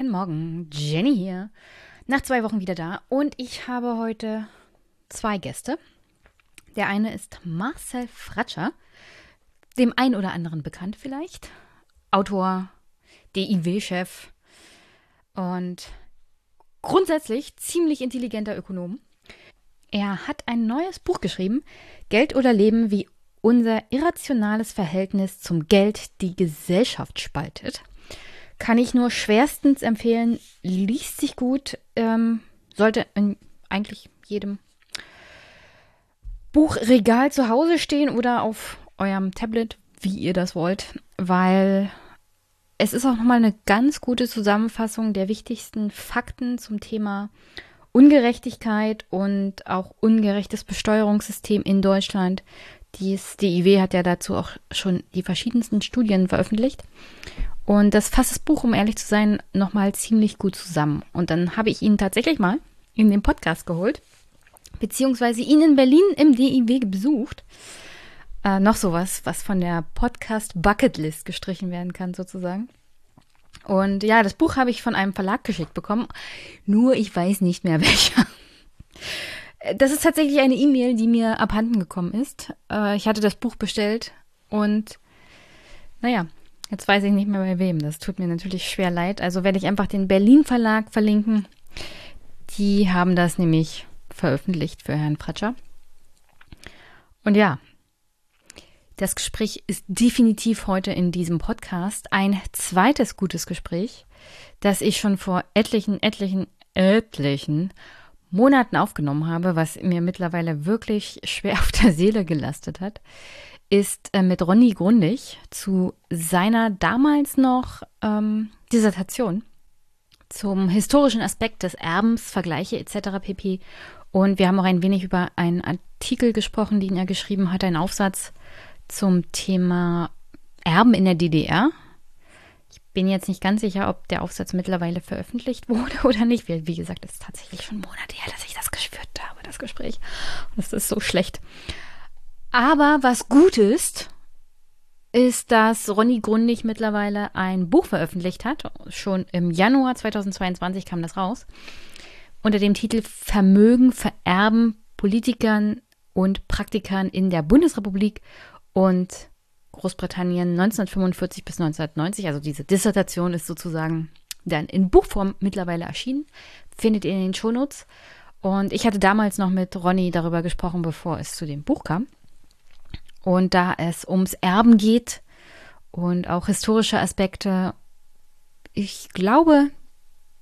Guten Morgen, Jenny hier. Nach zwei Wochen wieder da und ich habe heute zwei Gäste. Der eine ist Marcel Fratscher, dem ein oder anderen bekannt vielleicht. Autor, DIW-Chef und grundsätzlich ziemlich intelligenter Ökonom. Er hat ein neues Buch geschrieben, Geld oder Leben, wie unser irrationales Verhältnis zum Geld die Gesellschaft spaltet. Kann ich nur schwerstens empfehlen. Liest sich gut. Ähm, sollte in eigentlich jedem Buchregal zu Hause stehen oder auf eurem Tablet, wie ihr das wollt, weil es ist auch nochmal eine ganz gute Zusammenfassung der wichtigsten Fakten zum Thema Ungerechtigkeit und auch ungerechtes Besteuerungssystem in Deutschland. Dies DIW hat ja dazu auch schon die verschiedensten Studien veröffentlicht. Und das fasst das Buch, um ehrlich zu sein, nochmal ziemlich gut zusammen. Und dann habe ich ihn tatsächlich mal in den Podcast geholt, beziehungsweise ihn in Berlin im DIW besucht. Äh, noch sowas, was von der Podcast Bucketlist gestrichen werden kann, sozusagen. Und ja, das Buch habe ich von einem Verlag geschickt bekommen, nur ich weiß nicht mehr welcher. Das ist tatsächlich eine E-Mail, die mir abhanden gekommen ist. Äh, ich hatte das Buch bestellt und naja, Jetzt weiß ich nicht mehr bei wem. Das tut mir natürlich schwer leid. Also werde ich einfach den Berlin Verlag verlinken. Die haben das nämlich veröffentlicht für Herrn Fratscher. Und ja, das Gespräch ist definitiv heute in diesem Podcast ein zweites gutes Gespräch, das ich schon vor etlichen, etlichen, etlichen Monaten aufgenommen habe, was mir mittlerweile wirklich schwer auf der Seele gelastet hat ist äh, mit Ronny Grundig zu seiner damals noch ähm, Dissertation zum historischen Aspekt des Erbens, Vergleiche etc. pp. Und wir haben auch ein wenig über einen Artikel gesprochen, den er geschrieben hat, einen Aufsatz zum Thema Erben in der DDR. Ich bin jetzt nicht ganz sicher, ob der Aufsatz mittlerweile veröffentlicht wurde oder nicht. Wie, wie gesagt, es ist tatsächlich schon Monate her, dass ich das geführt habe, das Gespräch. Es ist so schlecht. Aber was gut ist, ist, dass Ronny Grundig mittlerweile ein Buch veröffentlicht hat. Schon im Januar 2022 kam das raus. Unter dem Titel Vermögen vererben Politikern und Praktikern in der Bundesrepublik und Großbritannien 1945 bis 1990. Also diese Dissertation ist sozusagen dann in Buchform mittlerweile erschienen. Findet ihr in den Shownotes. Und ich hatte damals noch mit Ronny darüber gesprochen, bevor es zu dem Buch kam. Und da es ums Erben geht und auch historische Aspekte, ich glaube,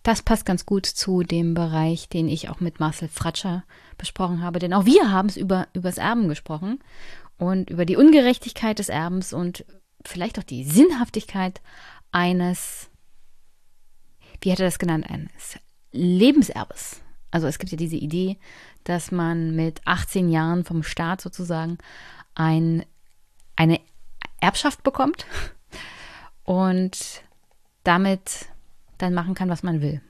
das passt ganz gut zu dem Bereich, den ich auch mit Marcel Fratscher besprochen habe. Denn auch wir haben es über das Erben gesprochen und über die Ungerechtigkeit des Erbens und vielleicht auch die Sinnhaftigkeit eines, wie hat er das genannt, eines Lebenserbes. Also es gibt ja diese Idee, dass man mit 18 Jahren vom Staat sozusagen ein, eine Erbschaft bekommt und damit dann machen kann, was man will.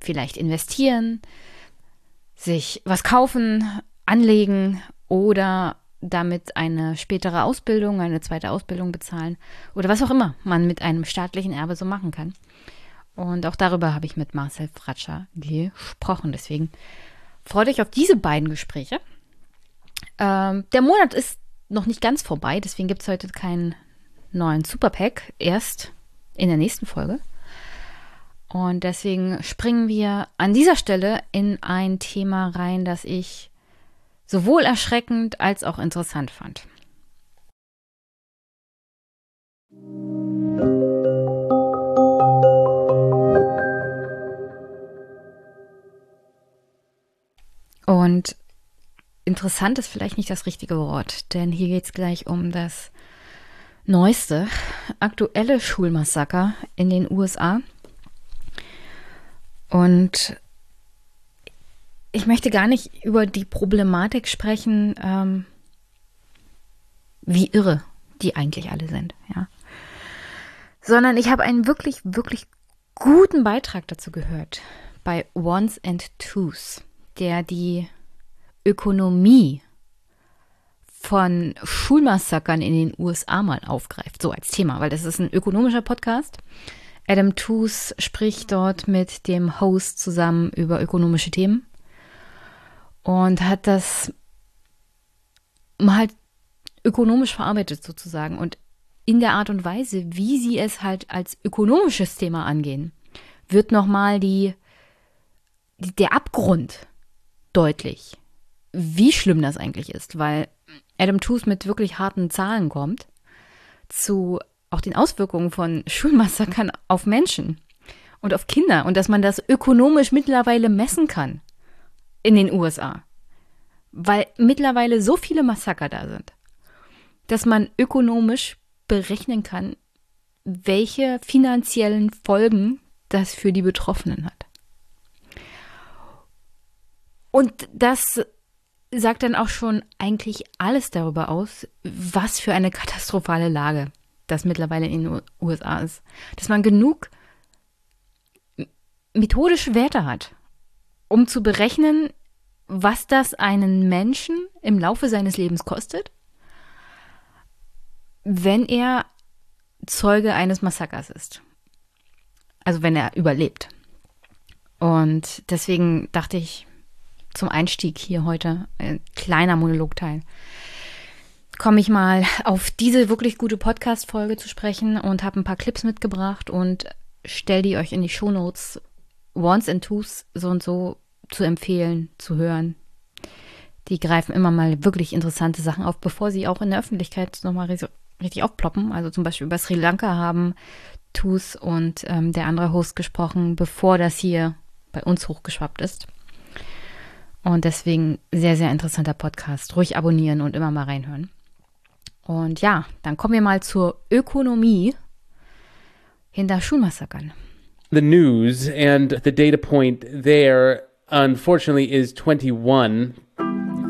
Vielleicht investieren, sich was kaufen, anlegen oder damit eine spätere Ausbildung, eine zweite Ausbildung bezahlen oder was auch immer man mit einem staatlichen Erbe so machen kann. Und auch darüber habe ich mit Marcel Fratscher gesprochen. Deswegen freut euch auf diese beiden Gespräche. Ähm, der Monat ist noch nicht ganz vorbei, deswegen gibt es heute keinen neuen Superpack, erst in der nächsten Folge. Und deswegen springen wir an dieser Stelle in ein Thema rein, das ich sowohl erschreckend als auch interessant fand. Und interessant ist vielleicht nicht das richtige Wort, denn hier geht es gleich um das neueste, aktuelle Schulmassaker in den USA. Und ich möchte gar nicht über die Problematik sprechen, ähm, wie irre die eigentlich alle sind, ja. Sondern ich habe einen wirklich, wirklich guten Beitrag dazu gehört bei Ones and Twos, der die Ökonomie von Schulmassakern in den USA mal aufgreift, so als Thema, weil das ist ein ökonomischer Podcast. Adam Tooze spricht dort mit dem Host zusammen über ökonomische Themen und hat das mal ökonomisch verarbeitet sozusagen und in der Art und Weise, wie sie es halt als ökonomisches Thema angehen, wird nochmal die, die, der Abgrund deutlich, wie schlimm das eigentlich ist, weil Adam Tooze mit wirklich harten Zahlen kommt zu auch den Auswirkungen von Schulmassakern auf Menschen und auf Kinder und dass man das ökonomisch mittlerweile messen kann in den USA. Weil mittlerweile so viele Massaker da sind, dass man ökonomisch berechnen kann, welche finanziellen Folgen das für die Betroffenen hat. Und das sagt dann auch schon eigentlich alles darüber aus, was für eine katastrophale Lage das mittlerweile in den USA ist. Dass man genug methodische Werte hat, um zu berechnen, was das einen Menschen im Laufe seines Lebens kostet, wenn er Zeuge eines Massakers ist. Also wenn er überlebt. Und deswegen dachte ich zum Einstieg hier heute, ein kleiner Monologteil, komme ich mal auf diese wirklich gute Podcast-Folge zu sprechen und habe ein paar Clips mitgebracht und stelle die euch in die Shownotes Once and Twos so und so zu empfehlen, zu hören. Die greifen immer mal wirklich interessante Sachen auf, bevor sie auch in der Öffentlichkeit nochmal richtig aufploppen. Also zum Beispiel über Sri Lanka haben Tus und ähm, der andere Host gesprochen, bevor das hier bei uns hochgeschwappt ist. Und deswegen sehr, sehr interessanter Podcast. Ruhig abonnieren und immer mal reinhören. Und ja, dann kommen wir mal zur Ökonomie hinter Schulmassakern. The news and the data point there, unfortunately, is 21.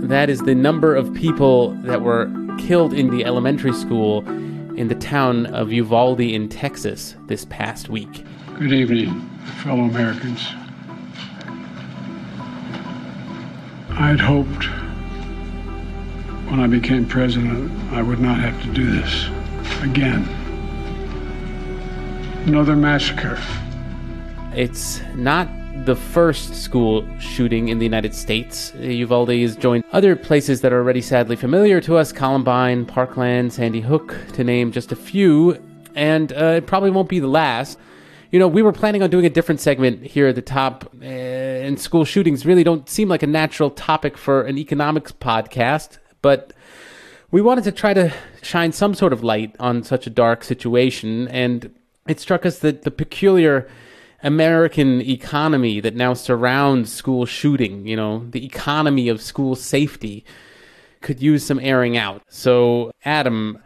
That is the number of people that were killed in the elementary school in the town of Uvalde in Texas this past week. Good evening, fellow Americans. I'd hoped when I became president, I would not have to do this again. Another massacre. It's not the first school shooting in the United States. Uvalde has joined other places that are already sadly familiar to us Columbine, Parkland, Sandy Hook, to name just a few, and uh, it probably won't be the last. You know, we were planning on doing a different segment here at the top, uh, and school shootings really don't seem like a natural topic for an economics podcast but we wanted to try to shine some sort of light on such a dark situation, and it struck us that the peculiar American economy that now surrounds school shooting, you know, the economy of school safety, could use some airing out. So, Adam,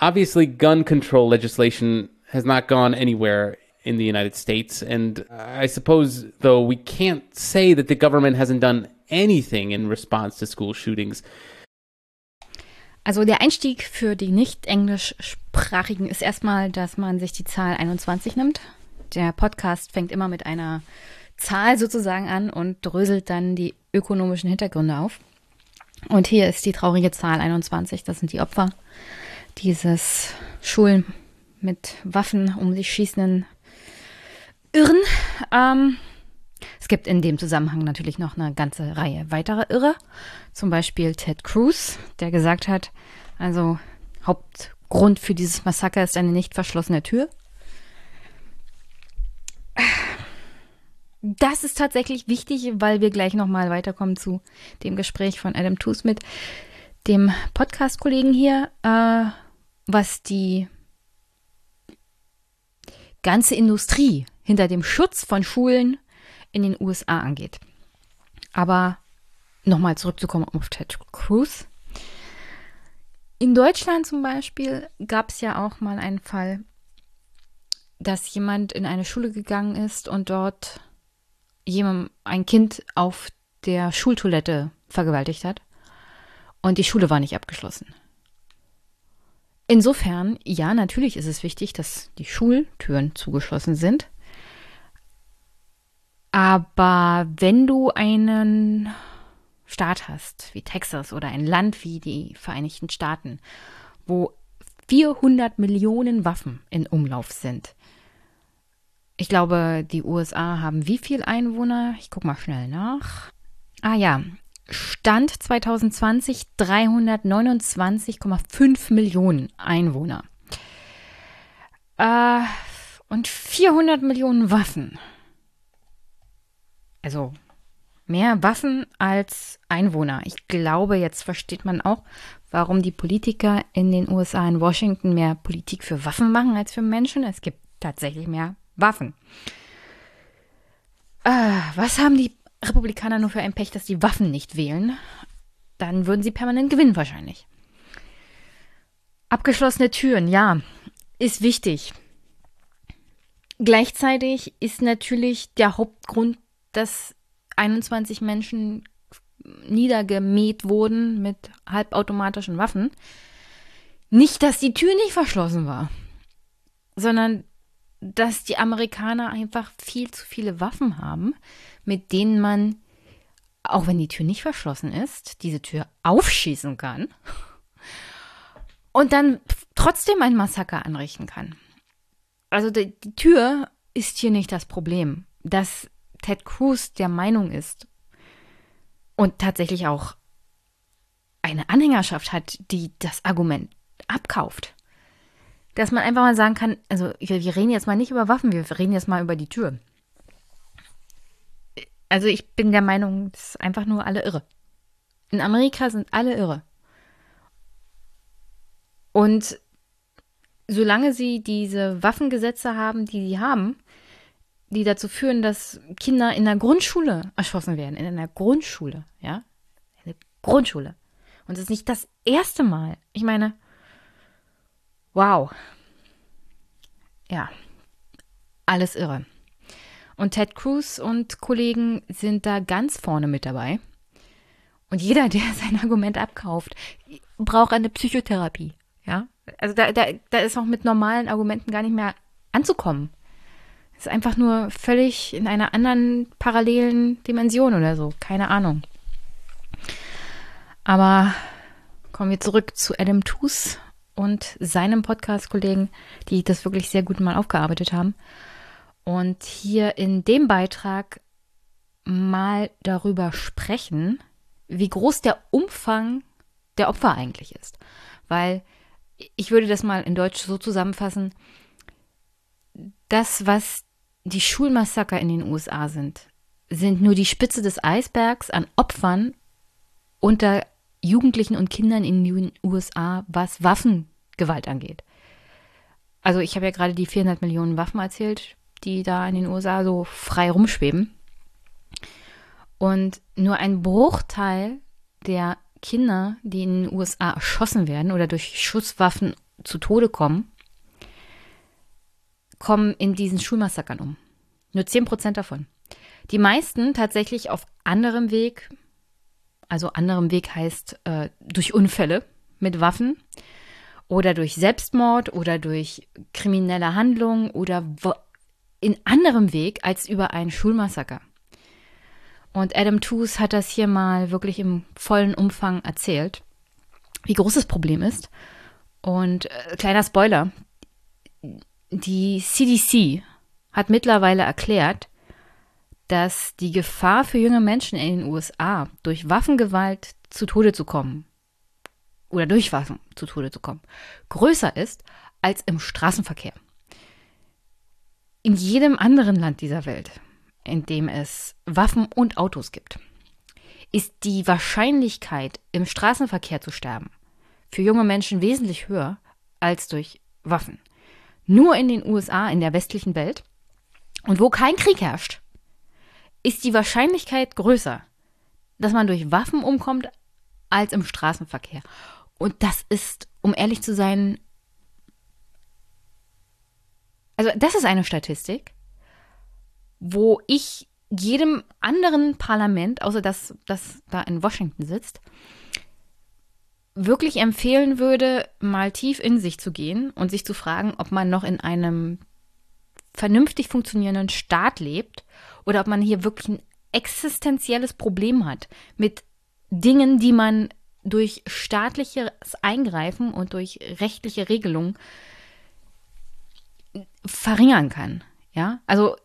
obviously, gun control legislation has not gone anywhere in the United States. And I suppose, though, we can't say that the government hasn't done anything in response to school shootings. Also der Einstieg für die nicht-englischsprachigen ist erstmal, dass man sich die Zahl 21 nimmt. Der Podcast fängt immer mit einer Zahl sozusagen an und dröselt dann die ökonomischen Hintergründe auf. Und hier ist die traurige Zahl 21. Das sind die Opfer dieses Schulen mit Waffen um sich schießenden Irren. Ähm, es gibt in dem Zusammenhang natürlich noch eine ganze Reihe weiterer Irre. Zum Beispiel Ted Cruz, der gesagt hat, also Hauptgrund für dieses Massaker ist eine nicht verschlossene Tür. Das ist tatsächlich wichtig, weil wir gleich nochmal weiterkommen zu dem Gespräch von Adam Tooze mit dem Podcast-Kollegen hier, äh, was die ganze Industrie hinter dem Schutz von Schulen in den USA angeht. Aber nochmal zurückzukommen auf Ted Cruz. In Deutschland zum Beispiel gab es ja auch mal einen Fall, dass jemand in eine Schule gegangen ist und dort jemand, ein Kind auf der Schultoilette vergewaltigt hat. Und die Schule war nicht abgeschlossen. Insofern, ja, natürlich ist es wichtig, dass die Schultüren zugeschlossen sind. Aber wenn du einen Staat hast, wie Texas oder ein Land wie die Vereinigten Staaten, wo 400 Millionen Waffen in Umlauf sind, Ich glaube, die USA haben wie viel Einwohner? Ich gucke mal schnell nach. Ah ja, Stand 2020 329,5 Millionen Einwohner. Äh, und 400 Millionen Waffen. Also mehr Waffen als Einwohner. Ich glaube, jetzt versteht man auch, warum die Politiker in den USA in Washington mehr Politik für Waffen machen als für Menschen. Es gibt tatsächlich mehr Waffen. Äh, was haben die Republikaner nur für ein Pech, dass die Waffen nicht wählen? Dann würden sie permanent gewinnen wahrscheinlich. Abgeschlossene Türen, ja, ist wichtig. Gleichzeitig ist natürlich der Hauptgrund, dass 21 Menschen niedergemäht wurden mit halbautomatischen Waffen. Nicht, dass die Tür nicht verschlossen war, sondern dass die Amerikaner einfach viel zu viele Waffen haben, mit denen man, auch wenn die Tür nicht verschlossen ist, diese Tür aufschießen kann und dann trotzdem ein Massaker anrichten kann. Also die, die Tür ist hier nicht das Problem. Dass Ted Cruz der Meinung ist und tatsächlich auch eine Anhängerschaft hat, die das Argument abkauft. Dass man einfach mal sagen kann, also wir, wir reden jetzt mal nicht über Waffen, wir reden jetzt mal über die Tür. Also ich bin der Meinung, das ist einfach nur alle irre. In Amerika sind alle irre. Und solange sie diese Waffengesetze haben, die sie haben, die dazu führen, dass Kinder in der Grundschule erschossen werden, in einer Grundschule, ja, eine Grundschule. Und es ist nicht das erste Mal. Ich meine, wow. Ja, alles irre. Und Ted Cruz und Kollegen sind da ganz vorne mit dabei. Und jeder, der sein Argument abkauft, braucht eine Psychotherapie. Ja, also da, da, da ist auch mit normalen Argumenten gar nicht mehr anzukommen. Ist einfach nur völlig in einer anderen parallelen Dimension oder so. Keine Ahnung. Aber kommen wir zurück zu Adam Toos und seinem Podcast-Kollegen, die das wirklich sehr gut mal aufgearbeitet haben. Und hier in dem Beitrag mal darüber sprechen, wie groß der Umfang der Opfer eigentlich ist. Weil ich würde das mal in Deutsch so zusammenfassen, das, was die Schulmassaker in den USA sind, sind nur die Spitze des Eisbergs an Opfern unter Jugendlichen und Kindern in den USA, was Waffengewalt angeht. Also ich habe ja gerade die 400 Millionen Waffen erzählt, die da in den USA so frei rumschweben. Und nur ein Bruchteil der Kinder, die in den USA erschossen werden oder durch Schusswaffen zu Tode kommen, kommen in diesen Schulmassakern um. Nur 10 Prozent davon. Die meisten tatsächlich auf anderem Weg, also anderem Weg heißt äh, durch Unfälle mit Waffen oder durch Selbstmord oder durch kriminelle Handlungen oder in anderem Weg als über einen Schulmassaker. Und Adam Tooze hat das hier mal wirklich im vollen Umfang erzählt, wie groß das Problem ist. Und äh, kleiner Spoiler, die CDC hat mittlerweile erklärt, dass die Gefahr für junge Menschen in den USA durch Waffengewalt zu Tode zu kommen oder durch Waffen zu Tode zu kommen, größer ist als im Straßenverkehr. In jedem anderen Land dieser Welt in dem es Waffen und Autos gibt, ist die Wahrscheinlichkeit, im Straßenverkehr zu sterben, für junge Menschen wesentlich höher als durch Waffen. Nur in den USA, in der westlichen Welt und wo kein Krieg herrscht, ist die Wahrscheinlichkeit größer, dass man durch Waffen umkommt, als im Straßenverkehr. Und das ist, um ehrlich zu sein, also das ist eine Statistik, wo ich jedem anderen Parlament, außer das, das da in Washington sitzt, wirklich empfehlen würde, mal tief in sich zu gehen und sich zu fragen, ob man noch in einem vernünftig funktionierenden Staat lebt oder ob man hier wirklich ein existenzielles Problem hat mit Dingen, die man durch staatliches Eingreifen und durch rechtliche Regelungen verringern kann. Ja, also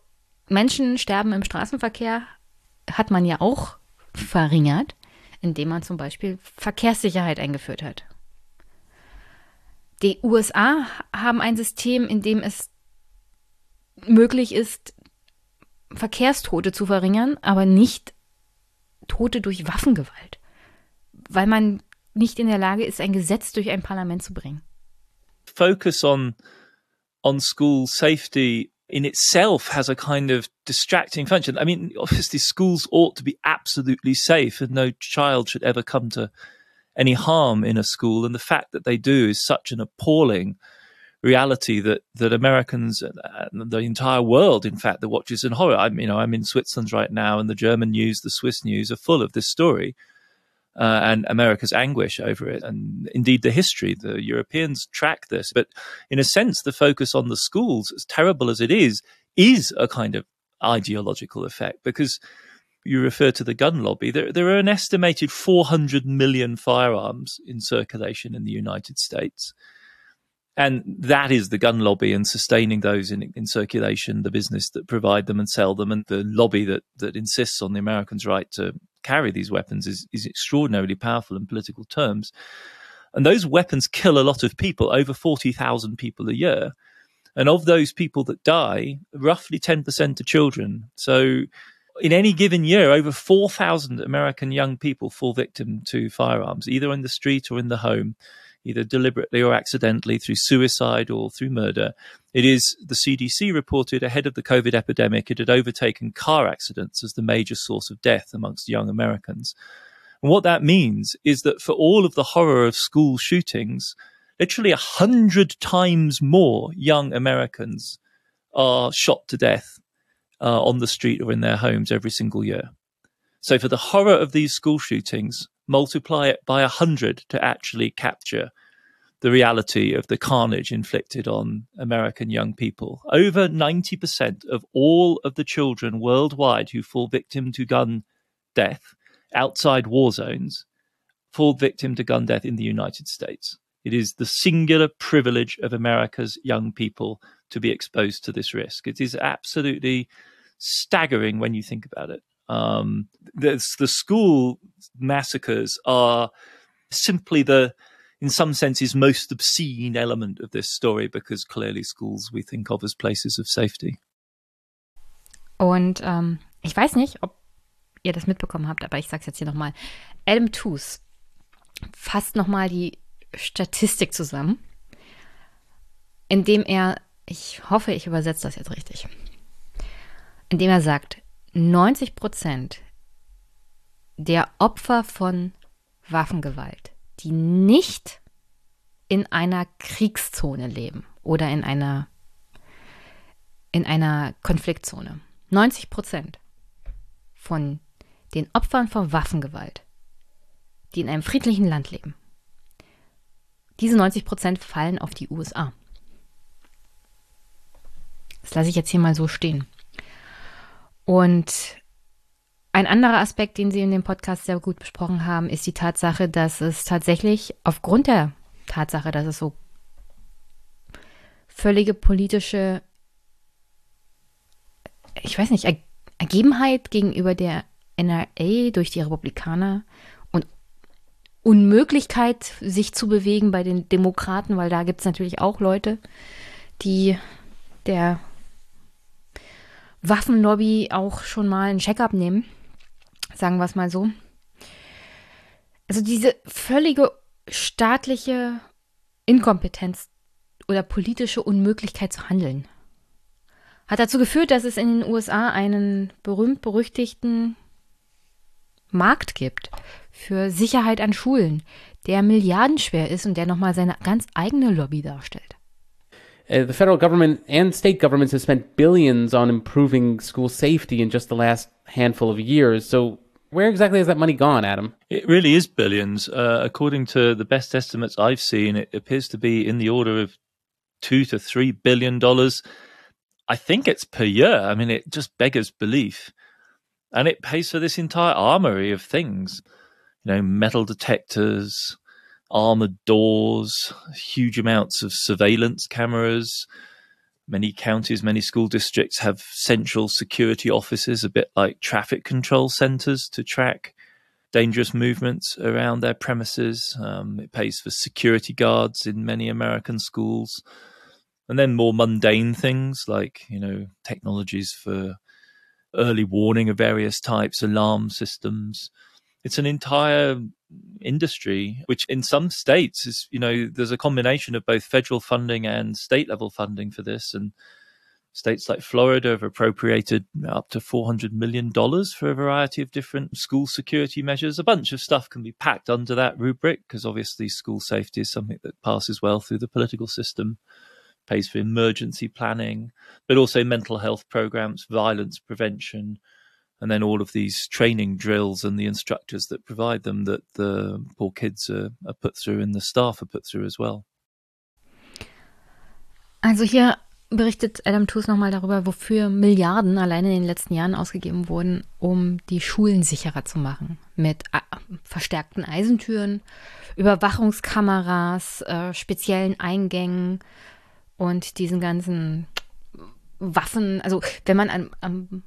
Menschen sterben im Straßenverkehr hat man ja auch verringert, indem man zum Beispiel Verkehrssicherheit eingeführt hat. Die USA haben ein System, in dem es möglich ist, Verkehrstote zu verringern, aber nicht Tote durch Waffengewalt, weil man nicht in der Lage ist, ein Gesetz durch ein Parlament zu bringen. Focus on on school safety in itself has a kind of distracting function. I mean, obviously, schools ought to be absolutely safe, and no child should ever come to any harm in a school. And the fact that they do is such an appalling reality that that Americans and the entire world, in fact, that watches in horror. I'm you know I'm in Switzerland right now, and the German news, the Swiss news, are full of this story. Uh, and America's anguish over it, and indeed the history. The Europeans track this, but in a sense, the focus on the schools, as terrible as it is, is a kind of ideological effect because you refer to the gun lobby. There, there are an estimated 400 million firearms in circulation in the United States. And that is the gun lobby and sustaining those in, in circulation, the business that provide them and sell them, and the lobby that, that insists on the Americans' right to carry these weapons is, is extraordinarily powerful in political terms. And those weapons kill a lot of people, over 40,000 people a year. And of those people that die, roughly 10% are children. So in any given year, over 4,000 American young people fall victim to firearms, either in the street or in the home either deliberately or accidentally through suicide or through murder. It is, the CDC reported ahead of the COVID epidemic, it had overtaken car accidents as the major source of death amongst young Americans. And what that means is that for all of the horror of school shootings, literally a hundred times more young Americans are shot to death uh, on the street or in their homes every single year. So for the horror of these school shootings, multiply it by a hundred to actually capture the reality of the carnage inflicted on American young people. Over 90% of all of the children worldwide who fall victim to gun death outside war zones fall victim to gun death in the United States. It is the singular privilege of America's young people to be exposed to this risk. It is absolutely staggering when you think about it. Um, the, school massacres are simply the, in some senses, most obscene element of this story because clearly schools we think of as places of safety. Und ähm, ich weiß nicht, ob ihr das mitbekommen habt, aber ich sag's jetzt hier nochmal. Adam Tooze fasst nochmal die Statistik zusammen, indem er, ich hoffe, ich übersetze das jetzt richtig, indem er sagt, 90 Prozent der Opfer von Waffengewalt, die nicht in einer Kriegszone leben oder in einer, in einer Konfliktzone. 90 Prozent von den Opfern von Waffengewalt, die in einem friedlichen Land leben, diese 90 Prozent fallen auf die USA. Das lasse ich jetzt hier mal so stehen. Und ein anderer Aspekt, den Sie in dem Podcast sehr gut besprochen haben, ist die Tatsache, dass es tatsächlich aufgrund der Tatsache, dass es so völlige politische, ich weiß nicht, Ergebenheit gegenüber der NRA durch die Republikaner und Unmöglichkeit, sich zu bewegen bei den Demokraten, weil da gibt es natürlich auch Leute, die der Waffenlobby auch schon mal einen Check-up nehmen. Sagen wir es mal so. Also diese völlige staatliche Inkompetenz oder politische Unmöglichkeit zu handeln hat dazu geführt, dass es in den USA einen berühmt-berüchtigten Markt gibt für Sicherheit an Schulen, der milliardenschwer ist und der nochmal seine ganz eigene Lobby darstellt. Uh, the federal government and state governments have spent billions on improving school safety in just the last handful of years. So, where exactly has that money gone, Adam? It really is billions. Uh, according to the best estimates I've seen, it appears to be in the order of two to three billion dollars. I think it's per year. I mean, it just beggars belief. And it pays for this entire armory of things, you know, metal detectors, armored doors, huge amounts of surveillance cameras, Many counties, many school districts have central security offices, a bit like traffic control centers to track dangerous movements around their premises. Um, it pays for security guards in many American schools. And then more mundane things like, you know, technologies for early warning of various types, alarm systems. It's an entire industry, which in some states is, you know, there's a combination of both federal funding and state level funding for this. And states like Florida have appropriated up to $400 million for a variety of different school security measures. A bunch of stuff can be packed under that rubric because obviously school safety is something that passes well through the political system pays for emergency planning, but also mental health programs, violence prevention, and then all of these training drills and the instructors that provide them that the poor kids are, are put through and the staff are put through as well. Also hier berichtet Adam Tooze nochmal darüber, wofür Milliarden alleine in den letzten Jahren ausgegeben wurden, um die Schulen sicherer zu machen. Mit äh, verstärkten Eisentüren, Überwachungskameras, äh, speziellen Eingängen, und diesen ganzen Waffen, also wenn man an, an,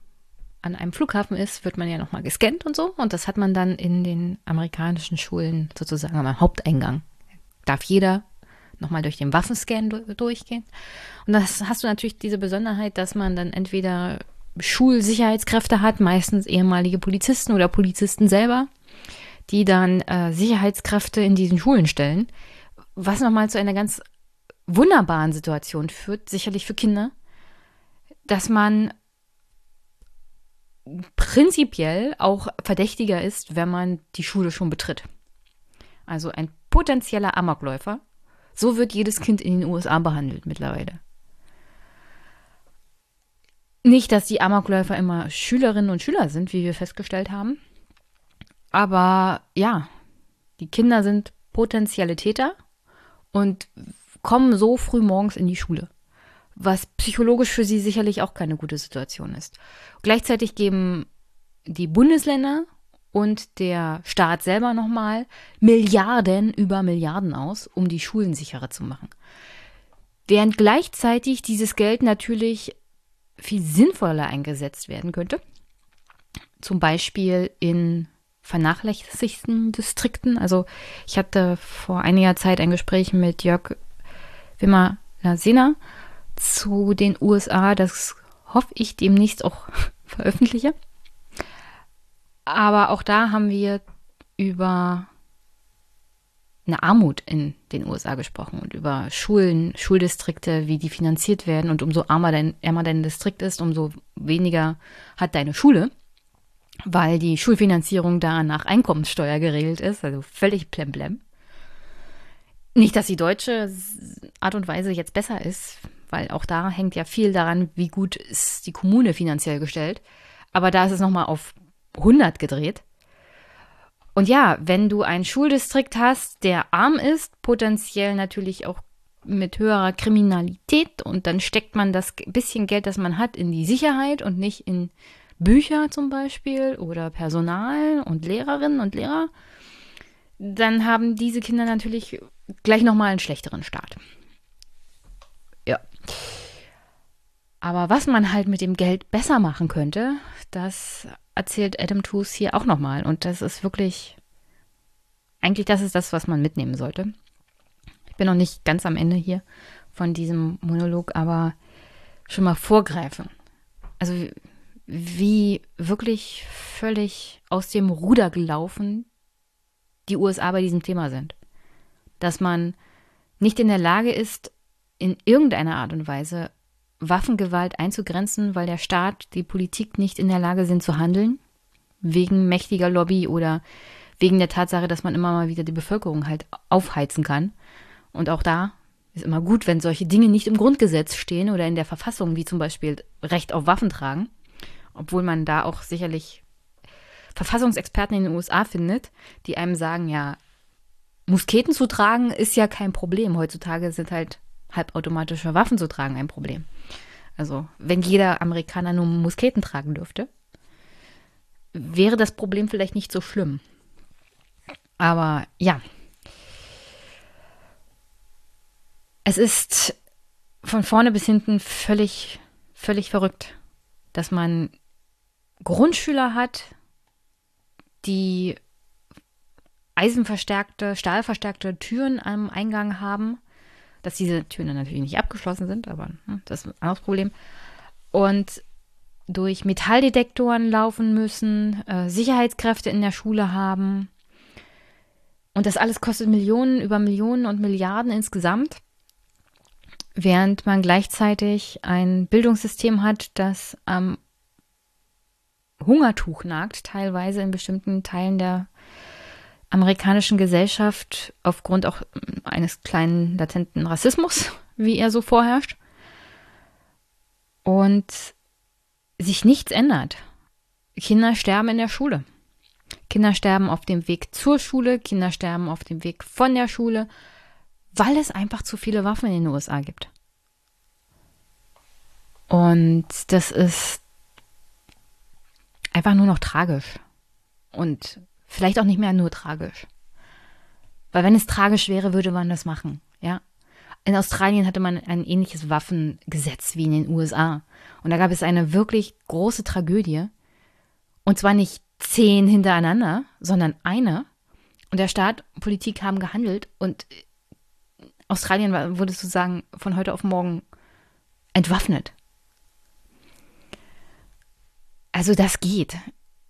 an einem Flughafen ist, wird man ja nochmal gescannt und so. Und das hat man dann in den amerikanischen Schulen sozusagen am Haupteingang. Darf jeder nochmal durch den Waffenscan durchgehen. Und das hast du natürlich diese Besonderheit, dass man dann entweder Schulsicherheitskräfte hat, meistens ehemalige Polizisten oder Polizisten selber, die dann äh, Sicherheitskräfte in diesen Schulen stellen, was nochmal zu einer ganz wunderbaren Situation führt, sicherlich für Kinder, dass man prinzipiell auch verdächtiger ist, wenn man die Schule schon betritt. Also ein potenzieller Amokläufer. So wird jedes Kind in den USA behandelt mittlerweile. Nicht, dass die Amokläufer immer Schülerinnen und Schüler sind, wie wir festgestellt haben. Aber ja, die Kinder sind potenzielle Täter und kommen so früh morgens in die Schule, was psychologisch für sie sicherlich auch keine gute Situation ist. Gleichzeitig geben die Bundesländer und der Staat selber nochmal Milliarden über Milliarden aus, um die Schulen sicherer zu machen. Während gleichzeitig dieses Geld natürlich viel sinnvoller eingesetzt werden könnte. Zum Beispiel in vernachlässigten Distrikten. Also ich hatte vor einiger Zeit ein Gespräch mit Jörg Wimmer Lasina zu den USA. Das hoffe ich demnächst auch veröffentliche. Aber auch da haben wir über eine Armut in den USA gesprochen und über Schulen, Schuldistrikte, wie die finanziert werden. Und umso armer dein, ärmer dein Distrikt ist, umso weniger hat deine Schule, weil die Schulfinanzierung da nach Einkommenssteuer geregelt ist, also völlig plemplem. Nicht, dass die deutsche Art und Weise jetzt besser ist, weil auch da hängt ja viel daran, wie gut ist die Kommune finanziell gestellt. Aber da ist es nochmal auf 100 gedreht. Und ja, wenn du einen Schuldistrikt hast, der arm ist, potenziell natürlich auch mit höherer Kriminalität und dann steckt man das bisschen Geld, das man hat, in die Sicherheit und nicht in Bücher zum Beispiel oder Personal und Lehrerinnen und Lehrer, dann haben diese Kinder natürlich gleich nochmal einen schlechteren Start. Aber was man halt mit dem Geld besser machen könnte, das erzählt Adam Tooze hier auch nochmal. Und das ist wirklich, eigentlich das ist das, was man mitnehmen sollte. Ich bin noch nicht ganz am Ende hier von diesem Monolog, aber schon mal vorgreifen. Also wie wirklich völlig aus dem Ruder gelaufen die USA bei diesem Thema sind dass man nicht in der Lage ist, in irgendeiner Art und Weise Waffengewalt einzugrenzen, weil der Staat, die Politik nicht in der Lage sind zu handeln, wegen mächtiger Lobby oder wegen der Tatsache, dass man immer mal wieder die Bevölkerung halt aufheizen kann. Und auch da ist immer gut, wenn solche Dinge nicht im Grundgesetz stehen oder in der Verfassung, wie zum Beispiel Recht auf Waffen tragen, obwohl man da auch sicherlich Verfassungsexperten in den USA findet, die einem sagen, ja, Musketen zu tragen ist ja kein Problem. Heutzutage sind halt halbautomatische Waffen zu tragen ein Problem. Also, wenn jeder Amerikaner nur Musketen tragen dürfte, wäre das Problem vielleicht nicht so schlimm. Aber ja. Es ist von vorne bis hinten völlig, völlig verrückt, dass man Grundschüler hat, die eisenverstärkte, stahlverstärkte Türen am Eingang haben, dass diese Türen natürlich nicht abgeschlossen sind, aber hm, das ist ein anderes Problem. Und durch Metalldetektoren laufen müssen, äh, Sicherheitskräfte in der Schule haben. Und das alles kostet Millionen über Millionen und Milliarden insgesamt, während man gleichzeitig ein Bildungssystem hat, das am Hungertuch nagt, teilweise in bestimmten Teilen der amerikanischen Gesellschaft aufgrund auch eines kleinen latenten Rassismus, wie er so vorherrscht. Und sich nichts ändert. Kinder sterben in der Schule. Kinder sterben auf dem Weg zur Schule, Kinder sterben auf dem Weg von der Schule, weil es einfach zu viele Waffen in den USA gibt. Und das ist einfach nur noch tragisch. Und vielleicht auch nicht mehr nur tragisch. Weil wenn es tragisch wäre, würde man das machen, ja. In Australien hatte man ein ähnliches Waffengesetz wie in den USA. Und da gab es eine wirklich große Tragödie. Und zwar nicht zehn hintereinander, sondern eine. Und der Staat Politik haben gehandelt und Australien wurde sozusagen von heute auf morgen entwaffnet. Also das geht.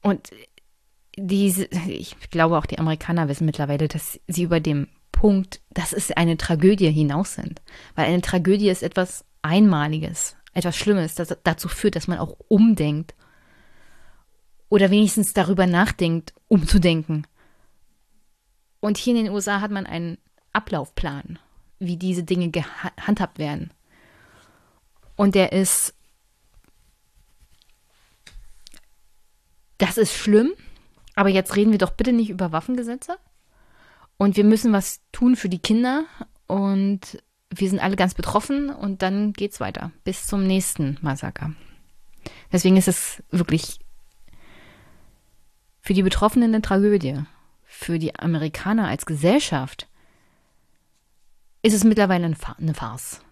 Und diese, ich glaube auch die Amerikaner wissen mittlerweile, dass sie über dem Punkt, dass es eine Tragödie hinaus sind. Weil eine Tragödie ist etwas Einmaliges, etwas Schlimmes, das dazu führt, dass man auch umdenkt. Oder wenigstens darüber nachdenkt, umzudenken. Und hier in den USA hat man einen Ablaufplan, wie diese Dinge gehandhabt werden. Und der ist, das ist schlimm, aber jetzt reden wir doch bitte nicht über Waffengesetze, und wir müssen was tun für die Kinder und wir sind alle ganz betroffen und dann geht's weiter bis zum nächsten Massaker. Deswegen ist es wirklich für die Betroffenen eine Tragödie. Für die Amerikaner als Gesellschaft ist es mittlerweile eine Farce.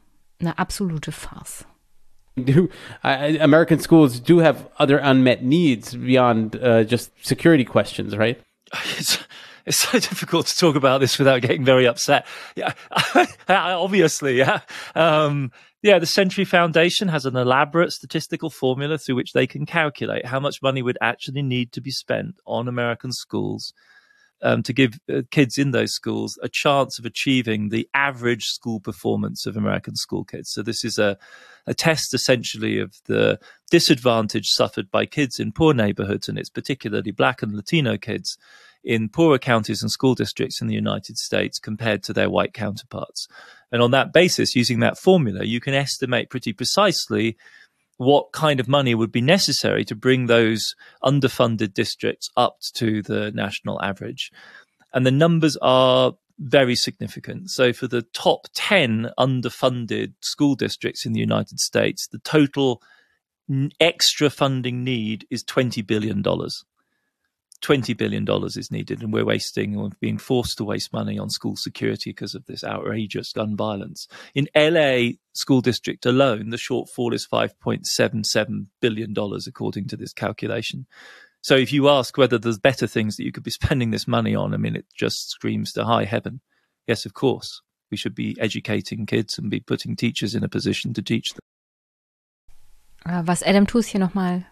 Eine absolute Farce. Do American schools do have other unmet needs beyond uh, just security questions, right? it's so difficult to talk about this without getting very upset. Yeah, obviously, yeah. Um, yeah, the Century Foundation has an elaborate statistical formula through which they can calculate how much money would actually need to be spent on American schools um, to give uh, kids in those schools a chance of achieving the average school performance of American school kids. So this is a, a test essentially of the disadvantage suffered by kids in poor neighborhoods, and it's particularly black and Latino kids in poorer counties and school districts in the United States compared to their white counterparts. And on that basis, using that formula, you can estimate pretty precisely what kind of money would be necessary to bring those underfunded districts up to the national average. And the numbers are very significant. So, for the top 10 underfunded school districts in the United States, the total extra funding need is $20 billion. $20 billion is needed, and we're wasting or being forced to waste money on school security because of this outrageous gun violence. In LA school district alone, the shortfall is $5.77 billion, according to this calculation. So if you ask whether there's better things that you could be spending this money on, I mean, it just screams to high heaven. Yes, of course. We should be educating kids and be putting teachers in a position to teach them. Ah, was Adam Tooze hier nochmal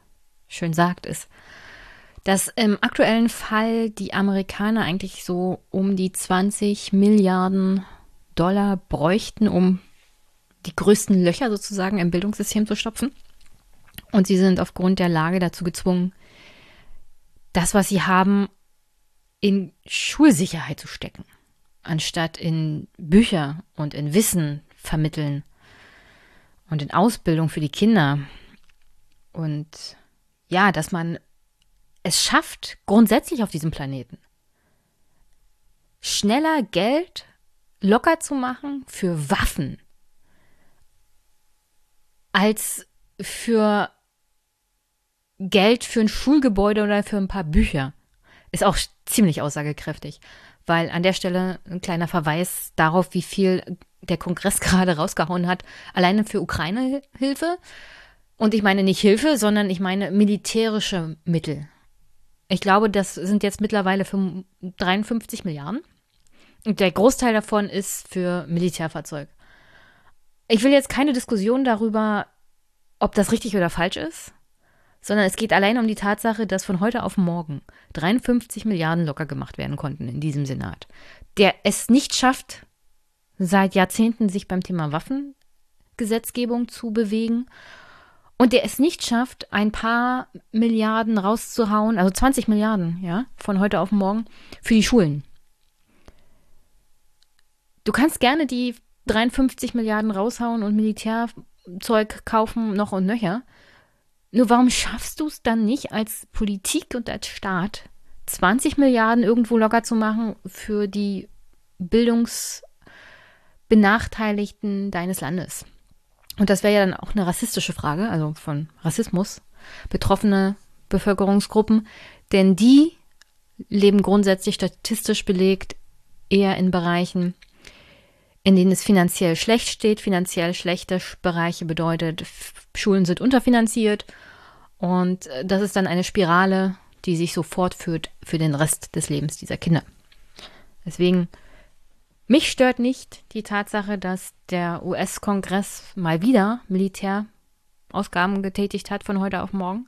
schön sagt, ist, dass im aktuellen Fall die Amerikaner eigentlich so um die 20 Milliarden Dollar bräuchten, um die größten Löcher sozusagen im Bildungssystem zu stopfen. Und sie sind aufgrund der Lage dazu gezwungen, das, was sie haben, in Schulsicherheit zu stecken, anstatt in Bücher und in Wissen vermitteln und in Ausbildung für die Kinder. Und ja, dass man es schafft, grundsätzlich auf diesem Planeten schneller Geld locker zu machen für Waffen als für Geld für ein Schulgebäude oder für ein paar Bücher. Ist auch ziemlich aussagekräftig, weil an der Stelle ein kleiner Verweis darauf, wie viel der Kongress gerade rausgehauen hat, alleine für Ukraine-Hilfe. Und ich meine nicht Hilfe, sondern ich meine militärische Mittel. Ich glaube, das sind jetzt mittlerweile 53 Milliarden. Und der Großteil davon ist für Militärfahrzeug. Ich will jetzt keine Diskussion darüber, ob das richtig oder falsch ist, sondern es geht allein um die Tatsache, dass von heute auf morgen 53 Milliarden locker gemacht werden konnten in diesem Senat, der es nicht schafft, seit Jahrzehnten sich beim Thema Waffengesetzgebung zu bewegen und der es nicht schafft, ein paar Milliarden rauszuhauen, also 20 Milliarden, ja, von heute auf morgen für die Schulen. Du kannst gerne die 53 Milliarden raushauen und Militärzeug kaufen, noch und nöcher. Nur warum schaffst du es dann nicht als Politik und als Staat, 20 Milliarden irgendwo locker zu machen für die Bildungsbenachteiligten deines Landes? Und das wäre ja dann auch eine rassistische Frage, also von Rassismus betroffene Bevölkerungsgruppen, denn die leben grundsätzlich statistisch belegt eher in Bereichen, in denen es finanziell schlecht steht. Finanziell schlechte Bereiche bedeutet, Schulen sind unterfinanziert und das ist dann eine Spirale, die sich so fortführt für den Rest des Lebens dieser Kinder. Deswegen mich stört nicht die Tatsache, dass der US-Kongress mal wieder Militärausgaben getätigt hat von heute auf morgen.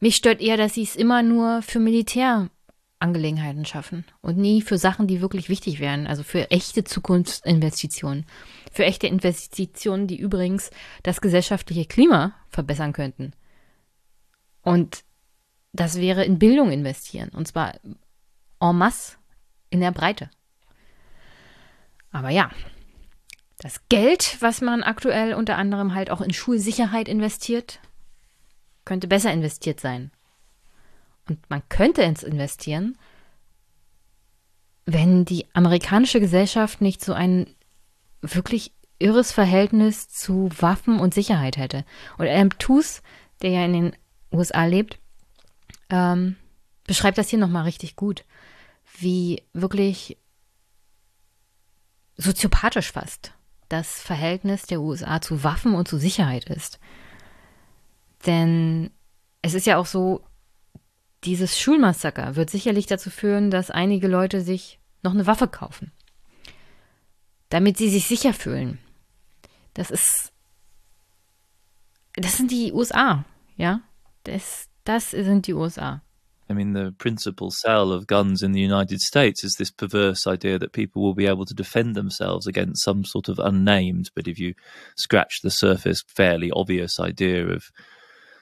Mich stört eher, dass sie es immer nur für Militärangelegenheiten schaffen und nie für Sachen, die wirklich wichtig wären, also für echte Zukunftsinvestitionen. Für echte Investitionen, die übrigens das gesellschaftliche Klima verbessern könnten. Und das wäre in Bildung investieren, und zwar en masse in der Breite. Aber ja, das Geld, was man aktuell unter anderem halt auch in Schulsicherheit investiert, könnte besser investiert sein. Und man könnte ins investieren, wenn die amerikanische Gesellschaft nicht so ein wirklich irres Verhältnis zu Waffen und Sicherheit hätte. Und Adam Tooze, der ja in den USA lebt, ähm, beschreibt das hier nochmal richtig gut, wie wirklich soziopathisch fast das Verhältnis der USA zu Waffen und zu Sicherheit ist. Denn es ist ja auch so, dieses Schulmassaker wird sicherlich dazu führen, dass einige Leute sich noch eine Waffe kaufen, damit sie sich sicher fühlen. Das ist, das sind die USA, ja, das, das sind die USA. I mean, the principal sale of guns in the United States is this perverse idea that people will be able to defend themselves against some sort of unnamed, but if you scratch the surface, fairly obvious idea of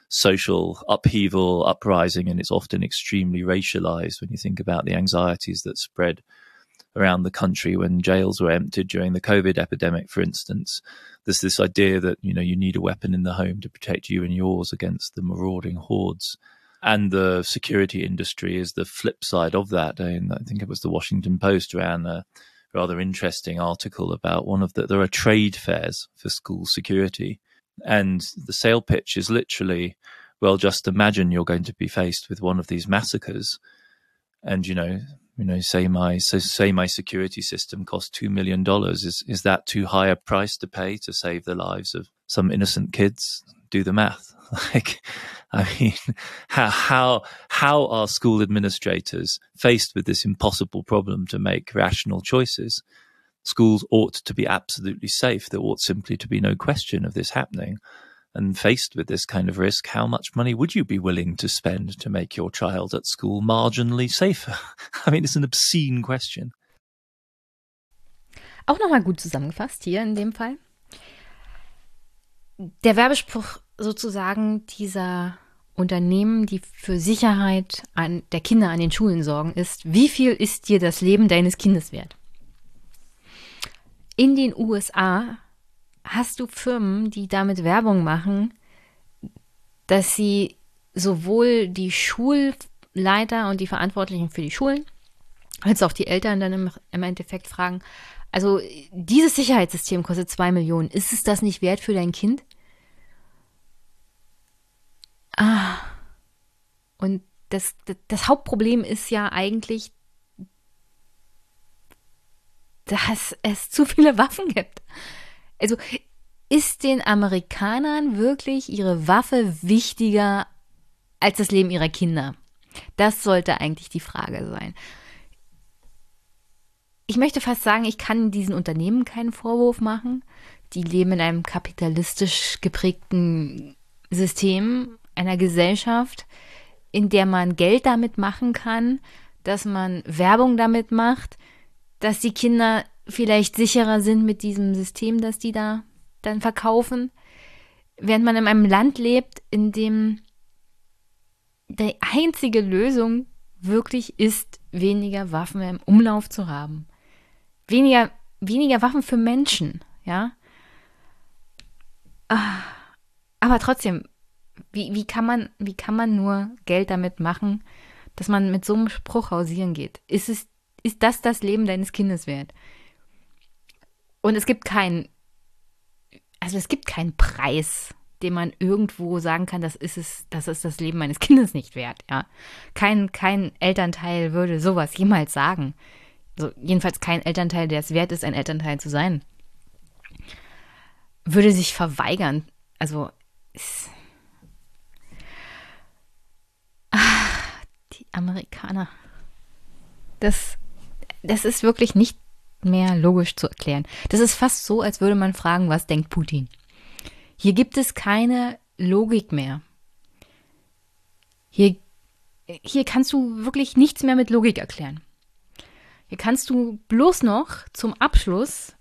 social upheaval, uprising, and it's often extremely racialized when you think about the anxieties that spread around the country when jails were emptied during the COVID epidemic, for instance. There's this idea that, you know, you need a weapon in the home to protect you and yours against the marauding hordes and the security industry is the flip side of that. And I think it was the Washington Post ran a rather interesting article about one of the there are trade fairs for school security, and the sale pitch is literally, well, just imagine you're going to be faced with one of these massacres, and you know. You know, say my so say my security system cost two million dollars. Is is that too high a price to pay to save the lives of some innocent kids? Do the math. Like, I mean, how, how, how are school administrators faced with this impossible problem to make rational choices? Schools ought to be absolutely safe. There ought simply to be no question of this happening. And faced with this kind of risk, how much money would you be willing to spend to make your child at school marginally safer? I mean, it's an obscene question. Auch nochmal gut zusammengefasst hier in dem Fall. Der Werbespruch sozusagen dieser Unternehmen, die für Sicherheit an der Kinder an den Schulen sorgen, ist, wie viel ist dir das Leben deines Kindes wert? In den USA hast du Firmen, die damit Werbung machen, dass sie sowohl die Schulleiter und die Verantwortlichen für die Schulen als auch die Eltern dann im, im Endeffekt fragen, also dieses Sicherheitssystem kostet zwei Millionen, ist es das nicht wert für dein Kind? Ah. Und das, das, das Hauptproblem ist ja eigentlich dass es zu viele Waffen gibt. Also ist den Amerikanern wirklich ihre Waffe wichtiger als das Leben ihrer Kinder? Das sollte eigentlich die Frage sein. Ich möchte fast sagen, ich kann diesen Unternehmen keinen Vorwurf machen. Die leben in einem kapitalistisch geprägten System, einer Gesellschaft, in der man Geld damit machen kann, dass man Werbung damit macht, dass die Kinder vielleicht sicherer sind mit diesem System, das die da dann verkaufen, während man in einem Land lebt, in dem die einzige Lösung wirklich ist, weniger Waffen im Umlauf zu haben. Weniger, weniger Waffen für Menschen, ja. Ah, aber trotzdem, wie, wie, kann man, wie kann man nur Geld damit machen, dass man mit so einem Spruch hausieren geht? Ist, es, ist das das Leben deines Kindes wert? Und es gibt keinen, also es gibt keinen Preis, den man irgendwo sagen kann, das ist es, das ist das Leben meines Kindes nicht wert, ja. Kein, kein Elternteil würde sowas jemals sagen. Also jedenfalls kein Elternteil, der es wert ist, ein Elternteil zu sein. Würde sich verweigern. Also, ach, die Amerikaner. Das, das ist wirklich nicht mehr logisch zu erklären. Das ist fast so, als würde man fragen, was denkt Putin? Hier gibt es keine Logik mehr. Hier, hier kannst du wirklich nichts mehr mit Logik erklären. Hier kannst du bloß noch zum Abschluss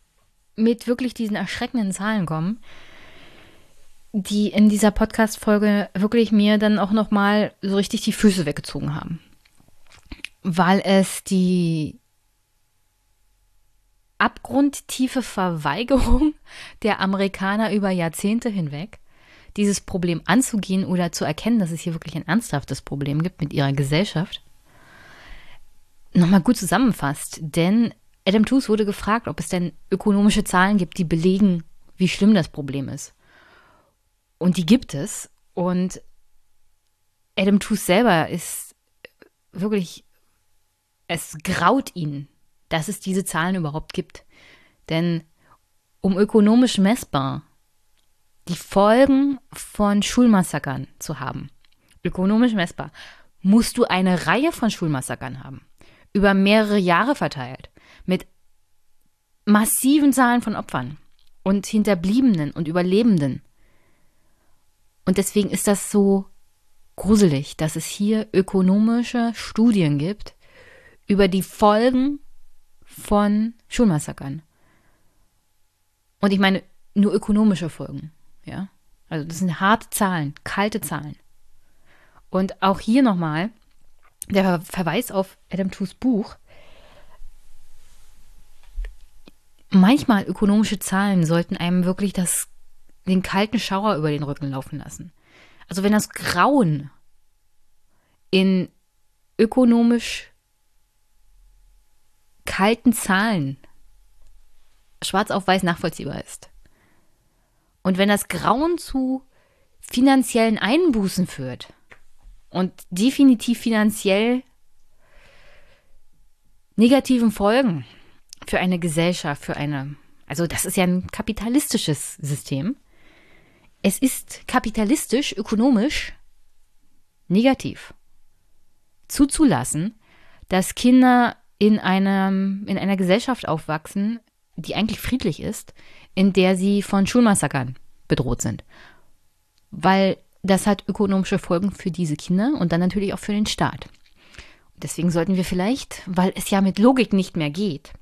mit wirklich diesen erschreckenden Zahlen kommen, die in dieser Podcast-Folge wirklich mir dann auch nochmal so richtig die Füße weggezogen haben. Weil es die abgrundtiefe Verweigerung der Amerikaner über Jahrzehnte hinweg, dieses Problem anzugehen oder zu erkennen, dass es hier wirklich ein ernsthaftes Problem gibt mit ihrer Gesellschaft, nochmal gut zusammenfasst. Denn Adam Tooze wurde gefragt, ob es denn ökonomische Zahlen gibt, die belegen, wie schlimm das Problem ist. Und die gibt es. Und Adam Tooze selber ist wirklich, es graut ihn, dass es diese Zahlen überhaupt gibt. Denn um ökonomisch messbar die Folgen von Schulmassakern zu haben, ökonomisch messbar, musst du eine Reihe von Schulmassakern haben, über mehrere Jahre verteilt, mit massiven Zahlen von Opfern und Hinterbliebenen und Überlebenden. Und deswegen ist das so gruselig, dass es hier ökonomische Studien gibt über die Folgen von Schulmassakern. Und ich meine nur ökonomische Folgen, ja. Also das sind harte Zahlen, kalte Zahlen. Und auch hier nochmal der Verweis auf Adam Toos Buch. Manchmal ökonomische Zahlen sollten einem wirklich das, den kalten Schauer über den Rücken laufen lassen. Also wenn das Grauen in ökonomisch kalten Zahlen schwarz auf weiß nachvollziehbar ist. Und wenn das Grauen zu finanziellen Einbußen führt und definitiv finanziell negativen Folgen für eine Gesellschaft, für eine, also das ist ja ein kapitalistisches System. Es ist kapitalistisch, ökonomisch negativ zuzulassen, dass Kinder in, einem, in einer Gesellschaft aufwachsen, die eigentlich friedlich ist, in der sie von Schulmassakern bedroht sind. Weil das hat ökonomische Folgen für diese Kinder und dann natürlich auch für den Staat. Deswegen sollten wir vielleicht, weil es ja mit Logik nicht mehr geht,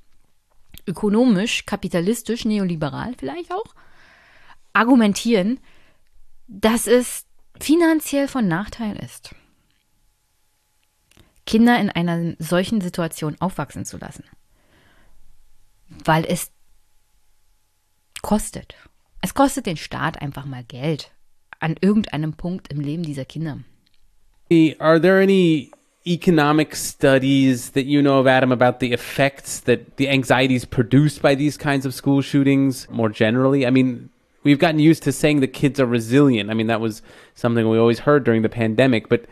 ökonomisch, kapitalistisch, neoliberal vielleicht auch, argumentieren, dass es finanziell von Nachteil ist. Kinder in einer solchen Situation aufwachsen zu lassen. Weil es kostet. Es kostet den Staat einfach mal Geld an irgendeinem Punkt im Leben dieser Kinder. Are there any economic studies that you know of, Adam, about the effects that the anxieties produced by these kinds of school shootings more generally? I mean, we've gotten used to saying the kids are resilient. I mean, that was something we always heard during the pandemic, but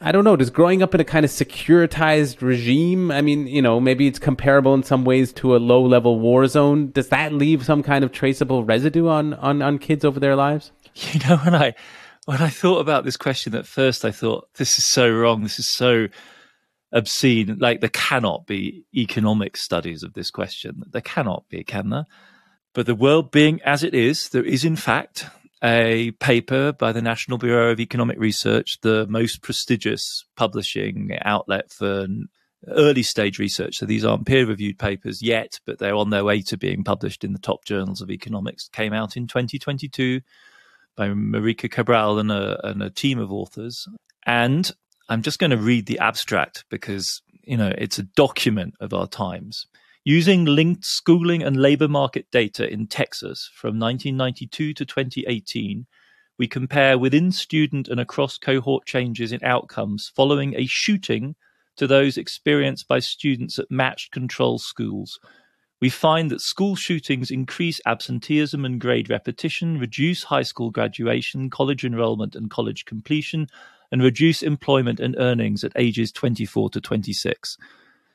I don't know, does growing up in a kind of securitized regime, I mean, you know, maybe it's comparable in some ways to a low level war zone. Does that leave some kind of traceable residue on, on, on kids over their lives? You know, when I when I thought about this question at first, I thought, this is so wrong. This is so obscene. Like there cannot be economic studies of this question. There cannot be, can there? But the world being as it is, there is in fact a paper by the National Bureau of Economic Research, the most prestigious publishing outlet for early stage research. So these aren't peer reviewed papers yet, but they're on their way to being published in the top journals of economics. Came out in 2022 by Marika Cabral and a, and a team of authors. And I'm just going to read the abstract because, you know, it's a document of our times. Using linked schooling and labor market data in Texas from 1992 to 2018, we compare within student and across cohort changes in outcomes following a shooting to those experienced by students at matched control schools. We find that school shootings increase absenteeism and grade repetition, reduce high school graduation, college enrollment, and college completion, and reduce employment and earnings at ages 24 to 26.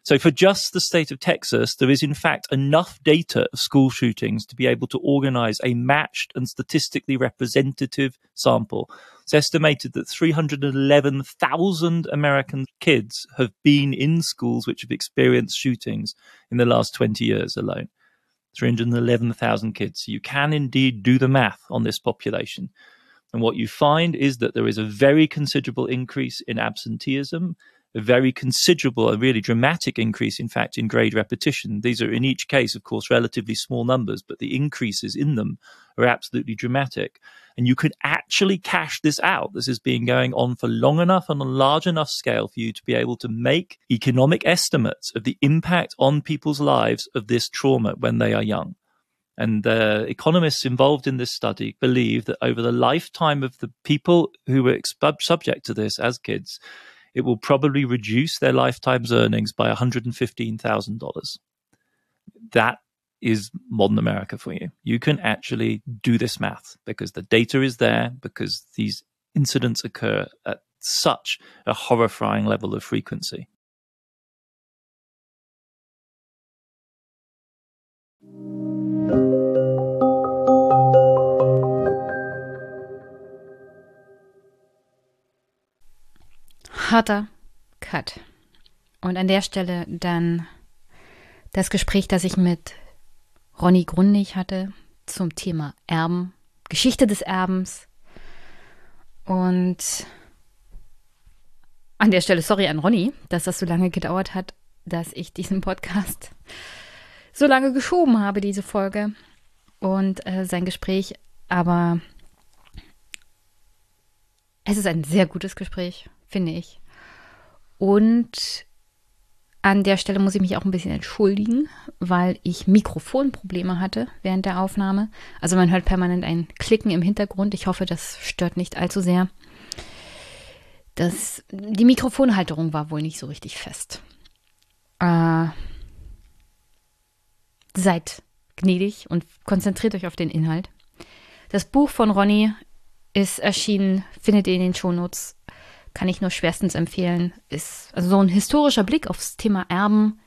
So, for just the state of Texas, there is in fact enough data of school shootings to be able to organize a matched and statistically representative sample. It's estimated that 311,000 American kids have been in schools which have experienced shootings in the last 20 years alone. 311,000 kids. You can indeed do the math on this population. And what you find is that there is a very considerable increase in absenteeism a very considerable and really dramatic increase, in fact, in grade repetition. These are, in each case, of course, relatively small numbers, but the increases in them are absolutely dramatic. And you can actually cash this out. This has been going on for long enough and on a large enough scale for you to be able to make economic estimates of the impact on people's lives of this trauma when they are young. And the economists involved in this study believe that over the lifetime of the people who were subject to this as kids, it will probably reduce their lifetime's earnings by $115,000. That is modern America for you. You can actually do this math because the data is there, because these incidents occur at such a horrifying level of frequency. Harter Cut. Und an der Stelle dann das Gespräch, das ich mit Ronny Grundig hatte zum Thema Erben, Geschichte des Erbens. Und an der Stelle, sorry an Ronny, dass das so lange gedauert hat, dass ich diesen Podcast so lange geschoben habe, diese Folge und äh, sein Gespräch. Aber es ist ein sehr gutes Gespräch finde ich. Und an der Stelle muss ich mich auch ein bisschen entschuldigen, weil ich Mikrofonprobleme hatte während der Aufnahme. Also man hört permanent ein Klicken im Hintergrund. Ich hoffe, das stört nicht allzu sehr. Das, die Mikrofonhalterung war wohl nicht so richtig fest. Äh, seid gnädig und konzentriert euch auf den Inhalt. Das Buch von Ronny ist erschienen, findet ihr in den Shownotes kann ich nur schwerstens empfehlen. Ist, also so ein historischer Blick aufs Thema Erben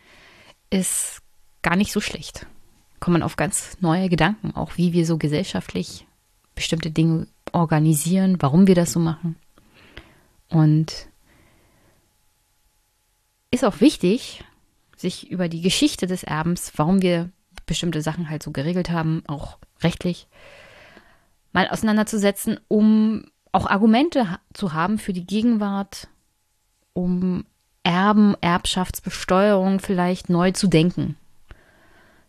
ist gar nicht so schlecht. Kommt man auf ganz neue Gedanken, auch wie wir so gesellschaftlich bestimmte Dinge organisieren, warum wir das so machen. Und ist auch wichtig, sich über die Geschichte des Erbens, warum wir bestimmte Sachen halt so geregelt haben, auch rechtlich, mal auseinanderzusetzen, um auch Argumente zu haben für die Gegenwart, um Erben, Erbschaftsbesteuerung vielleicht neu zu denken,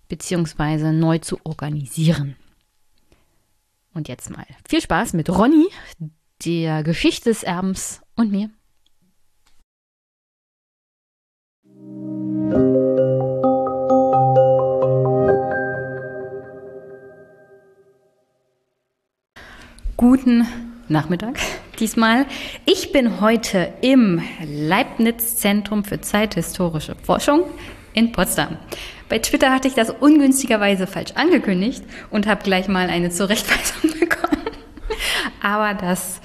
beziehungsweise neu zu organisieren. Und jetzt mal viel Spaß mit Ronny, der Geschichte des Erbens und mir. Guten Nachmittag diesmal. Ich bin heute im Leibniz Zentrum für zeithistorische Forschung in Potsdam. Bei Twitter hatte ich das ungünstigerweise falsch angekündigt und habe gleich mal eine Zurechtweisung bekommen. Aber das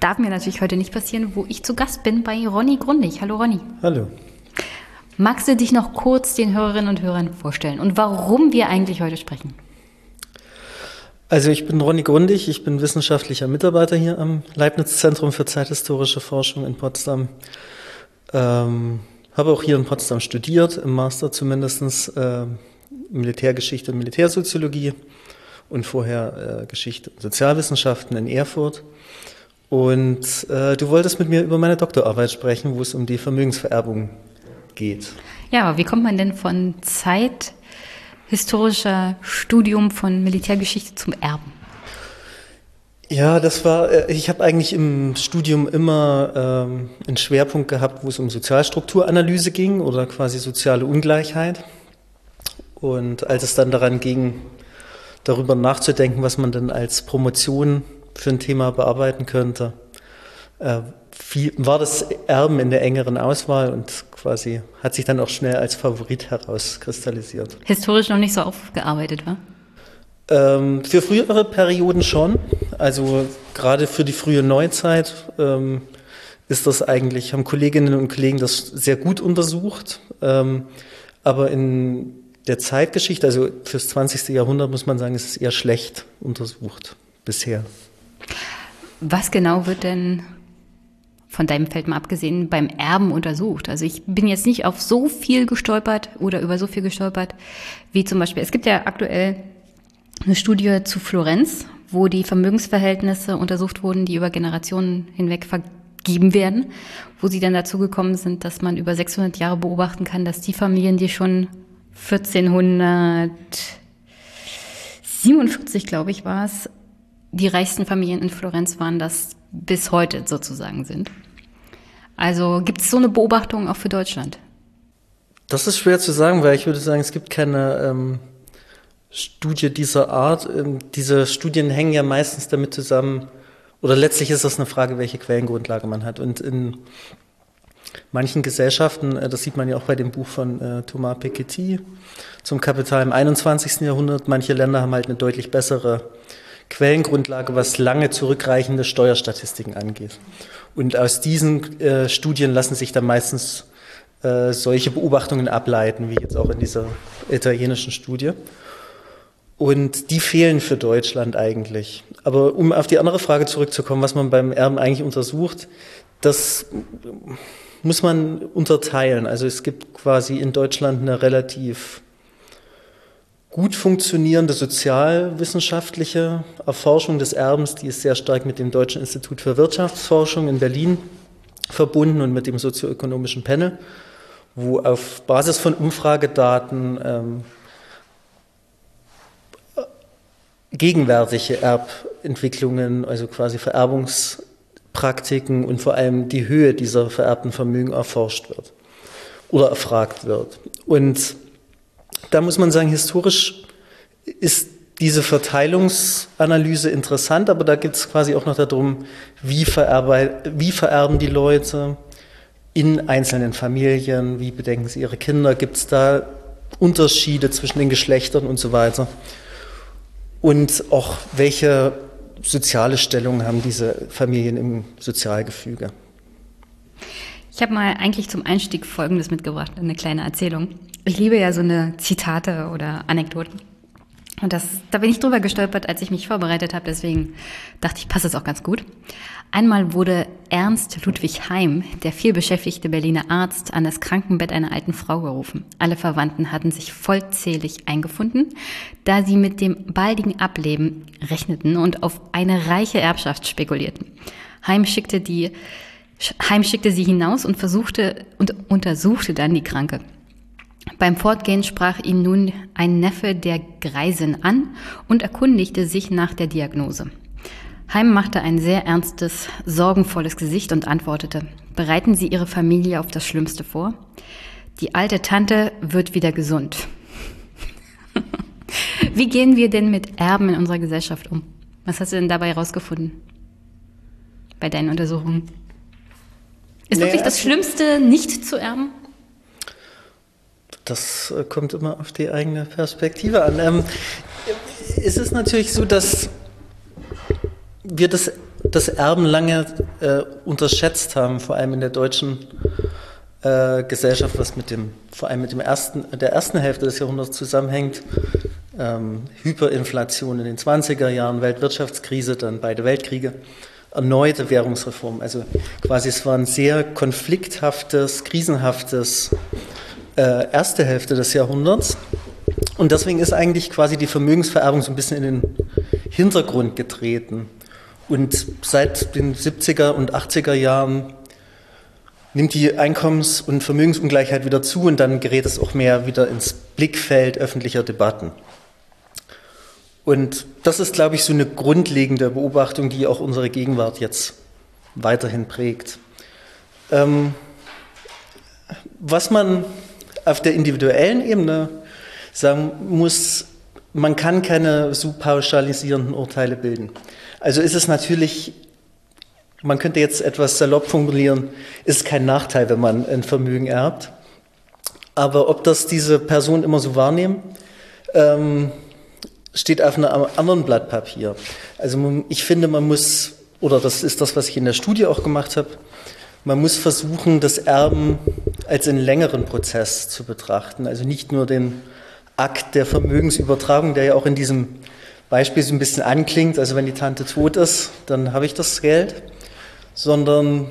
darf mir natürlich heute nicht passieren, wo ich zu Gast bin bei Ronny Grundig. Hallo Ronny. Hallo. Magst du dich noch kurz den Hörerinnen und Hörern vorstellen und warum wir eigentlich heute sprechen? Also ich bin Ronny Grundig, ich bin wissenschaftlicher Mitarbeiter hier am Leibniz Zentrum für zeithistorische Forschung in Potsdam. Ähm, habe auch hier in Potsdam studiert, im Master zumindestens äh, Militärgeschichte und Militärsoziologie und vorher äh, Geschichte und Sozialwissenschaften in Erfurt. Und äh, du wolltest mit mir über meine Doktorarbeit sprechen, wo es um die Vermögensvererbung geht. Ja, aber wie kommt man denn von zeithistorischer Studium von Militärgeschichte zum Erben? Ja, das war, äh, ich habe eigentlich im Studium immer ähm, einen Schwerpunkt gehabt, wo es um Sozialstrukturanalyse ging oder quasi soziale Ungleichheit. Und als es dann daran ging, darüber nachzudenken, was man denn als Promotion für ein Thema bearbeiten könnte, äh, viel, war das Erben in der engeren Auswahl und quasi hat sich dann auch schnell als Favorit herauskristallisiert. Historisch noch nicht so aufgearbeitet, war? Ähm, für frühere Perioden schon. Also gerade für die frühe Neuzeit ähm, ist das eigentlich, haben Kolleginnen und Kollegen das sehr gut untersucht. Ähm, aber in der Zeitgeschichte, also fürs 20. Jahrhundert muss man sagen, ist es eher schlecht untersucht bisher. Was genau wird denn von deinem Feld mal abgesehen beim Erben untersucht? Also ich bin jetzt nicht auf so viel gestolpert oder über so viel gestolpert, wie zum Beispiel, es gibt ja aktuell eine Studie zu Florenz, wo die Vermögensverhältnisse untersucht wurden, die über Generationen hinweg vergeben werden, wo sie dann dazu gekommen sind, dass man über 600 Jahre beobachten kann, dass die Familien, die schon 1447, glaube ich, war es, die reichsten Familien in Florenz waren, das bis heute sozusagen sind. Also gibt es so eine Beobachtung auch für Deutschland? Das ist schwer zu sagen, weil ich würde sagen, es gibt keine ähm, Studie dieser Art. Ähm, diese Studien hängen ja meistens damit zusammen, oder letztlich ist das eine Frage, welche Quellengrundlage man hat. Und in manchen Gesellschaften, äh, das sieht man ja auch bei dem Buch von äh, Thomas Piketty zum Kapital im 21. Jahrhundert, manche Länder haben halt eine deutlich bessere Quellengrundlage, was lange zurückreichende Steuerstatistiken angeht. Und aus diesen äh, Studien lassen sich dann meistens äh, solche Beobachtungen ableiten, wie jetzt auch in dieser italienischen Studie. Und die fehlen für Deutschland eigentlich. Aber um auf die andere Frage zurückzukommen, was man beim Erben eigentlich untersucht, das muss man unterteilen. Also es gibt quasi in Deutschland eine relativ gut funktionierende sozialwissenschaftliche Erforschung des Erbens, die ist sehr stark mit dem Deutschen Institut für Wirtschaftsforschung in Berlin verbunden und mit dem sozioökonomischen Panel, wo auf Basis von Umfragedaten ähm, gegenwärtige Erbentwicklungen, also quasi Vererbungspraktiken und vor allem die Höhe dieser vererbten Vermögen erforscht wird oder erfragt wird. Und da muss man sagen, historisch ist diese Verteilungsanalyse interessant, aber da geht es quasi auch noch darum, wie, wie vererben die Leute in einzelnen Familien, wie bedenken sie ihre Kinder, gibt es da Unterschiede zwischen den Geschlechtern und so weiter. Und auch welche soziale Stellung haben diese Familien im Sozialgefüge. Ich habe mal eigentlich zum Einstieg Folgendes mitgebracht, eine kleine Erzählung. Ich liebe ja so eine Zitate oder Anekdoten. Und das, da bin ich drüber gestolpert, als ich mich vorbereitet habe. Deswegen dachte ich, passt es auch ganz gut. Einmal wurde Ernst Ludwig Heim, der vielbeschäftigte Berliner Arzt, an das Krankenbett einer alten Frau gerufen. Alle Verwandten hatten sich vollzählig eingefunden, da sie mit dem baldigen Ableben rechneten und auf eine reiche Erbschaft spekulierten. Heim schickte die Heim schickte sie hinaus und versuchte und untersuchte dann die Kranke. Beim Fortgehen sprach ihn nun ein Neffe der Greisin an und erkundigte sich nach der Diagnose. Heim machte ein sehr ernstes, sorgenvolles Gesicht und antwortete, bereiten Sie Ihre Familie auf das Schlimmste vor? Die alte Tante wird wieder gesund. Wie gehen wir denn mit Erben in unserer Gesellschaft um? Was hast du denn dabei herausgefunden? Bei deinen Untersuchungen? Ist nee, wirklich das also Schlimmste, nicht zu erben? Das äh, kommt immer auf die eigene Perspektive an. Ähm, ist es natürlich so, dass wir das das Erben lange äh, unterschätzt haben, vor allem in der deutschen äh, Gesellschaft, was mit dem, vor allem mit dem ersten, der ersten Hälfte des Jahrhunderts zusammenhängt. Ähm, Hyperinflation in den 20er Jahren, Weltwirtschaftskrise, dann beide Weltkriege, erneute Währungsreform. Also quasi es war ein sehr konflikthaftes, krisenhaftes äh, erste Hälfte des Jahrhunderts. Und deswegen ist eigentlich quasi die Vermögensvererbung so ein bisschen in den Hintergrund getreten. Und seit den 70er und 80er Jahren nimmt die Einkommens- und Vermögensungleichheit wieder zu und dann gerät es auch mehr wieder ins Blickfeld öffentlicher Debatten. Und das ist, glaube ich, so eine grundlegende Beobachtung, die auch unsere Gegenwart jetzt weiterhin prägt. Ähm, was man auf der individuellen Ebene sagen muss, man kann keine so pauschalisierenden Urteile bilden. Also ist es natürlich man könnte jetzt etwas salopp formulieren, ist kein Nachteil, wenn man ein Vermögen erbt. Aber ob das diese Person immer so wahrnehmen, ähm, steht auf einem anderen Blatt Papier. Also ich finde, man muss, oder das ist das, was ich in der Studie auch gemacht habe, man muss versuchen, das Erben als einen längeren Prozess zu betrachten. Also nicht nur den Akt der Vermögensübertragung, der ja auch in diesem Beispiel so ein bisschen anklingt. Also wenn die Tante tot ist, dann habe ich das Geld sondern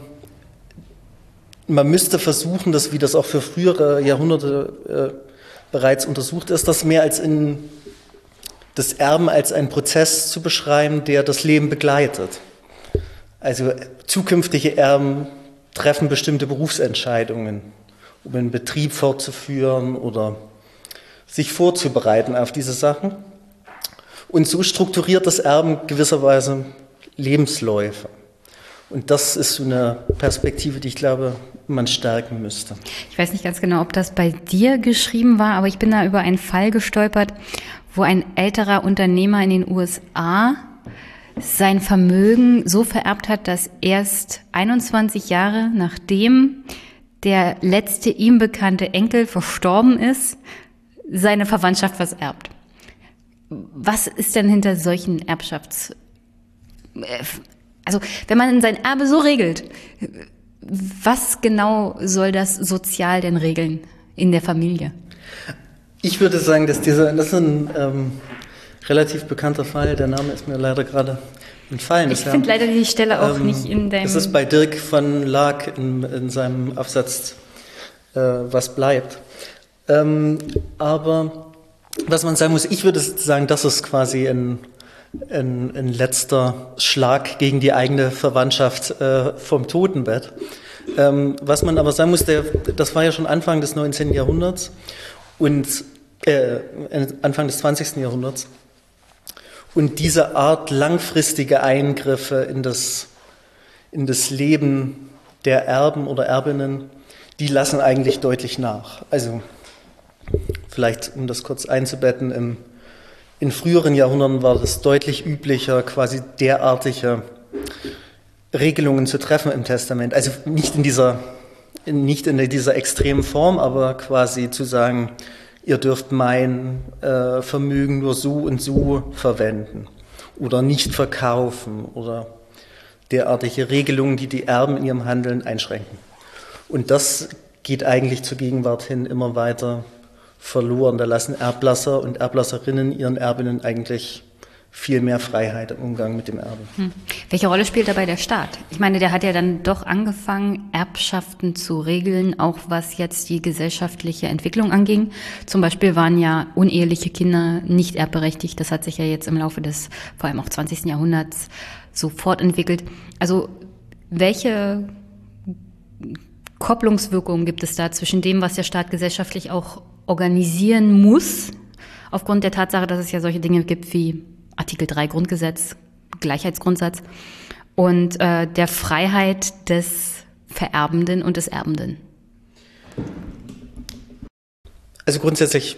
man müsste versuchen, dass, wie das auch für frühere Jahrhunderte äh, bereits untersucht ist, das mehr als in das Erben als einen Prozess zu beschreiben, der das Leben begleitet. Also zukünftige Erben treffen bestimmte Berufsentscheidungen, um einen Betrieb fortzuführen oder sich vorzubereiten auf diese Sachen. Und so strukturiert das Erben gewisserweise Lebensläufe. Und das ist so eine Perspektive, die ich glaube, man stärken müsste. Ich weiß nicht ganz genau, ob das bei dir geschrieben war, aber ich bin da über einen Fall gestolpert, wo ein älterer Unternehmer in den USA sein Vermögen so vererbt hat, dass erst 21 Jahre nachdem der letzte ihm bekannte Enkel verstorben ist, seine Verwandtschaft was erbt. Was ist denn hinter solchen Erbschafts also wenn man sein Erbe so regelt, was genau soll das sozial denn regeln in der Familie? Ich würde sagen, dass dieser, das ist ein ähm, relativ bekannter Fall. Der Name ist mir leider gerade entfallen. Ich finde leider die Stelle auch ähm, nicht in deinem. Das ist bei Dirk van Laak in, in seinem Absatz äh, Was bleibt. Ähm, aber was man sagen muss, ich würde sagen, das ist quasi ein ein, ein letzter Schlag gegen die eigene Verwandtschaft äh, vom Totenbett. Ähm, was man aber sagen muss, der, das war ja schon Anfang des 19. Jahrhunderts und äh, Anfang des 20. Jahrhunderts. Und diese Art langfristige Eingriffe in das, in das Leben der Erben oder Erbinnen, die lassen eigentlich deutlich nach. Also vielleicht, um das kurz einzubetten, im in früheren Jahrhunderten war es deutlich üblicher, quasi derartige Regelungen zu treffen im Testament. Also nicht in dieser, nicht in dieser extremen Form, aber quasi zu sagen, ihr dürft mein äh, Vermögen nur so und so verwenden oder nicht verkaufen oder derartige Regelungen, die die Erben in ihrem Handeln einschränken. Und das geht eigentlich zur Gegenwart hin immer weiter verloren. Da lassen Erblasser und Erblasserinnen ihren Erbinnen eigentlich viel mehr Freiheit im Umgang mit dem Erbe. Hm. Welche Rolle spielt dabei der Staat? Ich meine, der hat ja dann doch angefangen, Erbschaften zu regeln, auch was jetzt die gesellschaftliche Entwicklung anging. Zum Beispiel waren ja uneheliche Kinder nicht erbberechtigt. Das hat sich ja jetzt im Laufe des, vor allem auch 20. Jahrhunderts, so fortentwickelt. Also, welche Kopplungswirkungen gibt es da zwischen dem, was der Staat gesellschaftlich auch organisieren muss, aufgrund der Tatsache, dass es ja solche Dinge gibt wie Artikel 3 Grundgesetz, Gleichheitsgrundsatz und äh, der Freiheit des Vererbenden und des Erbenden. Also grundsätzlich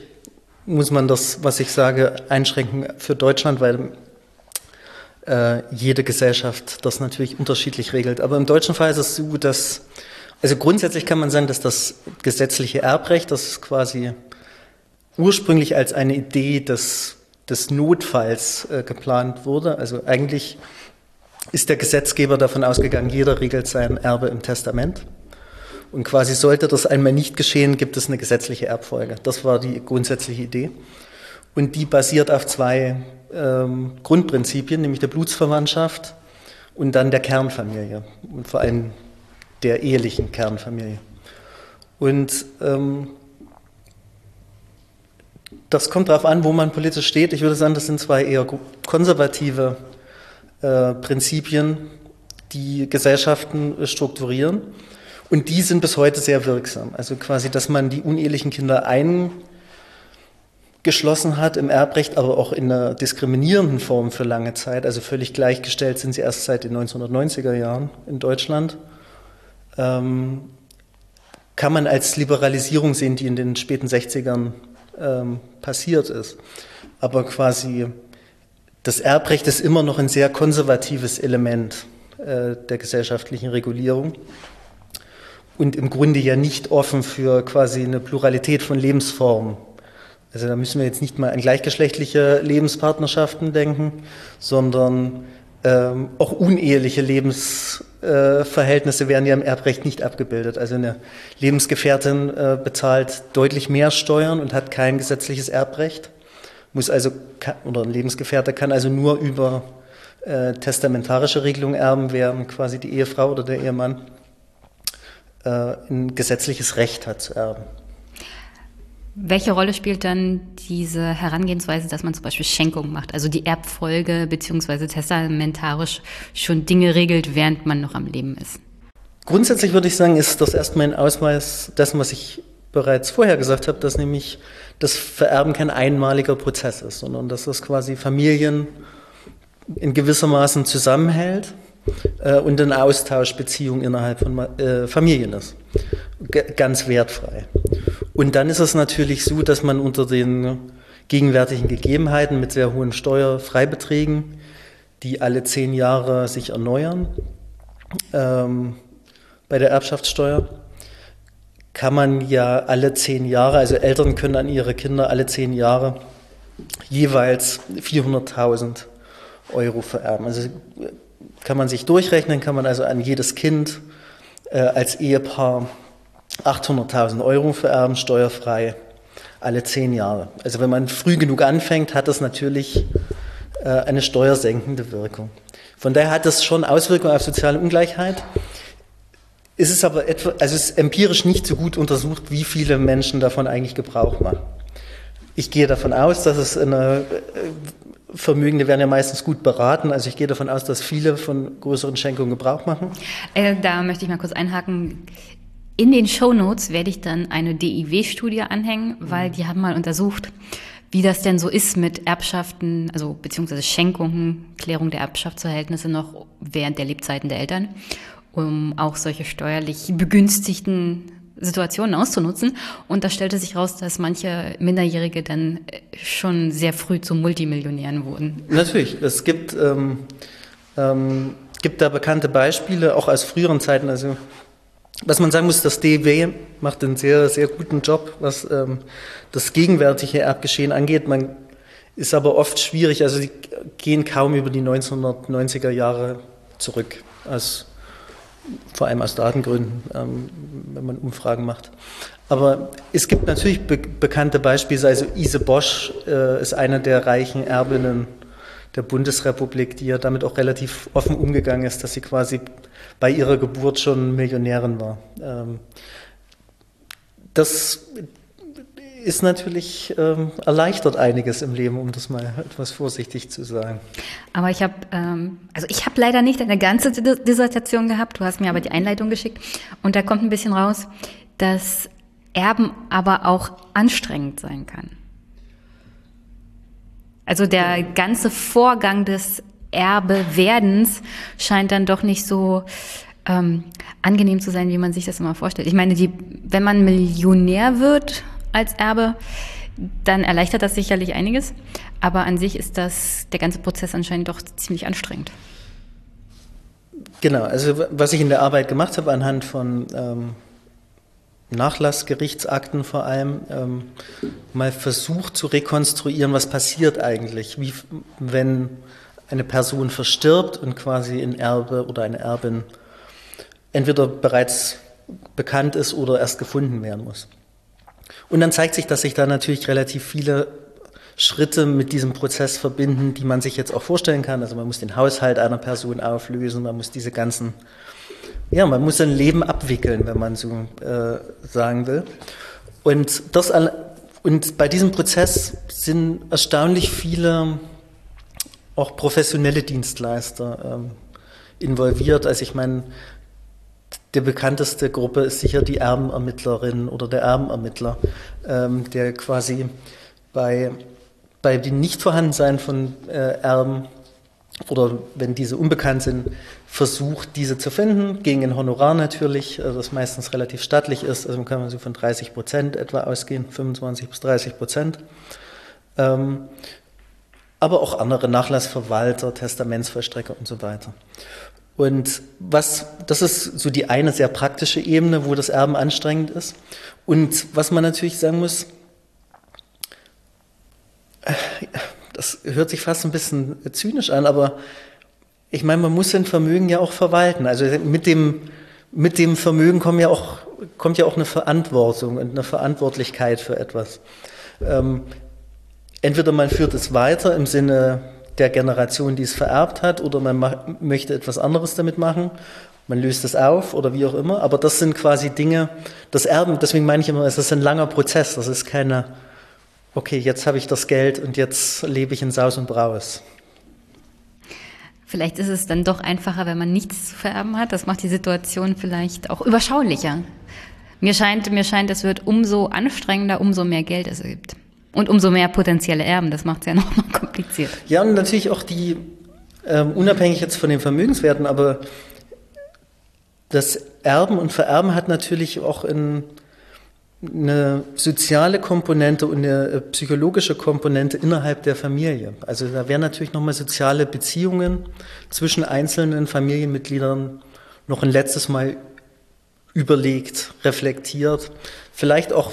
muss man das, was ich sage, einschränken für Deutschland, weil äh, jede Gesellschaft das natürlich unterschiedlich regelt. Aber im deutschen Fall ist es so, dass also grundsätzlich kann man sagen, dass das gesetzliche Erbrecht, das quasi ursprünglich als eine Idee des, des Notfalls äh, geplant wurde, also eigentlich ist der Gesetzgeber davon ausgegangen, jeder regelt sein Erbe im Testament. Und quasi sollte das einmal nicht geschehen, gibt es eine gesetzliche Erbfolge. Das war die grundsätzliche Idee. Und die basiert auf zwei ähm, Grundprinzipien, nämlich der Blutsverwandtschaft und dann der Kernfamilie. Und vor allem der ehelichen Kernfamilie. Und ähm, das kommt darauf an, wo man politisch steht. Ich würde sagen, das sind zwei eher konservative äh, Prinzipien, die Gesellschaften strukturieren. Und die sind bis heute sehr wirksam. Also quasi, dass man die unehelichen Kinder eingeschlossen hat im Erbrecht, aber auch in einer diskriminierenden Form für lange Zeit. Also völlig gleichgestellt sind sie erst seit den 1990er Jahren in Deutschland. Ähm, kann man als Liberalisierung sehen, die in den späten 60ern ähm, passiert ist. Aber quasi das Erbrecht ist immer noch ein sehr konservatives Element äh, der gesellschaftlichen Regulierung und im Grunde ja nicht offen für quasi eine Pluralität von Lebensformen. Also da müssen wir jetzt nicht mal an gleichgeschlechtliche Lebenspartnerschaften denken, sondern ähm, auch uneheliche Lebensverhältnisse äh, werden ja im Erbrecht nicht abgebildet. Also eine Lebensgefährtin äh, bezahlt deutlich mehr Steuern und hat kein gesetzliches Erbrecht, muss also oder ein Lebensgefährte kann also nur über äh, testamentarische Regelungen erben, während quasi die Ehefrau oder der Ehemann äh, ein gesetzliches Recht hat zu erben. Welche Rolle spielt dann diese Herangehensweise, dass man zum Beispiel Schenkungen macht, also die Erbfolge beziehungsweise testamentarisch schon Dinge regelt, während man noch am Leben ist? Grundsätzlich würde ich sagen, ist das erstmal ein Ausweis dessen, was ich bereits vorher gesagt habe, dass nämlich das Vererben kein einmaliger Prozess ist, sondern dass das quasi Familien in gewissermaßen zusammenhält äh, und eine Austauschbeziehung innerhalb von äh, Familien ist. G ganz wertfrei. Und dann ist es natürlich so, dass man unter den gegenwärtigen Gegebenheiten mit sehr hohen Steuerfreibeträgen, die alle zehn Jahre sich erneuern, ähm, bei der Erbschaftssteuer, kann man ja alle zehn Jahre, also Eltern können an ihre Kinder alle zehn Jahre jeweils 400.000 Euro vererben. Also kann man sich durchrechnen, kann man also an jedes Kind äh, als Ehepaar 800.000 Euro vererben, steuerfrei, alle zehn Jahre. Also wenn man früh genug anfängt, hat das natürlich äh, eine steuersenkende Wirkung. Von daher hat das schon Auswirkungen auf soziale Ungleichheit. Es ist aber etwa, also es ist empirisch nicht so gut untersucht, wie viele Menschen davon eigentlich Gebrauch machen. Ich gehe davon aus, dass es eine äh, Vermögende werden ja meistens gut beraten. Also ich gehe davon aus, dass viele von größeren Schenkungen Gebrauch machen. Äh, da möchte ich mal kurz einhaken. In den Show Notes werde ich dann eine DIW-Studie anhängen, weil die haben mal untersucht, wie das denn so ist mit Erbschaften, also beziehungsweise Schenkungen, Klärung der Erbschaftsverhältnisse noch während der Lebzeiten der Eltern, um auch solche steuerlich begünstigten Situationen auszunutzen. Und da stellte sich raus, dass manche Minderjährige dann schon sehr früh zu Multimillionären wurden. Natürlich, es gibt, ähm, ähm, gibt da bekannte Beispiele, auch aus früheren Zeiten. Also was man sagen muss, das DW macht einen sehr, sehr guten Job, was ähm, das gegenwärtige Erbgeschehen angeht. Man ist aber oft schwierig, also sie gehen kaum über die 1990er Jahre zurück, als, vor allem aus Datengründen, ähm, wenn man Umfragen macht. Aber es gibt natürlich be bekannte Beispiele, also Ise Bosch äh, ist eine der reichen Erbinnen der Bundesrepublik, die ja damit auch relativ offen umgegangen ist, dass sie quasi bei ihrer Geburt schon Millionärin war. Ähm, das ist natürlich ähm, erleichtert einiges im Leben, um das mal etwas vorsichtig zu sagen. Aber ich habe, ähm, also ich habe leider nicht eine ganze Dissertation gehabt. Du hast mir aber die Einleitung geschickt und da kommt ein bisschen raus, dass Erben aber auch anstrengend sein kann. Also der ganze Vorgang des Erbewerdens scheint dann doch nicht so ähm, angenehm zu sein, wie man sich das immer vorstellt. Ich meine, die, wenn man Millionär wird als Erbe, dann erleichtert das sicherlich einiges. Aber an sich ist das der ganze Prozess anscheinend doch ziemlich anstrengend. Genau, also was ich in der Arbeit gemacht habe anhand von ähm, Nachlassgerichtsakten vor allem, ähm, mal versucht zu rekonstruieren, was passiert eigentlich, wie, wenn eine Person verstirbt und quasi ein Erbe oder eine Erbin entweder bereits bekannt ist oder erst gefunden werden muss. Und dann zeigt sich, dass sich da natürlich relativ viele Schritte mit diesem Prozess verbinden, die man sich jetzt auch vorstellen kann. Also man muss den Haushalt einer Person auflösen, man muss diese ganzen, ja, man muss ein Leben abwickeln, wenn man so äh, sagen will. Und das und bei diesem Prozess sind erstaunlich viele auch professionelle Dienstleister ähm, involviert. Also ich meine, der bekannteste Gruppe ist sicher die Erbenermittlerin oder der Erbenermittler, ähm, der quasi bei, bei dem Nichtvorhandensein von äh, Erben oder wenn diese unbekannt sind, versucht, diese zu finden, gegen ein Honorar natürlich, äh, das meistens relativ stattlich ist, also kann man so von 30 Prozent etwa ausgehen, 25 bis 30 Prozent. Ähm, aber auch andere Nachlassverwalter, Testamentsvollstrecker und so weiter. Und was, das ist so die eine sehr praktische Ebene, wo das Erben anstrengend ist. Und was man natürlich sagen muss, äh, das hört sich fast ein bisschen zynisch an, aber ich meine, man muss sein Vermögen ja auch verwalten. Also mit dem, mit dem Vermögen kommt ja auch, kommt ja auch eine Verantwortung und eine Verantwortlichkeit für etwas. Ähm, entweder man führt es weiter im Sinne der Generation, die es vererbt hat, oder man möchte etwas anderes damit machen. Man löst es auf oder wie auch immer. Aber das sind quasi Dinge, das Erben, deswegen meine ich immer, es ist ein langer Prozess. Das ist keine, okay, jetzt habe ich das Geld und jetzt lebe ich in Saus und Braus. Vielleicht ist es dann doch einfacher, wenn man nichts zu vererben hat. Das macht die Situation vielleicht auch überschaulicher. Mir scheint, mir scheint, es wird umso anstrengender, umso mehr Geld es gibt. Und umso mehr potenzielle Erben, das macht es ja nochmal kompliziert. Ja, und natürlich auch die, ähm, unabhängig jetzt von den Vermögenswerten, aber das Erben und Vererben hat natürlich auch in, eine soziale Komponente und eine äh, psychologische Komponente innerhalb der Familie. Also da wären natürlich nochmal soziale Beziehungen zwischen einzelnen Familienmitgliedern noch ein letztes Mal überlegt, reflektiert, vielleicht auch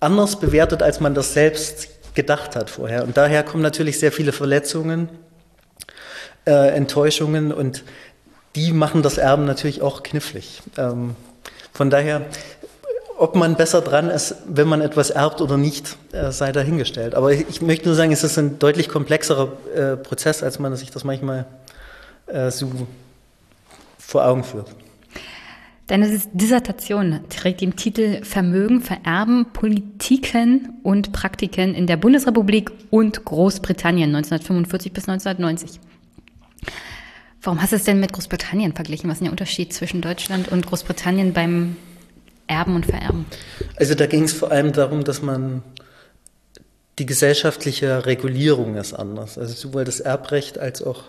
anders bewertet, als man das selbst gedacht hat vorher. Und daher kommen natürlich sehr viele Verletzungen, äh, Enttäuschungen und die machen das Erben natürlich auch knifflig. Ähm, von daher, ob man besser dran ist, wenn man etwas erbt oder nicht, äh, sei dahingestellt. Aber ich möchte nur sagen, es ist ein deutlich komplexerer äh, Prozess, als man sich das manchmal äh, so vor Augen führt. Deine Dissertation trägt den Titel Vermögen, Vererben, Politiken und Praktiken in der Bundesrepublik und Großbritannien 1945 bis 1990. Warum hast du es denn mit Großbritannien verglichen? Was ist der Unterschied zwischen Deutschland und Großbritannien beim Erben und Vererben? Also da ging es vor allem darum, dass man die gesellschaftliche Regulierung ist anders. Also sowohl das Erbrecht als auch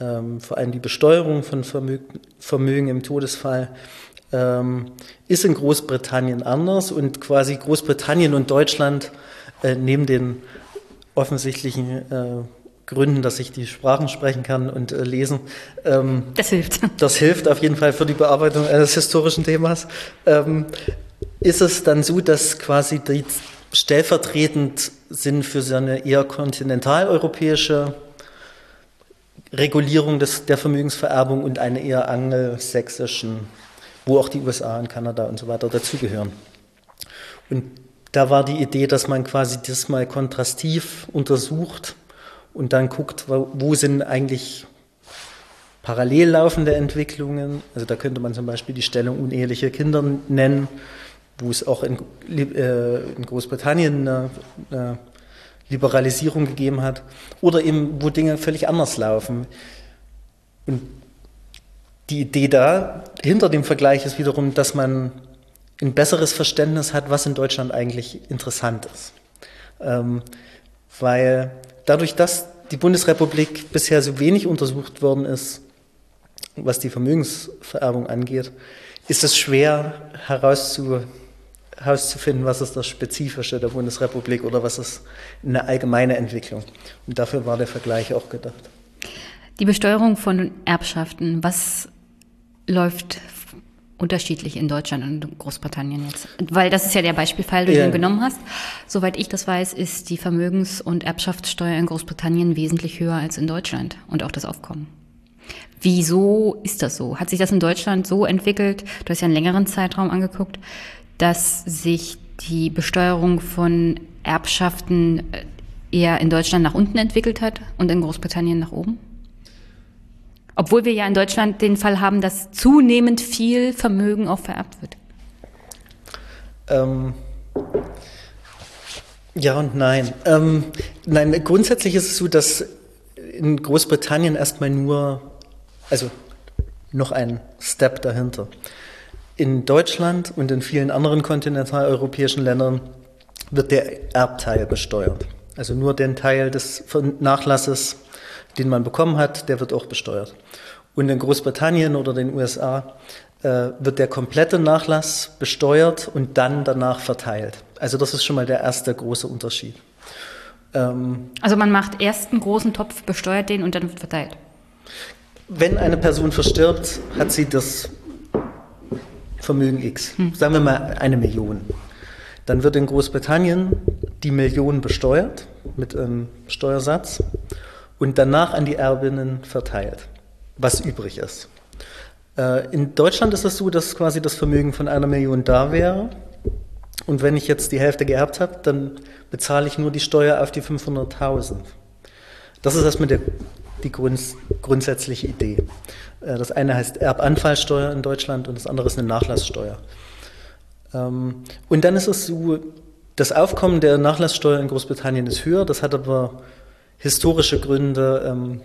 ähm, vor allem die Besteuerung von Vermögen, Vermögen im Todesfall ähm, ist in Großbritannien anders und quasi Großbritannien und Deutschland äh, neben den offensichtlichen äh, Gründen, dass ich die Sprachen sprechen kann und äh, lesen. Ähm, das hilft. Das hilft auf jeden Fall für die Bearbeitung eines historischen Themas. Ähm, ist es dann so, dass quasi die stellvertretend sind für so eine eher kontinentaleuropäische Regulierung des, der Vermögensvererbung und eine eher angelsächsischen, wo auch die USA und Kanada und so weiter dazugehören. Und da war die Idee, dass man quasi das mal kontrastiv untersucht und dann guckt, wo sind eigentlich parallel laufende Entwicklungen. Also da könnte man zum Beispiel die Stellung unehelicher Kinder nennen, wo es auch in, äh, in Großbritannien eine, eine Liberalisierung gegeben hat oder eben, wo Dinge völlig anders laufen. Und die Idee da hinter dem Vergleich ist wiederum, dass man ein besseres Verständnis hat, was in Deutschland eigentlich interessant ist. Ähm, weil dadurch, dass die Bundesrepublik bisher so wenig untersucht worden ist, was die Vermögensvererbung angeht, ist es schwer herauszufinden, herauszufinden, was ist das Spezifische der Bundesrepublik oder was ist eine allgemeine Entwicklung. Und dafür war der Vergleich auch gedacht. Die Besteuerung von Erbschaften, was läuft unterschiedlich in Deutschland und Großbritannien jetzt? Weil das ist ja der Beispielfall, den Ja. du genommen hast. Soweit ich das weiß, ist die Vermögens- und Erbschaftssteuer in Großbritannien wesentlich höher als in Deutschland und auch das Aufkommen. Wieso ist das so? Hat sich das in Deutschland so entwickelt, du hast ja einen längeren Zeitraum angeguckt, dass sich die Besteuerung von Erbschaften äh, eher in Deutschland nach unten entwickelt hat und in Großbritannien nach oben? Obwohl wir ja in Deutschland den Fall haben, dass zunehmend viel Vermögen auch vererbt wird. Ähm, ja und nein. Ähm, nein, grundsätzlich ist es so, dass in Großbritannien erstmal nur, also noch ein Step dahinter. In Deutschland und in vielen anderen kontinentaleuropäischen Ländern wird der Erbteil besteuert. Also nur den Teil des Nachlasses, den man bekommen hat, der wird auch besteuert. Und in Großbritannien oder den USA äh, wird der komplette Nachlass besteuert und dann danach verteilt. Also das ist schon mal der erste große Unterschied. Ähm, Also man macht erst einen großen Topf, besteuert den und dann wird verteilt. wenn eine Person verstirbt, hat sie das Vermögen X, sagen wir mal eine Million. Dann wird in Großbritannien die Million besteuert mit einem Steuersatz und danach an die Erbinnen verteilt, was übrig ist. Äh, In Deutschland ist es so, dass quasi das Vermögen von einer Million da wäre. Und wenn ich jetzt die Hälfte geerbt habe, dann bezahle ich nur die Steuer auf die 500.000. Das ist erstmal der, die grunds grundsätzliche Idee. Äh, Das eine heißt Erbanfallsteuer in Deutschland und das andere ist eine Nachlasssteuer. Ähm, Und dann ist es so, das Aufkommen der Nachlasssteuer in Großbritannien ist höher. Das hat aber historische Gründe. Ähm,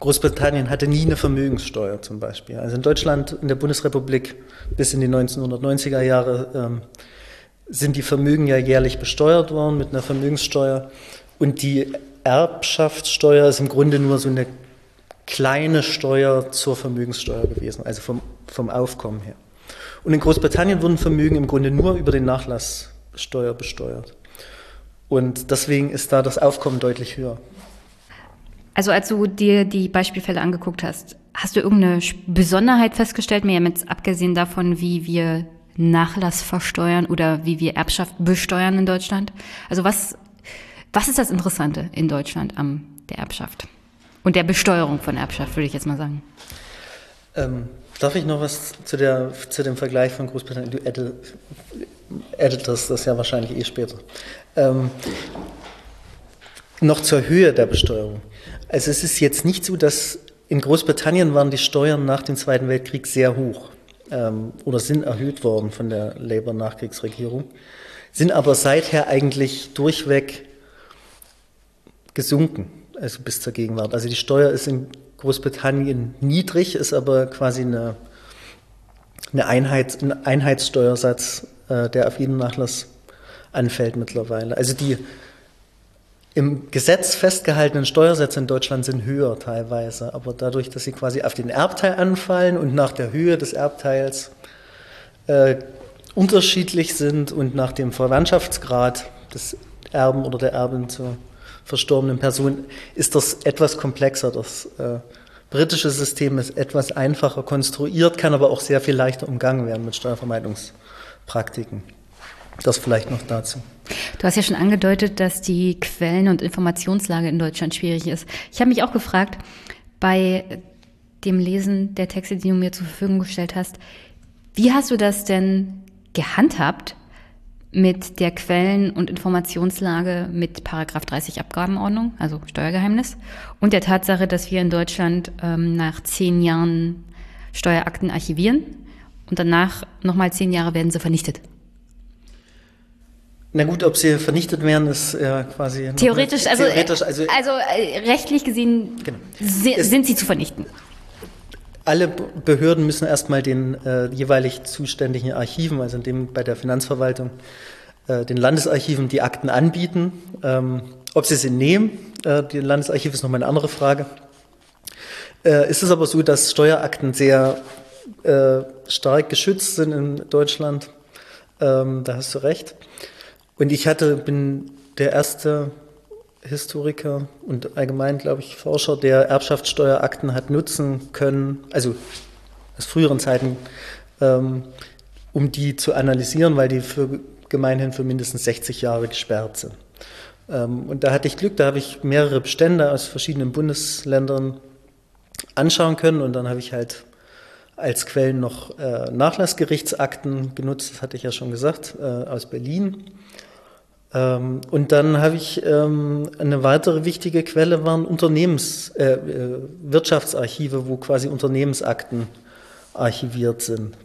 Großbritannien hatte nie eine Vermögenssteuer zum Beispiel. Also in Deutschland, in der Bundesrepublik bis in die 1990er Jahre ähm, sind die Vermögen ja jährlich besteuert worden mit einer Vermögenssteuer. Und die Erbschaftssteuer ist im Grunde nur so eine kleine Steuer zur Vermögenssteuer gewesen, also vom, vom Aufkommen her. Und in Großbritannien wurden Vermögen im Grunde nur über den Nachlasssteuer besteuert. Und deswegen ist da das Aufkommen deutlich höher. Also als du dir die Beispielfälle angeguckt hast, hast du irgendeine Besonderheit festgestellt, mir jetzt abgesehen davon, wie wir Nachlass versteuern oder wie wir Erbschaft besteuern in Deutschland? Also was, was ist das Interessante in Deutschland am der Erbschaft? Und der Besteuerung von Erbschaft, würde ich jetzt mal sagen. Ähm, darf ich noch was zu, der, zu dem Vergleich von Großbritannien? Du edit, editest das ja wahrscheinlich eh später. Ähm, noch zur Höhe der Besteuerung. Also es ist jetzt nicht so, dass in Großbritannien waren die Steuern nach dem Zweiten Weltkrieg sehr hoch ähm, oder sind erhöht worden von der Labour-Nachkriegsregierung, sind aber seither eigentlich durchweg gesunken, also bis zur Gegenwart. Also die Steuer ist in Großbritannien niedrig, ist aber quasi eine, eine Einheit, ein Einheitssteuersatz, äh, der auf jeden Nachlass anfällt mittlerweile. Also die im Gesetz festgehaltenen Steuersätze in Deutschland sind höher teilweise, aber dadurch, dass sie quasi auf den Erbteil anfallen und nach der Höhe des Erbteils äh, unterschiedlich sind und nach dem Verwandtschaftsgrad des Erben oder der Erbin zur verstorbenen Person, ist das etwas komplexer. Das äh, britische System ist etwas einfacher konstruiert, kann aber auch sehr viel leichter umgangen werden mit Steuervermeidungspraktiken. Das vielleicht noch dazu. Du hast ja schon angedeutet, dass die Quellen- und Informationslage in Deutschland schwierig ist. Ich habe mich auch gefragt, bei dem Lesen der Texte, die du mir zur Verfügung gestellt hast, wie hast du das denn gehandhabt mit der Quellen- und Informationslage mit Paragraph 30 Abgabenordnung, also Steuergeheimnis, und der Tatsache, dass wir in Deutschland ähm, nach zehn Jahren Steuerakten archivieren und danach nochmal zehn Jahre werden sie vernichtet? Na gut, ob sie vernichtet werden, ist ja quasi. noch Theoretisch, eine- also, theoretisch, also also äh, rechtlich gesehen Genau. sind sie zu vernichten. Alle Behörden müssen erstmal den äh, jeweilig zuständigen Archiven, also in dem bei der Finanzverwaltung, äh, den Landesarchiven die Akten anbieten. Ähm, ob sie sie nehmen, äh, die Landesarchiv ist nochmal eine andere Frage. Äh, ist es aber so, dass Steuerakten sehr äh, stark geschützt sind in Deutschland. Ähm, da hast du recht. Und ich hatte, bin der erste Historiker und allgemein, glaube ich, Forscher, der Erbschaftssteuerakten hat nutzen können, also aus früheren Zeiten ähm, um die zu analysieren, weil die für gemeinhin für mindestens 60 Jahre gesperrt sind. Ähm, und da hatte ich Glück, da habe ich mehrere Bestände aus verschiedenen Bundesländern anschauen können und dann habe ich halt als Quellen noch äh, Nachlassgerichtsakten genutzt, das hatte ich ja schon gesagt, äh, aus Berlin. Ähm, und dann habe ich ähm, eine weitere wichtige Quelle waren Unternehmens, äh, äh, Wirtschaftsarchive, wo quasi Unternehmensakten archiviert sind.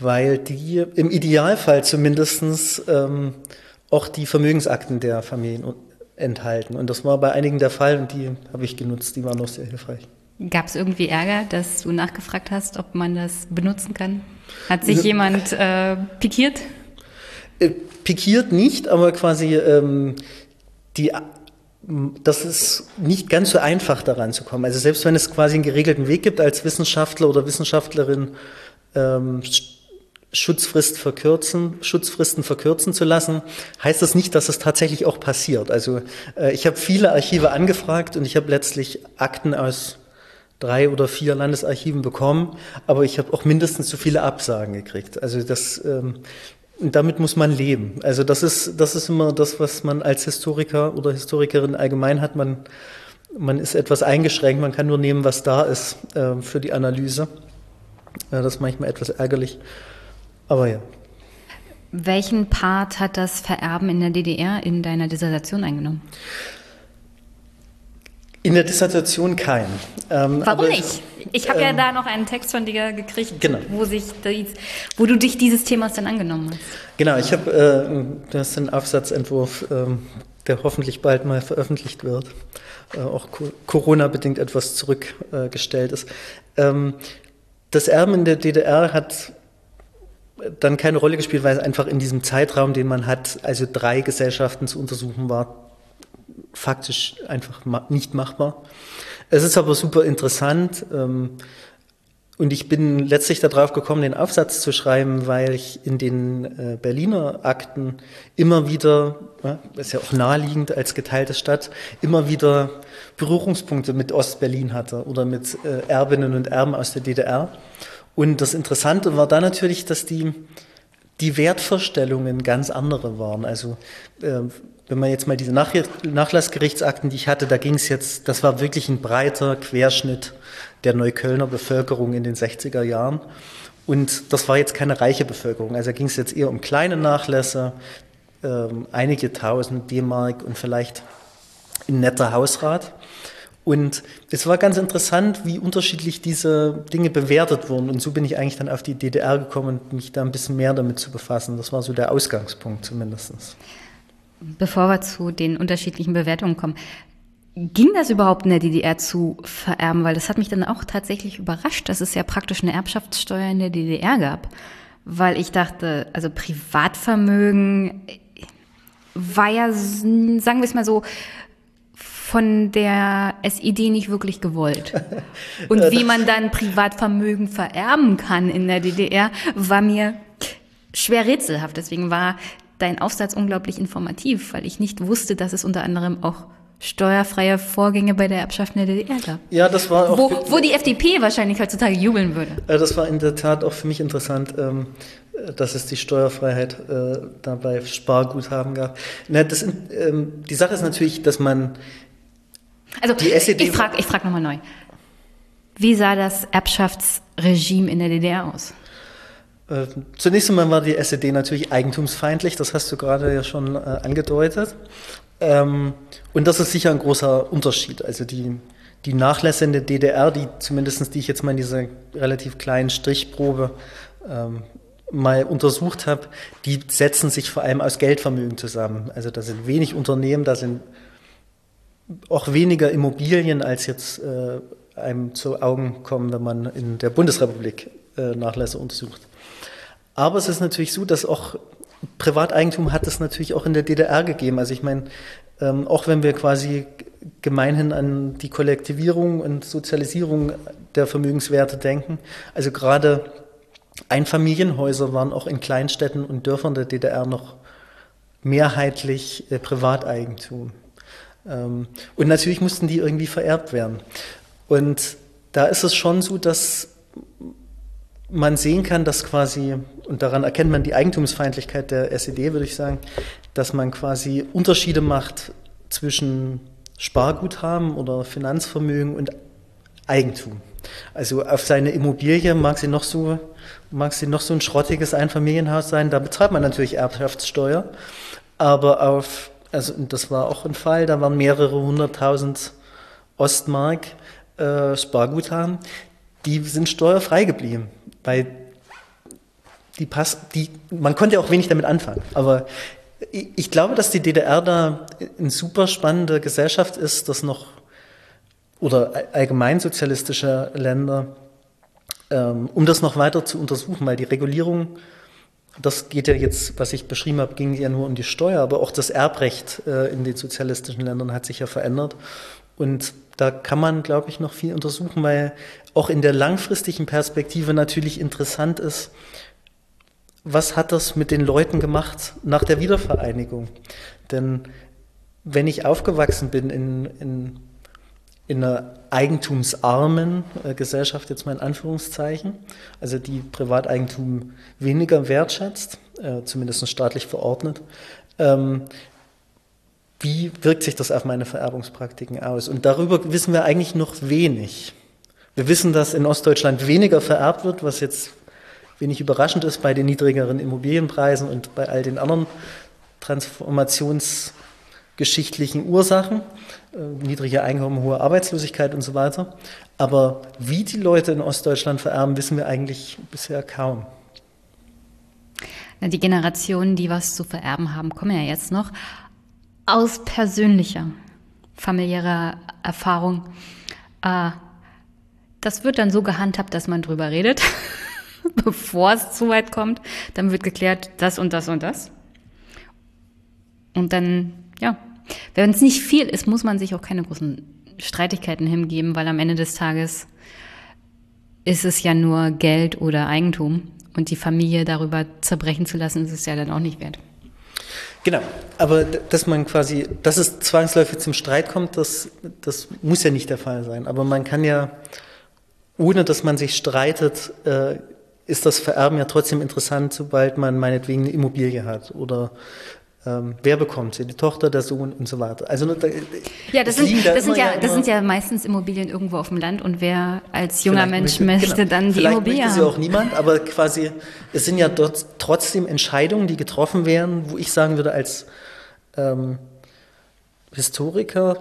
Weil die im Idealfall zumindestens ähm, auch die Vermögensakten der Familien enthalten. Und das war bei einigen der Fall und die habe ich genutzt, die waren auch sehr hilfreich. Gab es irgendwie Ärger, dass du nachgefragt hast, ob man das benutzen kann? Hat sich jemand äh, pikiert? Äh, pikiert nicht, aber quasi ähm, die, das ist nicht ganz so einfach daran zu kommen. Also selbst wenn es quasi einen geregelten Weg gibt als Wissenschaftler oder Wissenschaftlerin, ähm, Schutzfrist verkürzen, Schutzfristen verkürzen zu lassen, heißt das nicht, dass es tatsächlich auch passiert. Also äh, ich habe viele Archive angefragt und ich habe letztlich Akten aus drei oder vier Landesarchiven bekommen, aber ich habe auch mindestens so viele Absagen gekriegt. Also das ähm, damit muss man leben. Also das ist das ist immer das, was man als Historiker oder Historikerin allgemein hat. Man man ist etwas eingeschränkt. Man kann nur nehmen, was da ist äh, für die Analyse. Ja, das ist manchmal etwas ärgerlich. Aber ja. Welchen Part hat das Vererben in der DDR in deiner Dissertation eingenommen? In der Dissertation keinen. Ähm, Warum nicht? Ich habe ähm, ja da noch einen Text von dir gekriegt, genau. wo, sich dies, wo du dich dieses Themas dann angenommen hast. Genau, ich habe, äh, das ist ein Aufsatzentwurf, äh, der hoffentlich bald mal veröffentlicht wird, äh, auch Corona-bedingt etwas zurückgestellt ist. Ähm, das Erben in der DDR hat dann keine Rolle gespielt, weil es einfach in diesem Zeitraum, den man hat, also drei Gesellschaften zu untersuchen, war faktisch einfach nicht machbar. Es ist aber super interessant ähm, und ich bin letztlich darauf gekommen, den Aufsatz zu schreiben, weil ich in den äh, Berliner Akten immer wieder, ist ja auch naheliegend als geteilte Stadt, immer wieder Berührungspunkte mit Ostberlin hatte oder mit äh, Erbinnen und Erben aus der DDR. Und das Interessante war da natürlich, dass die, die Wertvorstellungen ganz andere waren. Also äh, wenn man jetzt mal diese Nach Nachlassgerichtsakten, die ich hatte, da ging es jetzt, das war wirklich ein breiter Querschnitt der Neuköllner Bevölkerung in den 60er Jahren. Und das war jetzt keine reiche Bevölkerung. Also ging es jetzt eher um kleine Nachlässe, ähm, einige tausend D-Mark und vielleicht ein netter Hausrat. Und es war ganz interessant, wie unterschiedlich diese Dinge bewertet wurden. Und so bin ich eigentlich dann auf die DDR gekommen mich da ein bisschen mehr damit zu befassen. Das war so der Ausgangspunkt zumindest. Bevor wir zu den unterschiedlichen Bewertungen kommen, ging das überhaupt in der DDR zu vererben? Weil das hat mich dann auch tatsächlich überrascht, dass es ja praktisch eine Erbschaftssteuer in der DDR gab. Weil ich dachte, also Privatvermögen war ja, sagen wir es mal so, von der SED nicht wirklich gewollt. Und wie man dann Privatvermögen vererben kann in der DDR, war mir schwer rätselhaft. Deswegen war dein Aufsatz unglaublich informativ, weil ich nicht wusste, dass es unter anderem auch steuerfreie Vorgänge bei der Erbschaft in der DDR gab. Ja, das war auch. Wo, wo die FDP wahrscheinlich heutzutage jubeln würde. Das war in der Tat auch für mich interessant, ähm, dass es die Steuerfreiheit äh, dabei Sparguthaben gab. das, ähm, die Sache ist natürlich, dass man also die SED ich frage ich frag nochmal neu. Wie sah das Erbschaftsregime in der DDR aus? Äh, zunächst einmal war die SED natürlich eigentumsfeindlich, das hast du gerade ja schon äh, angedeutet. Ähm, und das ist sicher ein großer Unterschied. Also die, die Nachlässe in der DDR, die zumindest die ich jetzt mal in dieser relativ kleinen Strichprobe ähm, mal untersucht habe, die setzen sich vor allem aus Geldvermögen zusammen. Also da sind wenig Unternehmen, da sind auch weniger Immobilien als jetzt äh, einem zu Augen kommen, wenn man in der Bundesrepublik äh, Nachlässe untersucht. Aber es ist natürlich so, dass auch Privateigentum hat es natürlich auch in der DDR gegeben. Also ich meine, ähm, auch wenn wir quasi gemeinhin an die Kollektivierung und Sozialisierung der Vermögenswerte denken, also gerade Einfamilienhäuser waren auch in Kleinstädten und Dörfern der DDR noch mehrheitlich äh, Privateigentum. Ähm, und natürlich mussten die irgendwie vererbt werden. Und da ist es schon so, dass man sehen kann, dass quasi, und daran erkennt man die Eigentumsfeindlichkeit der SED, würde ich sagen, dass man quasi Unterschiede macht zwischen Sparguthaben oder Finanzvermögen und Eigentum. Also auf seine Immobilie mag sie noch so, mag sie noch so ein schrottiges Einfamilienhaus sein, da bezahlt man natürlich Erbschaftssteuer, aber auf, also das war auch ein Fall, da waren mehrere hunderttausend Ostmark äh, Sparguthaben, die sind steuerfrei geblieben, weil die pass, die, man konnte auch wenig damit anfangen. Aber ich, ich glaube, dass die DDR da eine super spannende Gesellschaft ist, dass noch oder allgemein sozialistische Länder, ähm, um das noch weiter zu untersuchen, weil die Regulierung, das geht ja jetzt, was ich beschrieben habe, ging ja nur um die Steuer, aber auch das Erbrecht äh, in den sozialistischen Ländern hat sich ja verändert. Und da kann man, glaube ich, noch viel untersuchen, weil auch in der langfristigen Perspektive natürlich interessant ist, was hat das mit den Leuten gemacht nach der Wiedervereinigung? Denn wenn ich aufgewachsen bin in, in, in einer eigentumsarmen äh, Gesellschaft, jetzt mal in Anführungszeichen, also die Privateigentum weniger wertschätzt, äh, zumindest staatlich verordnet, ähm, wie wirkt sich das auf meine Vererbungspraktiken aus? Und darüber wissen wir eigentlich noch wenig. Wir wissen, dass in Ostdeutschland weniger vererbt wird, was jetzt wenig überraschend ist bei den niedrigeren Immobilienpreisen und bei all den anderen transformationsgeschichtlichen Ursachen, äh, niedrige Einkommen, hohe Arbeitslosigkeit und so weiter. Aber wie die Leute in Ostdeutschland vererben, wissen wir eigentlich bisher kaum. Die Generationen, die was zu vererben haben, kommen ja jetzt noch aus persönlicher, familiärer Erfahrung. Äh, das wird dann so gehandhabt, dass man drüber redet, bevor es zu weit kommt. Dann wird geklärt, das und das und das. Und dann, ja, wenn es nicht viel ist, muss man sich auch keine großen Streitigkeiten hingeben, weil am Ende des Tages ist es ja nur Geld oder Eigentum. Und die Familie darüber zerbrechen zu lassen, ist es ja dann auch nicht wert. Genau, aber dass man quasi, dass es zwangsläufig zum Streit kommt, das, das muss ja nicht der Fall sein. Aber man kann ja, ohne dass man sich streitet, äh, ist das Vererben ja trotzdem interessant, sobald man meinetwegen eine Immobilie hat oder ähm, wer bekommt sie? Die Tochter, der Sohn und so weiter. Also da, ja, das, sind, da das sind ja, das sind ja meistens Immobilien irgendwo auf dem Land und wer als junger Mensch möchte, möchte genau, dann die vielleicht Immobilie möchte sie auch niemand, aber quasi es sind ja dort trotzdem Entscheidungen, die getroffen werden, wo ich sagen würde als ähm, Historiker,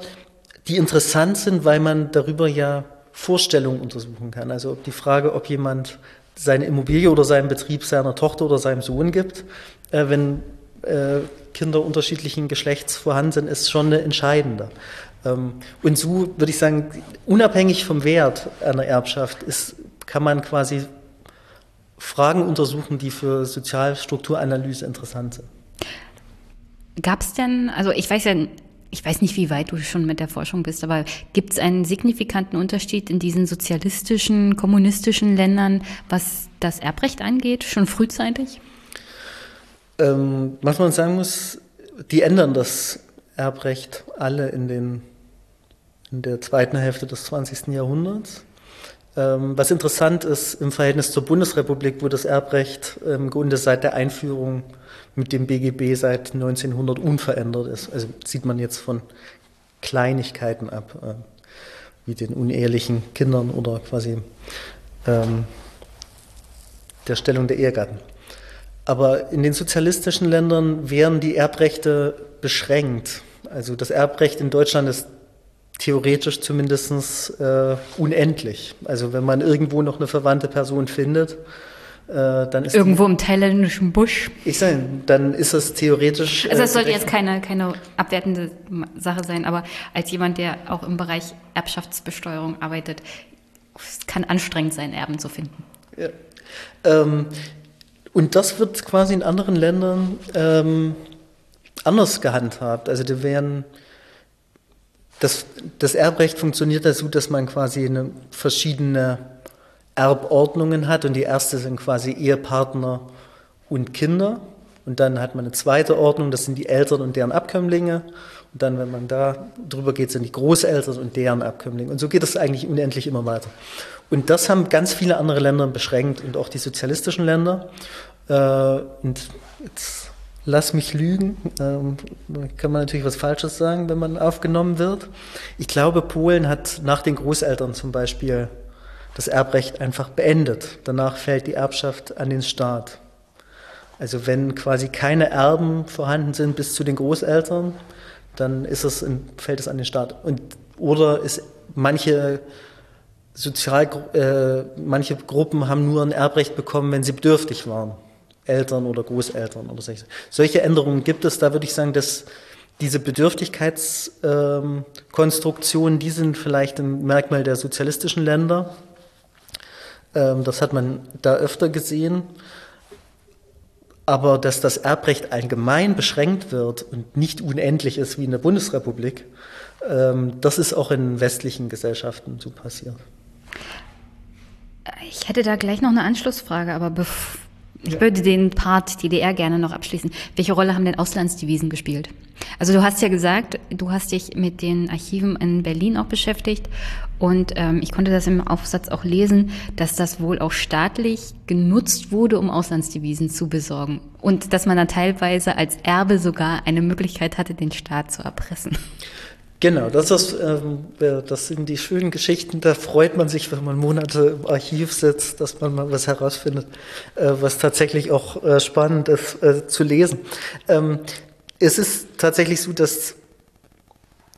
die interessant sind, weil man darüber ja Vorstellungen untersuchen kann. Also ob die Frage, ob jemand seine Immobilie oder seinen Betrieb seiner Tochter oder seinem Sohn gibt, äh, wenn äh, Kinder unterschiedlichen Geschlechts vorhanden sind, ist schon eine entscheidende. Ähm, und so würde ich sagen, unabhängig vom Wert einer Erbschaft ist, kann man quasi Fragen untersuchen, die für Sozialstrukturanalyse interessant sind. Gab es denn, also ich weiß ja, ich weiß nicht, wie weit du schon mit der Forschung bist, aber gibt es einen signifikanten Unterschied in diesen sozialistischen, kommunistischen Ländern, was das Erbrecht angeht, schon frühzeitig? Ähm, was man sagen muss, die ändern das Erbrecht alle in, den, in der zweiten Hälfte des 20. Jahrhunderts. Ähm, was interessant ist im Verhältnis zur Bundesrepublik, wo das Erbrecht im Grunde seit der Einführung mit dem BGB seit 1900 unverändert ist. Also sieht man jetzt von Kleinigkeiten ab, äh, wie den unehelichen Kindern oder quasi ähm, der Stellung der Ehegatten. Aber in den sozialistischen Ländern wären die Erbrechte beschränkt. Also das Erbrecht in Deutschland ist theoretisch zumindest äh, unendlich. Also wenn man irgendwo noch eine verwandte Person findet, äh, dann ist irgendwo die, im thailändischen Busch. Ich sage, dann ist es theoretisch. Also das äh, sollte jetzt keine keine abwertende Sache sein, aber als jemand, der auch im Bereich Erbschaftsbesteuerung arbeitet, es kann anstrengend sein, Erben zu finden. Ja. Ähm, und das wird quasi in anderen Ländern ähm, anders gehandhabt. Also da werden das, das Erbrecht funktioniert so, dass man quasi verschiedene Erbordnungen hat und die erste sind quasi Ehepartner und Kinder Und dann hat man eine zweite Ordnung, das sind die Eltern und deren Abkömmlinge. Und dann, wenn man da drüber geht, sind die Großeltern und deren Abkömmlinge. Und so geht es eigentlich unendlich immer weiter. Und das haben ganz viele andere Länder beschränkt und auch die sozialistischen Länder. Äh, und jetzt lass mich lügen, ähm, kann man natürlich was Falsches sagen, wenn man aufgenommen wird. Ich glaube, Polen hat nach den Großeltern zum Beispiel das Erbrecht einfach beendet. Danach fällt die Erbschaft an den Staat. Also wenn quasi keine Erben vorhanden sind bis zu den Großeltern, dann ist es, fällt es an den Staat. Und, oder ist manche Sozial, äh, manche Gruppen haben nur ein Erbrecht bekommen, wenn sie bedürftig waren. Eltern oder Großeltern oder solche. Solche Änderungen gibt es. Da würde ich sagen, dass diese Bedürftigkeitskonstruktionen, ähm, die sind vielleicht ein Merkmal der sozialistischen Länder. Ähm, das hat man da öfter gesehen. Aber dass das Erbrecht allgemein beschränkt wird und nicht unendlich ist wie in der Bundesrepublik, ähm, das ist auch in westlichen Gesellschaften so passiert. Ich hätte da gleich noch eine Anschlussfrage, aber bevor ich würde den Part DDR gerne noch abschließen. Welche Rolle haben denn Auslandsdevisen gespielt? Also du hast ja gesagt, du hast dich mit den Archiven in Berlin auch beschäftigt und ähm, ich konnte das im Aufsatz auch lesen, dass das wohl auch staatlich genutzt wurde, um Auslandsdevisen zu besorgen und dass man da teilweise als Erbe sogar eine Möglichkeit hatte, den Staat zu erpressen. Genau, das, ist, ähm, das sind die schönen Geschichten, da freut man sich, wenn man Monate im Archiv sitzt, dass man mal was herausfindet, äh, was tatsächlich auch äh, spannend ist äh, zu lesen. Ähm, es ist tatsächlich so, dass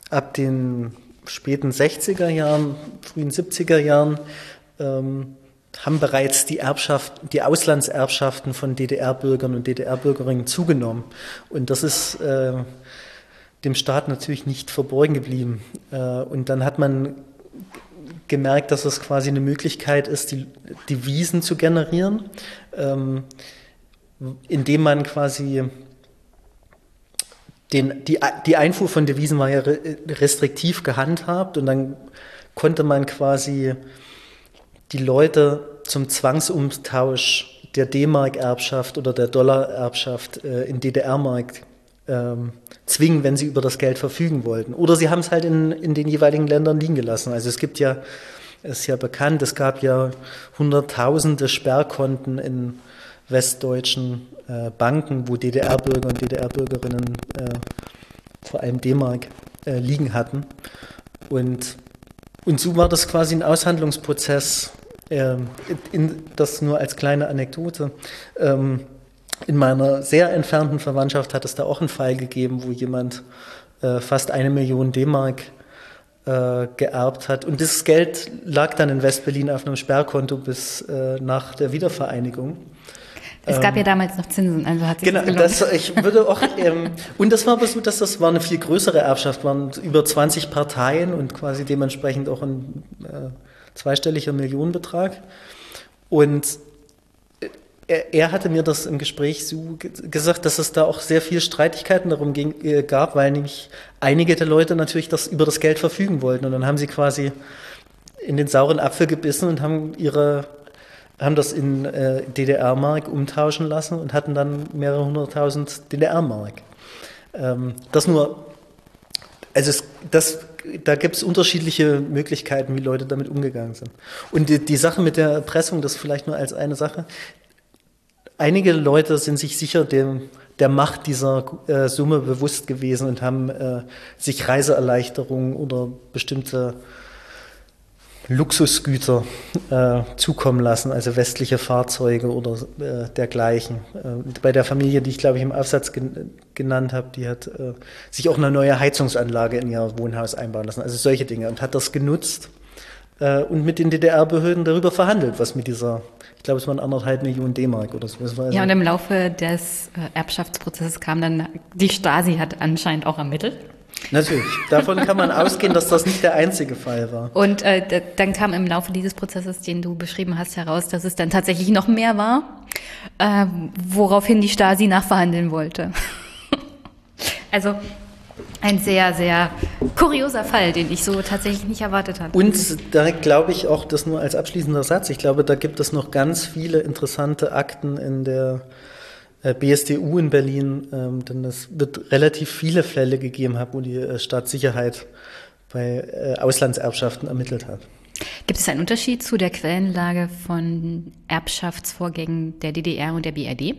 ab den späten 60er Jahren, frühen 70er Jahren ähm, haben bereits die Erbschaft, die Auslandserbschaften von DDR-Bürgern und DDR-Bürgerinnen zugenommen. Und das ist äh, dem Staat natürlich nicht verborgen geblieben. Äh, und dann hat man gemerkt, dass es quasi eine Möglichkeit ist, die, Wiesen zu generieren, ähm, indem man quasi den, die, die Einfuhr von Devisen war ja restriktiv gehandhabt und dann konnte man quasi die Leute zum Zwangsumtausch der D-Mark-Erbschaft oder der Dollar-Erbschaft äh, in DDR-Mark ähm, zwingen, wenn sie über das Geld verfügen wollten. Oder sie haben es halt in, in den jeweiligen Ländern liegen gelassen. Also es gibt ja, ist ja bekannt, es gab ja hunderttausende Sperrkonten in westdeutschen äh, Banken, wo DDR-Bürger und DDR-Bürgerinnen äh, vor allem D-Mark äh, liegen hatten. Und, und so war das quasi ein Aushandlungsprozess, ähm, in, das nur als kleine Anekdote. Ähm, in meiner sehr entfernten Verwandtschaft hat es da auch einen Fall gegeben, wo jemand äh, fast eine Million D-Mark äh, geerbt hat. Und das Geld lag dann in Westberlin auf einem Sperrkonto bis äh, nach der Wiedervereinigung. Es gab ähm, ja damals noch Zinsen, also hat sich Genau, das, ich würde auch, ähm, und das war aber so, dass das war eine viel größere Erbschaft, waren über 20 Parteien und quasi dementsprechend auch ein äh, zweistelliger Millionenbetrag. Und er, hatte mir das im Gespräch so gesagt, dass es da auch sehr viel Streitigkeiten darum ging, äh, gab, weil nämlich einige der Leute natürlich das über das Geld verfügen wollten. Und dann haben sie quasi in den sauren Apfel gebissen und haben ihre haben das in äh, DDR-Mark umtauschen lassen und hatten dann mehrere hunderttausend DDR-Mark. Ähm, das nur, also es, das, da gibt es unterschiedliche Möglichkeiten, wie Leute damit umgegangen sind. Und die, die Sache mit der Erpressung, das vielleicht nur als eine Sache, einige Leute sind sich sicher dem, der Macht dieser äh, Summe bewusst gewesen und haben äh, sich Reiseerleichterungen oder bestimmte Luxusgüter äh, zukommen lassen, also westliche Fahrzeuge oder äh, dergleichen. Äh, bei der Familie, die ich glaube ich im Aufsatz gen genannt habe, die hat äh, sich auch eine neue Heizungsanlage in ihr Wohnhaus einbauen lassen, also solche Dinge und hat das genutzt äh, und mit den DDR-Behörden darüber verhandelt, was mit dieser, ich glaube, es waren anderthalb Millionen D-Mark oder so. Ja, und im Laufe des äh, Erbschaftsprozesses kam dann, die Stasi hat anscheinend auch ermittelt. Natürlich. Davon kann man ausgehen, dass das nicht der einzige Fall war. Und äh, dann kam im Laufe dieses Prozesses, den du beschrieben hast, heraus, dass es dann tatsächlich noch mehr war, äh, woraufhin die Stasi nachverhandeln wollte. also ein sehr, sehr kurioser Fall, den ich so tatsächlich nicht erwartet hatte. Und da glaube ich auch, das nur als abschließender Satz, ich glaube, da gibt es noch ganz viele interessante Akten in der äh, BSDU in Berlin, ähm, denn es wird relativ viele Fälle gegeben haben, wo die äh, Staatssicherheit bei äh, Auslandserbschaften ermittelt hat. Gibt es einen Unterschied zu der Quellenlage von Erbschaftsvorgängen der DDR und der BRD?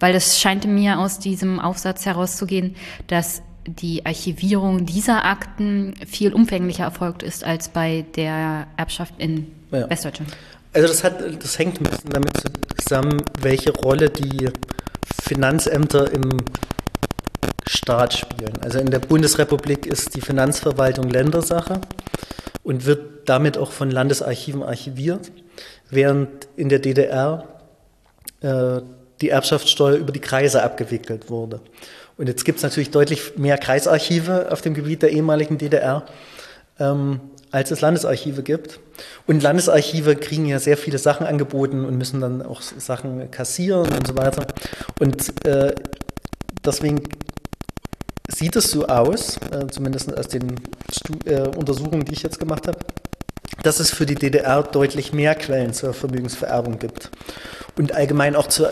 Weil es scheint mir aus diesem Aufsatz herauszugehen, dass die Archivierung dieser Akten viel umfänglicher erfolgt ist als bei der Erbschaft in ja. Westdeutschland. Also das, hat, das hängt ein bisschen damit zusammen, welche Rolle die Finanzämter im Staat spielen. Also in der Bundesrepublik ist die Finanzverwaltung Ländersache und wird damit auch von Landesarchiven archiviert, während in der DDR äh, die Erbschaftssteuer über die Kreise abgewickelt wurde. Und jetzt gibt es natürlich deutlich mehr Kreisarchive auf dem Gebiet der ehemaligen DDR, ähm, als es Landesarchive gibt. Und Landesarchive kriegen ja sehr viele Sachen angeboten und müssen dann auch Sachen kassieren und so weiter. Und äh, deswegen sieht es so aus, äh, zumindest aus den Stu äh, Untersuchungen, die ich jetzt gemacht habe, dass es für die DDR deutlich mehr Quellen zur Vermögensvererbung gibt. Und allgemein auch zur,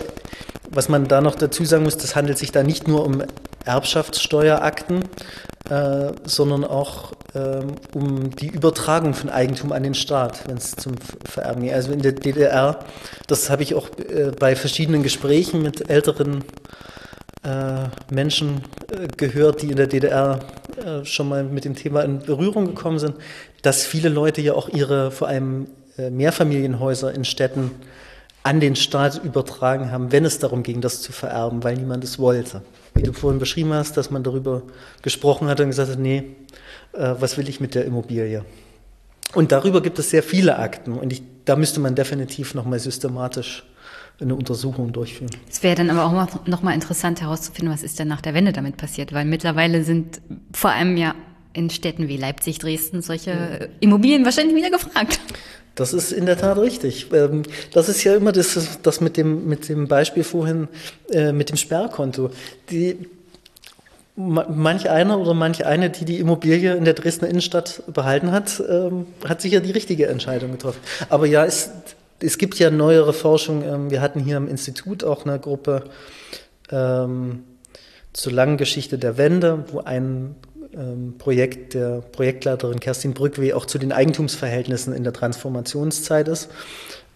was man da noch dazu sagen muss, das handelt sich da nicht nur um Erbschaftssteuerakten, äh, sondern auch ähm, um die Übertragung von Eigentum an den Staat, wenn es zum Vererben geht. Also in der DDR, das habe ich auch äh, bei verschiedenen Gesprächen mit älteren äh, Menschen äh, gehört, die in der DDR äh, schon mal mit dem Thema in Berührung gekommen sind, dass viele Leute ja auch ihre vor allem äh, Mehrfamilienhäuser in Städten an den Staat übertragen haben, wenn es darum ging, das zu vererben, weil niemand es wollte wie du vorhin beschrieben hast, dass man darüber gesprochen hat und gesagt hat, nee, äh, was will ich mit der Immobilie? Und darüber gibt es sehr viele Akten und ich, da müsste man definitiv nochmal systematisch eine Untersuchung durchführen. Es wäre dann aber auch nochmal interessant herauszufinden, was ist denn nach der Wende damit passiert, weil mittlerweile sind vor allem ja in Städten wie Leipzig, Dresden solche Immobilien wahrscheinlich wieder gefragt. Das ist in der Tat richtig. Ähm, das ist ja immer das, das mit, dem, mit dem Beispiel vorhin äh, mit dem Sperrkonto. Die, manch einer oder manch eine, die die Immobilie in der Dresdner Innenstadt behalten hat, ähm, hat sicher die richtige Entscheidung getroffen. Aber ja, es, es gibt ja neuere Forschung. Ähm, wir hatten hier im Institut auch eine Gruppe ähm, zur langen Geschichte der Wende, wo ein ähm, Projekt der Projektleiterin Kerstin Brückweh auch zu den Eigentumsverhältnissen in der Transformationszeit ist.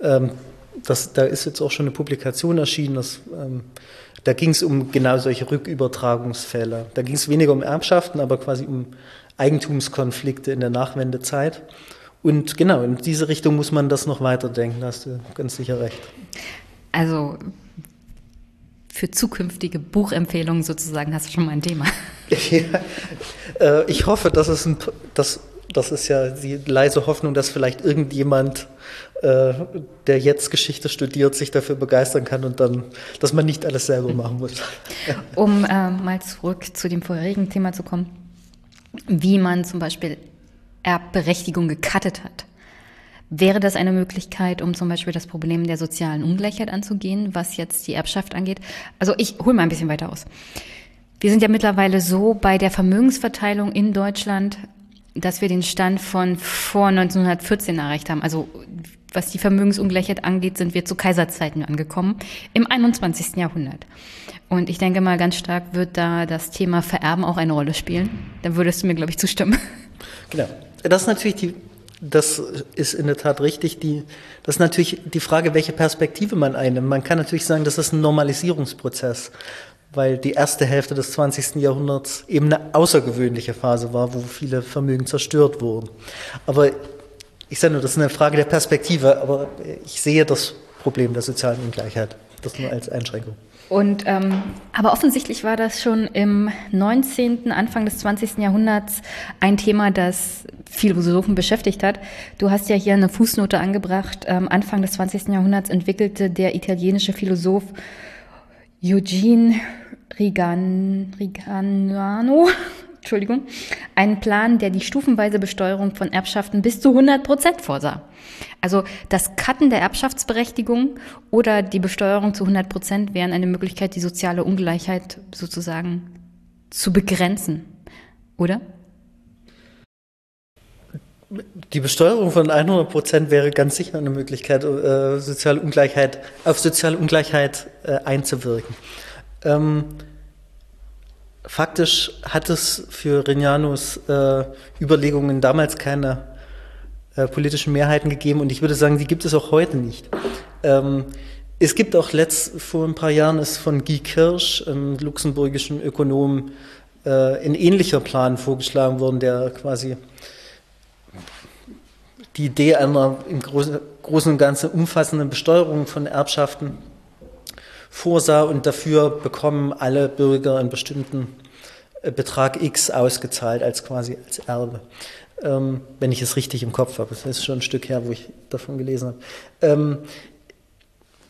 Ähm, das, da ist jetzt auch schon eine Publikation erschienen, das, ähm, da ging es um genau solche Rückübertragungsfälle. Da ging es weniger um Erbschaften, aber quasi um Eigentumskonflikte in der Nachwendezeit. Und genau, in diese Richtung muss man das noch weiterdenken, da hast du ganz sicher recht. Also für zukünftige Buchempfehlungen sozusagen hast du schon mal ein Thema. Ja, äh, ich hoffe, dass es ein, das, das ist ja die leise Hoffnung, dass vielleicht irgendjemand, äh, der jetzt Geschichte studiert, sich dafür begeistern kann und dann, dass man nicht alles selber machen muss. Um äh, mal zurück zu dem vorherigen Thema zu kommen, wie man zum Beispiel Erbberechtigung gekattet hat. Wäre das eine Möglichkeit, um zum Beispiel das Problem der sozialen Ungleichheit anzugehen, was jetzt die Erbschaft angeht? Also ich hole mal ein bisschen weiter aus. Wir sind ja mittlerweile so bei der Vermögensverteilung in Deutschland, dass wir den Stand von vor 1914 erreicht haben. Also was die Vermögensungleichheit angeht, sind wir zu Kaiserzeiten angekommen im 21. Jahrhundert. Und ich denke mal, ganz stark wird da das Thema Vererben auch eine Rolle spielen. Da würdest du mir, glaube ich, zustimmen. Genau. Das ist natürlich die das ist in der Tat richtig. Die, das ist natürlich die Frage, welche Perspektive man einnimmt. Man kann natürlich sagen, das ist ein Normalisierungsprozess, weil die erste Hälfte des 20. Jahrhunderts eben eine außergewöhnliche Phase war, wo viele Vermögen zerstört wurden. Aber ich sage nur, das ist eine Frage der Perspektive, aber ich sehe das Problem der sozialen Ungleichheit. Das nur als Einschränkung. Und ähm, aber offensichtlich war das schon im 19., Anfang des 20. Jahrhunderts ein Thema, das Philosophen beschäftigt hat. Du hast ja hier eine Fußnote angebracht. Ähm, Anfang des 20. Jahrhunderts entwickelte der italienische Philosoph Eugene Rigan, Riganiano Entschuldigung, einen Plan, der die stufenweise Besteuerung von Erbschaften bis zu 100 Prozent vorsah. Also das Cutten der Erbschaftsberechtigung oder die Besteuerung zu 100 Prozent wären eine Möglichkeit, die soziale Ungleichheit sozusagen zu begrenzen, oder? Die Besteuerung von 100 Prozent wäre ganz sicher eine Möglichkeit, äh, soziale Ungleichheit, auf soziale Ungleichheit äh, einzuwirken. Ähm, faktisch hat es für Regnanus äh, Überlegungen damals keine äh, politischen Mehrheiten gegeben und ich würde sagen, die gibt es auch heute nicht. Ähm, es gibt auch letzt, vor ein paar Jahren ist von Guy Kirsch, einem luxemburgischen Ökonom, äh, ein ähnlicher Plan vorgeschlagen worden, der quasi die Idee einer im Großen, Großen und Ganzen umfassenden Besteuerung von Erbschaften vorsah und dafür bekommen alle Bürger einen bestimmten äh, Betrag X ausgezahlt als quasi als Erbe. Ähm, wenn ich es richtig im Kopf habe. Das ist schon ein Stück her, wo ich davon gelesen habe. Ähm,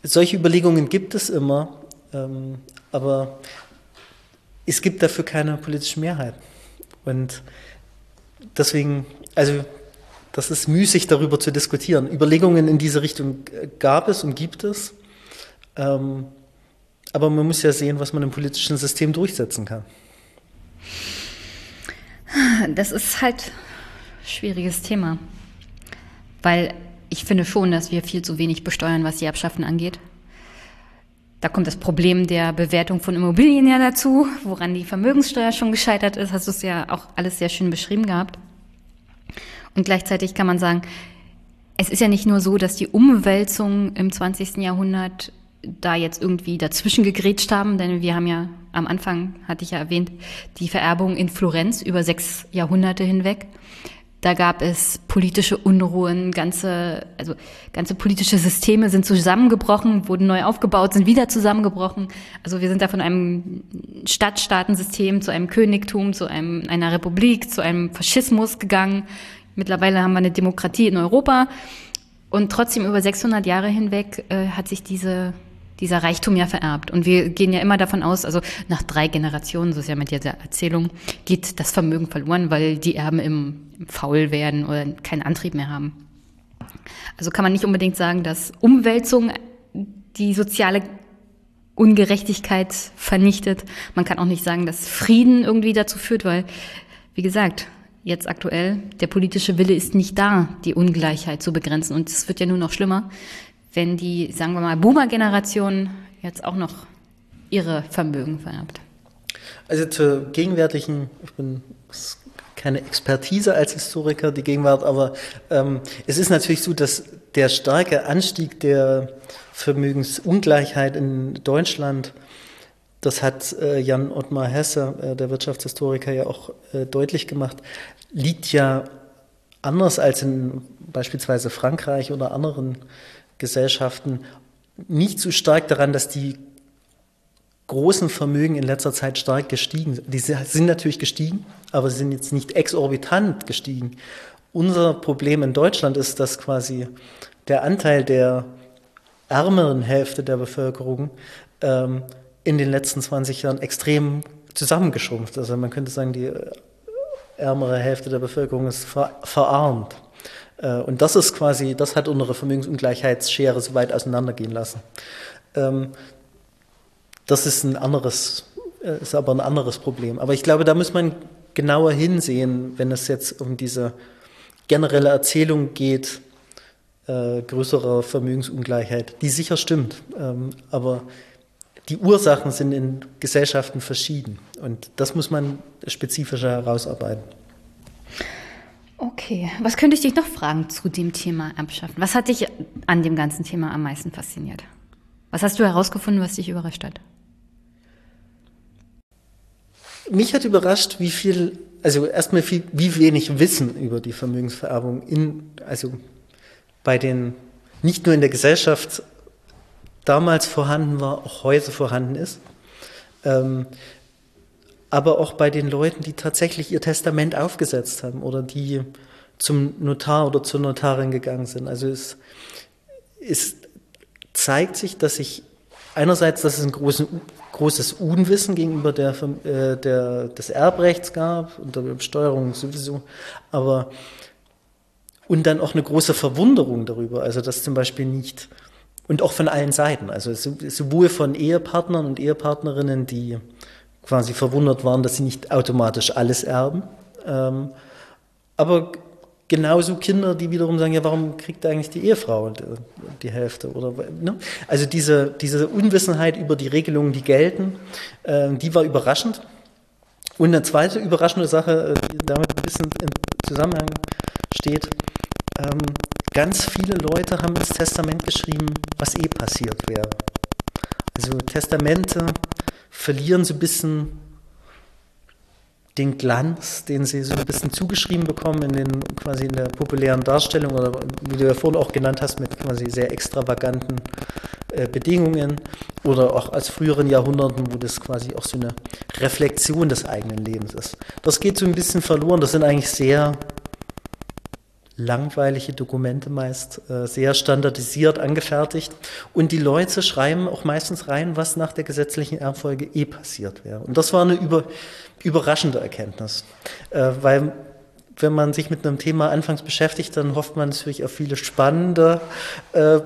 solche Überlegungen gibt es immer, ähm, aber es gibt dafür keine politische Mehrheit. Und deswegen, also das ist müßig darüber zu diskutieren. Überlegungen in diese Richtung gab es und gibt es. Ähm, aber man muss ja sehen, was man im politischen System durchsetzen kann. Das ist halt ein schwieriges Thema. Weil ich finde schon, dass wir viel zu wenig besteuern, was die Erbschaften angeht. Da kommt das Problem der Bewertung von Immobilien ja dazu, woran die Vermögenssteuer schon gescheitert ist. Hast du es ja auch alles sehr schön beschrieben gehabt. Und gleichzeitig kann man sagen, es ist ja nicht nur so, dass die Umwälzung im 20. Jahrhundert da jetzt irgendwie dazwischen gegrätscht haben, denn wir haben ja am Anfang, hatte ich ja erwähnt, die Vererbung in Florenz über sechs Jahrhunderte hinweg. Da gab es politische Unruhen, ganze, also ganze politische Systeme sind zusammengebrochen, wurden neu aufgebaut, sind wieder zusammengebrochen. Also wir sind da von einem Stadtstaatensystem zu einem Königtum, zu einem, einer Republik, zu einem Faschismus gegangen. Mittlerweile haben wir eine Demokratie in Europa. Und trotzdem über 600 Jahre hinweg äh, hat sich diese, dieser Reichtum ja vererbt. Und wir gehen ja immer davon aus, also nach drei Generationen, so ist ja mit dieser Erzählung, geht das Vermögen verloren, weil die Erben im, Faul werden oder keinen Antrieb mehr haben. Also kann man nicht unbedingt sagen, dass Umwälzung die soziale Ungerechtigkeit vernichtet. Man kann auch nicht sagen, dass Frieden irgendwie dazu führt, weil, wie gesagt, jetzt aktuell, der politische Wille ist nicht da, die Ungleichheit zu begrenzen. Und es wird ja nur noch schlimmer, wenn die, sagen wir mal, Boomer-Generation jetzt auch noch ihre Vermögen vererbt. Also zur gegenwärtigen, ich bin keine Expertise als Historiker, die Gegenwart, aber ähm, es ist natürlich so, dass der starke Anstieg der Vermögensungleichheit in Deutschland das hat äh, Jan Ottmar Hesse, äh, der Wirtschaftshistoriker, ja auch äh, deutlich gemacht, liegt ja anders als in beispielsweise Frankreich oder anderen Gesellschaften nicht so stark daran, dass die großen Vermögen in letzter Zeit stark gestiegen sind. Die sind natürlich gestiegen, aber sie sind jetzt nicht exorbitant gestiegen. Unser Problem in Deutschland ist, dass quasi der Anteil der ärmeren Hälfte der Bevölkerung ähm, in den letzten 20 Jahren extrem zusammengeschrumpft. Also man könnte sagen, die ärmere Hälfte der Bevölkerung ist ver verarmt. Äh, und das ist quasi, das hat unsere Vermögensungleichheitsschere so weit auseinandergehen lassen. Ähm, das ist ein anderes, äh, ist aber ein anderes Problem. Aber ich glaube, da muss man genauer hinsehen, wenn es jetzt um diese generelle Erzählung geht, äh, größerer Vermögensungleichheit, die sicher stimmt. Ähm, aber die Ursachen sind in Gesellschaften verschieden. Und das muss man spezifischer herausarbeiten. Okay, was könnte ich dich noch fragen zu dem Thema Erbschaften? Was hat dich an dem ganzen Thema am meisten fasziniert? Was hast du herausgefunden, was dich überrascht hat? Mich hat überrascht, wie viel, also erstmal viel, wie wenig Wissen über die Vermögensvererbung in, also bei den, nicht nur in der Gesellschaft damals vorhanden war, auch heute vorhanden ist. Ähm, aber auch bei den Leuten, die tatsächlich ihr Testament aufgesetzt haben oder die zum Notar oder zur Notarin gegangen sind. Also es, es zeigt sich, dass sich einerseits, dass es ein großen, großes Unwissen gegenüber der, äh, der, des Erbrechts gab und der Besteuerung sowieso, aber und dann auch eine große Verwunderung darüber, also dass zum Beispiel nicht und auch von allen Seiten. Also sowohl von Ehepartnern und Ehepartnerinnen, die quasi verwundert waren, dass sie nicht automatisch alles erben. Ähm, aber genauso Kinder, die wiederum sagen, ja, warum kriegt eigentlich die Ehefrau die Hälfte? Oder, ne? Also diese, diese Unwissenheit über die Regelungen, die gelten, äh, die war überraschend. Und eine zweite überraschende Sache, äh, die damit ein bisschen im Zusammenhang steht, ähm, ganz viele Leute haben ins Testament geschrieben, was eh passiert wäre. Also Testamente verlieren so ein bisschen den Glanz, den sie so ein bisschen zugeschrieben bekommen in den quasi in der populären Darstellung oder wie du ja vorhin auch genannt hast, mit quasi sehr extravaganten äh, Bedingungen oder auch aus früheren Jahrhunderten, wo das quasi auch so eine Reflexion des eigenen Lebens ist. Das geht so ein bisschen verloren. Das sind eigentlich sehr langweilige Dokumente meist, äh, sehr standardisiert angefertigt. Und die Leute schreiben auch meistens rein, was nach der gesetzlichen Erbfolge eh passiert wäre. Und das war eine über, überraschende Erkenntnis, äh, weil wenn man sich mit einem Thema anfangs beschäftigt, dann hofft man natürlich auf viele spannende äh,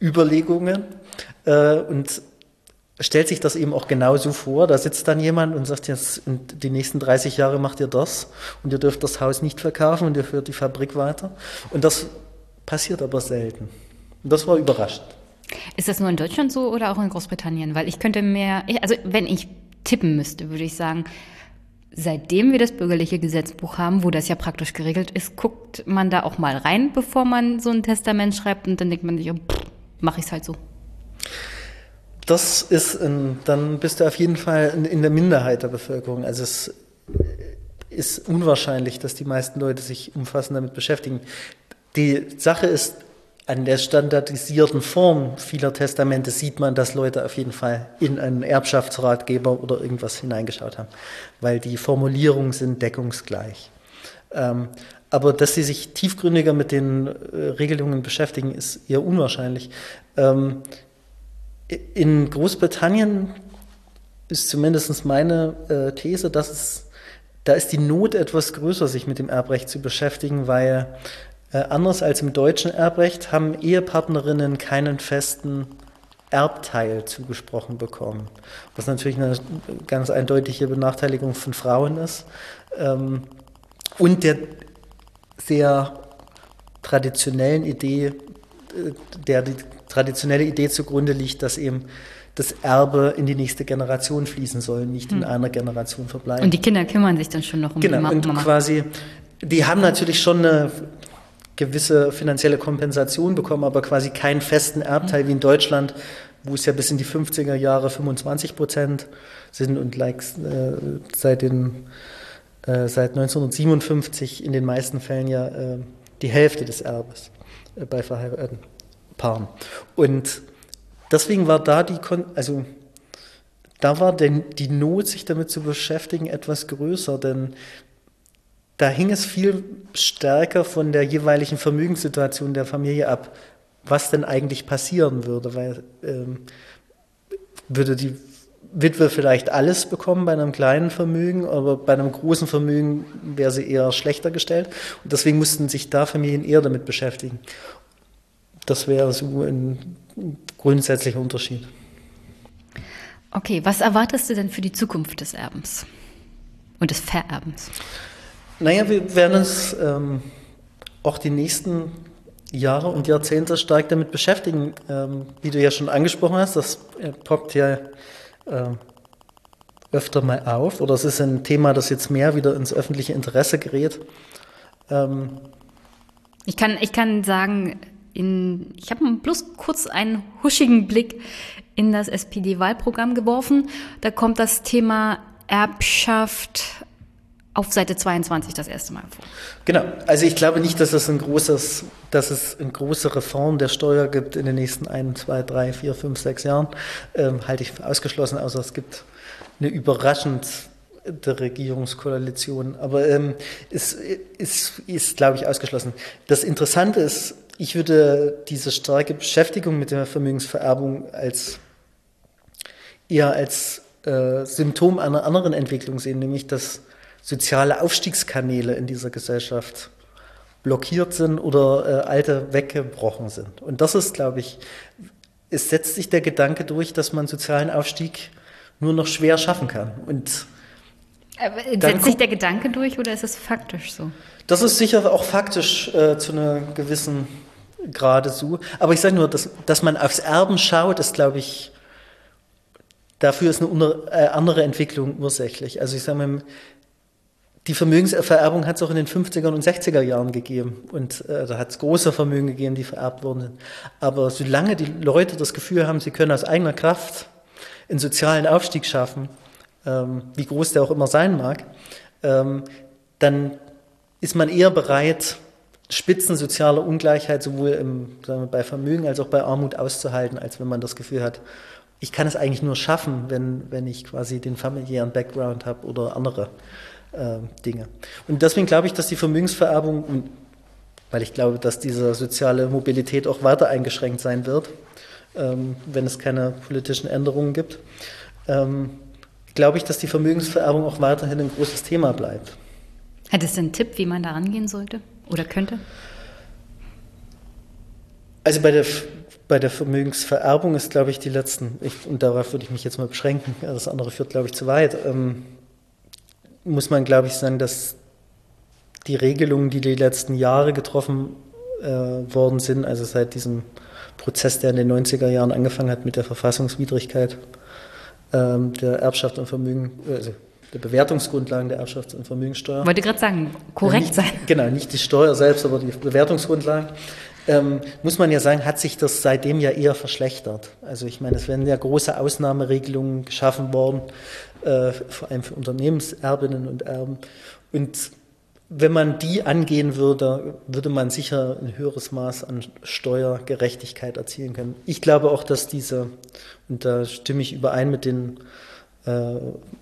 Überlegungen und stellt sich das eben auch genauso vor. Da sitzt dann jemand und sagt jetzt, die nächsten 30 Jahre macht ihr das und ihr dürft das Haus nicht verkaufen und ihr führt die Fabrik weiter. Und das passiert aber selten. Und das war überraschend. Ist das nur in Deutschland so oder auch in Großbritannien? Weil ich könnte mehr, also wenn ich tippen müsste, würde ich sagen, seitdem wir das bürgerliche Gesetzbuch haben, wo das ja praktisch geregelt ist, guckt man da auch mal rein, bevor man so ein Testament schreibt und dann denkt man sich, oh, mache ich es halt so. Das ist, ein, dann bist du auf jeden Fall in, der Minderheit der Bevölkerung. Also es ist unwahrscheinlich, dass die meisten Leute sich umfassend damit beschäftigen. Die Sache ist, an der standardisierten Form vieler Testamente sieht man, dass Leute auf jeden Fall in einen Erbschaftsratgeber oder irgendwas hineingeschaut haben, weil die Formulierungen sind deckungsgleich. Ähm, aber dass sie sich tiefgründiger mit den äh, Regelungen beschäftigen, ist eher unwahrscheinlich. Ähm, in Großbritannien ist zumindest meine äh, These, dass es, da ist die Not etwas größer, sich mit dem Erbrecht zu beschäftigen, weil äh, anders als im deutschen Erbrecht haben Ehepartnerinnen keinen festen Erbteil zugesprochen bekommen, was natürlich eine ganz eindeutige Benachteiligung von Frauen ist. Ähm, und der sehr traditionellen Idee, der die traditionelle Idee zugrunde liegt, dass eben das Erbe in die nächste Generation fließen soll, nicht in hm. einer Generation verbleiben. Und die Kinder kümmern sich dann schon noch um genau, die Mama. Und quasi, die haben natürlich schon eine gewisse finanzielle Kompensation bekommen, aber quasi keinen festen Erbteil wie in Deutschland, wo es ja bis in die 50er Jahre 25 Prozent sind und like, äh, seit, den, äh, seit 1957 in den meisten Fällen ja äh, die Hälfte des Erbes bei verheirateten Paaren. Und deswegen war da die, Kon also da war denn die Not, sich damit zu beschäftigen, etwas größer, denn da hing es viel stärker von der jeweiligen Vermögenssituation der Familie ab, was denn eigentlich passieren würde, weil ähm, würde die Witwe vielleicht alles bekommen bei einem kleinen Vermögen, aber bei einem großen Vermögen wäre sie eher schlechter gestellt. Und deswegen mussten sich da Familien eher damit beschäftigen. Das wäre so ein grundsätzlicher Unterschied. Okay, was erwartest du denn für die Zukunft des Erbens und des Vererbens? Naja, wir werden uns ähm, auch die nächsten Jahre und Jahrzehnte stark damit beschäftigen. Ähm, wie du ja schon angesprochen hast, das äh, poppt ja äh, öfter mal auf oder es ist ein Thema, das jetzt mehr wieder ins öffentliche Interesse gerät. Ähm, ich, kann, ich kann sagen, in, ich habe bloß kurz einen huschigen Blick in das SPD-Wahlprogramm geworfen. Da kommt das Thema Erbschaft auf Seite 22 das erste Mal vor. Genau. Also ich glaube nicht, dass es ein großes, dass es eine große Reform der Steuer gibt in den nächsten ein, zwei, drei, vier, fünf, sechs Jahren. Ähm, halte ich für ausgeschlossen, außer es gibt eine überraschende Regierungskoalition. Aber ähm, es ist, ist, glaube ich, ausgeschlossen. Das Interessante ist, ich würde diese starke Beschäftigung mit der Vermögensvererbung als eher als äh, Symptom einer anderen Entwicklung sehen, nämlich dass soziale Aufstiegskanäle in dieser Gesellschaft blockiert sind oder äh, alte weggebrochen sind. Und das ist, glaube ich, es setzt sich der Gedanke durch, dass man sozialen Aufstieg nur noch schwer schaffen kann. Und Aber setzt sich der Gedanke durch oder ist es faktisch so? Das ist sicher auch faktisch äh, zu einer gewissen Grade so. Aber ich sage nur, dass, dass man aufs Erben schaut, ist, glaube ich, dafür ist eine äh, andere Entwicklung ursächlich. Also ich sage mal, die Vermögensvererbung hat es auch in den 50er und 60er Jahren gegeben. Und äh, da hat es große Vermögen gegeben, die vererbt worden sind. Aber solange die Leute das Gefühl haben, sie können aus eigener Kraft einen sozialen Aufstieg schaffen, ähm, wie groß der auch immer sein mag, ähm, dann ist man eher bereit, Spitzen sozialer Ungleichheit sowohl im, wir, bei Vermögen als auch bei Armut auszuhalten, als wenn man das Gefühl hat, ich kann es eigentlich nur schaffen, wenn, wenn ich quasi den familiären Background habe oder andere äh, Dinge. Und deswegen glaube ich, dass die Vermögensvererbung, weil ich glaube, dass diese soziale Mobilität auch weiter eingeschränkt sein wird, ähm, wenn es keine politischen Änderungen gibt, ähm, glaube ich, dass die Vermögensvererbung auch weiterhin ein großes Thema bleibt. Hättest du einen Tipp, wie man da rangehen sollte oder könnte? Also bei der, bei der Vermögensvererbung ist, glaube ich, die letzten, ich, und darauf würde ich mich jetzt mal beschränken, das andere führt, glaube ich, zu weit, ähm, muss man, glaube ich, sagen, dass die Regelungen, die die letzten Jahre getroffen äh, worden sind, also seit diesem Prozess, der in den 90er Jahren angefangen hat mit der Verfassungswidrigkeit ähm, der Erbschaft und Vermögen, also der Bewertungsgrundlagen der Erbschafts- und Vermögensteuer. Wollte gerade sagen, korrekt ja, nicht, sein. Genau, nicht die Steuer selbst, aber die Bewertungsgrundlagen. Ähm, muss man ja sagen, hat sich das seitdem ja eher verschlechtert. Also ich meine, es werden ja große Ausnahmeregelungen geschaffen worden, äh, vor allem für Unternehmenserbinnen und Erben. Und wenn man die angehen würde, würde man sicher ein höheres Maß an Steuergerechtigkeit erzielen können. Ich glaube auch, dass diese, und da stimme ich überein mit den äh,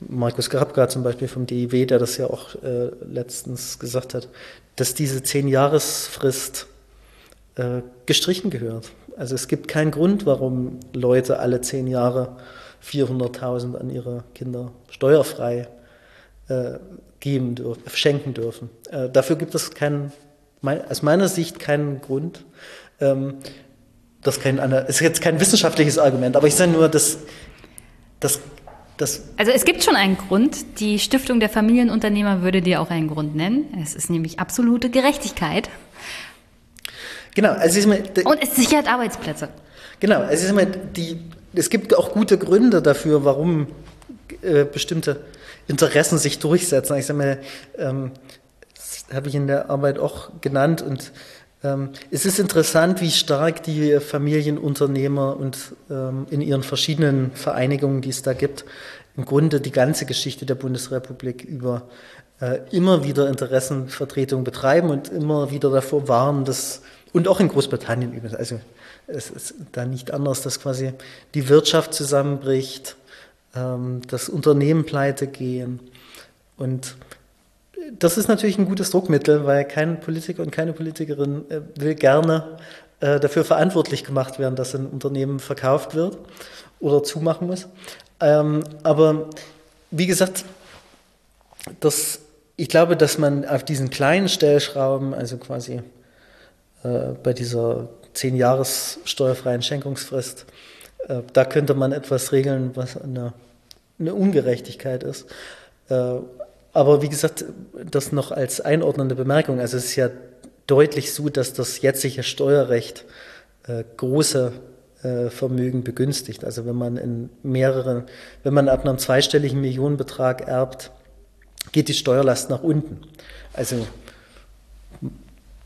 Markus Grabka zum Beispiel vom DIW, der das ja auch äh, letztens gesagt hat, dass diese Zehn-Jahres-Frist äh, gestrichen gehört. Also es gibt keinen Grund, warum Leute alle zehn Jahre 400.000 an ihre Kinder steuerfrei äh, geben dürfen, schenken dürfen. Äh, dafür gibt es keinen, mein, aus meiner Sicht keinen Grund. Ähm, das kein, ist jetzt kein wissenschaftliches Argument, aber ich sage nur, dass, dass das also es gibt schon einen Grund. Die Stiftung der Familienunternehmer würde dir auch einen Grund nennen. Es ist nämlich absolute Gerechtigkeit. Genau. Also ich meine, Und es sichert Arbeitsplätze. Genau. Also ich meine, die, es gibt auch gute Gründe dafür, warum äh, bestimmte Interessen sich durchsetzen. Ich sage mal, ähm, das habe ich in der Arbeit auch genannt und ähm, es ist interessant, wie stark die Familienunternehmer und ähm, in ihren verschiedenen Vereinigungen, die es da gibt, im Grunde die ganze Geschichte der Bundesrepublik über äh, immer wieder Interessenvertretung betreiben und immer wieder davor warnen, dass, und auch in Großbritannien übrigens, also es ist da nicht anders, dass quasi die Wirtschaft zusammenbricht, ähm, dass Unternehmen pleite gehen und das ist natürlich ein gutes Druckmittel, weil kein Politiker und keine Politikerin äh, will gerne äh, dafür verantwortlich gemacht werden, dass ein Unternehmen verkauft wird oder zumachen muss. Ähm, aber wie gesagt, das, ich glaube, dass man auf diesen kleinen Stellschrauben, also quasi äh, bei dieser zehn Jahres steuerfreien Schenkungsfrist, äh, da könnte man etwas regeln, was eine, eine Ungerechtigkeit ist. Äh, aber wie gesagt, das noch als einordnende Bemerkung. Also es ist ja deutlich so, dass das jetzige Steuerrecht äh, große äh, Vermögen begünstigt. Also wenn man in mehreren, wenn man ab einem zweistelligen Millionenbetrag erbt, geht die Steuerlast nach unten. Also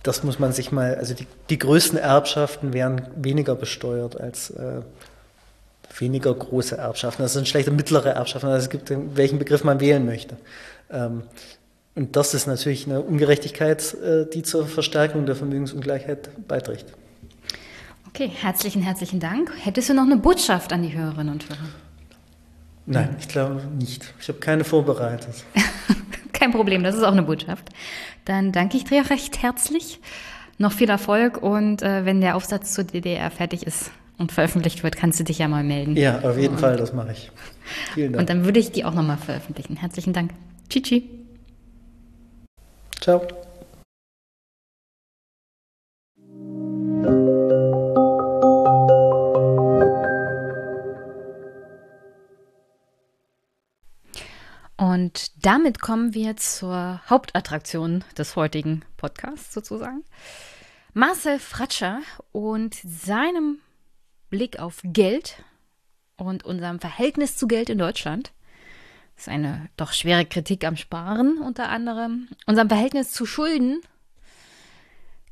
das muss man sich mal, also die, die größten Erbschaften werden weniger besteuert als äh, weniger große Erbschaften. Das sind schlechte mittlere Erbschaften. Also es gibt, welchen Begriff man wählen möchte. Ähm, und das ist natürlich eine Ungerechtigkeit, äh, die zur Verstärkung der Vermögensungleichheit beiträgt. Okay, herzlichen, herzlichen Dank. Hättest du noch eine Botschaft an die Hörerinnen und Hörer? Nein, ich glaube nicht. Ich habe keine vorbereitet. Kein Problem, das ist auch eine Botschaft. Dann danke ich dir recht herzlich. Noch viel Erfolg und äh, wenn der Aufsatz zur DDR fertig ist und veröffentlicht wird, kannst du dich ja mal melden. Ja, auf jeden und, Fall, das mache ich. Vielen Dank. Und dann würde ich die auch nochmal veröffentlichen. Herzlichen Dank. Tschüss. Ciao. Und damit kommen wir zur Hauptattraktion des heutigen Podcasts sozusagen. Marcel Fratscher und seinem Blick auf Geld und unserem Verhältnis zu Geld in Deutschland. Das ist eine doch schwere Kritik am Sparen unter anderem. Unserem Verhältnis zu Schulden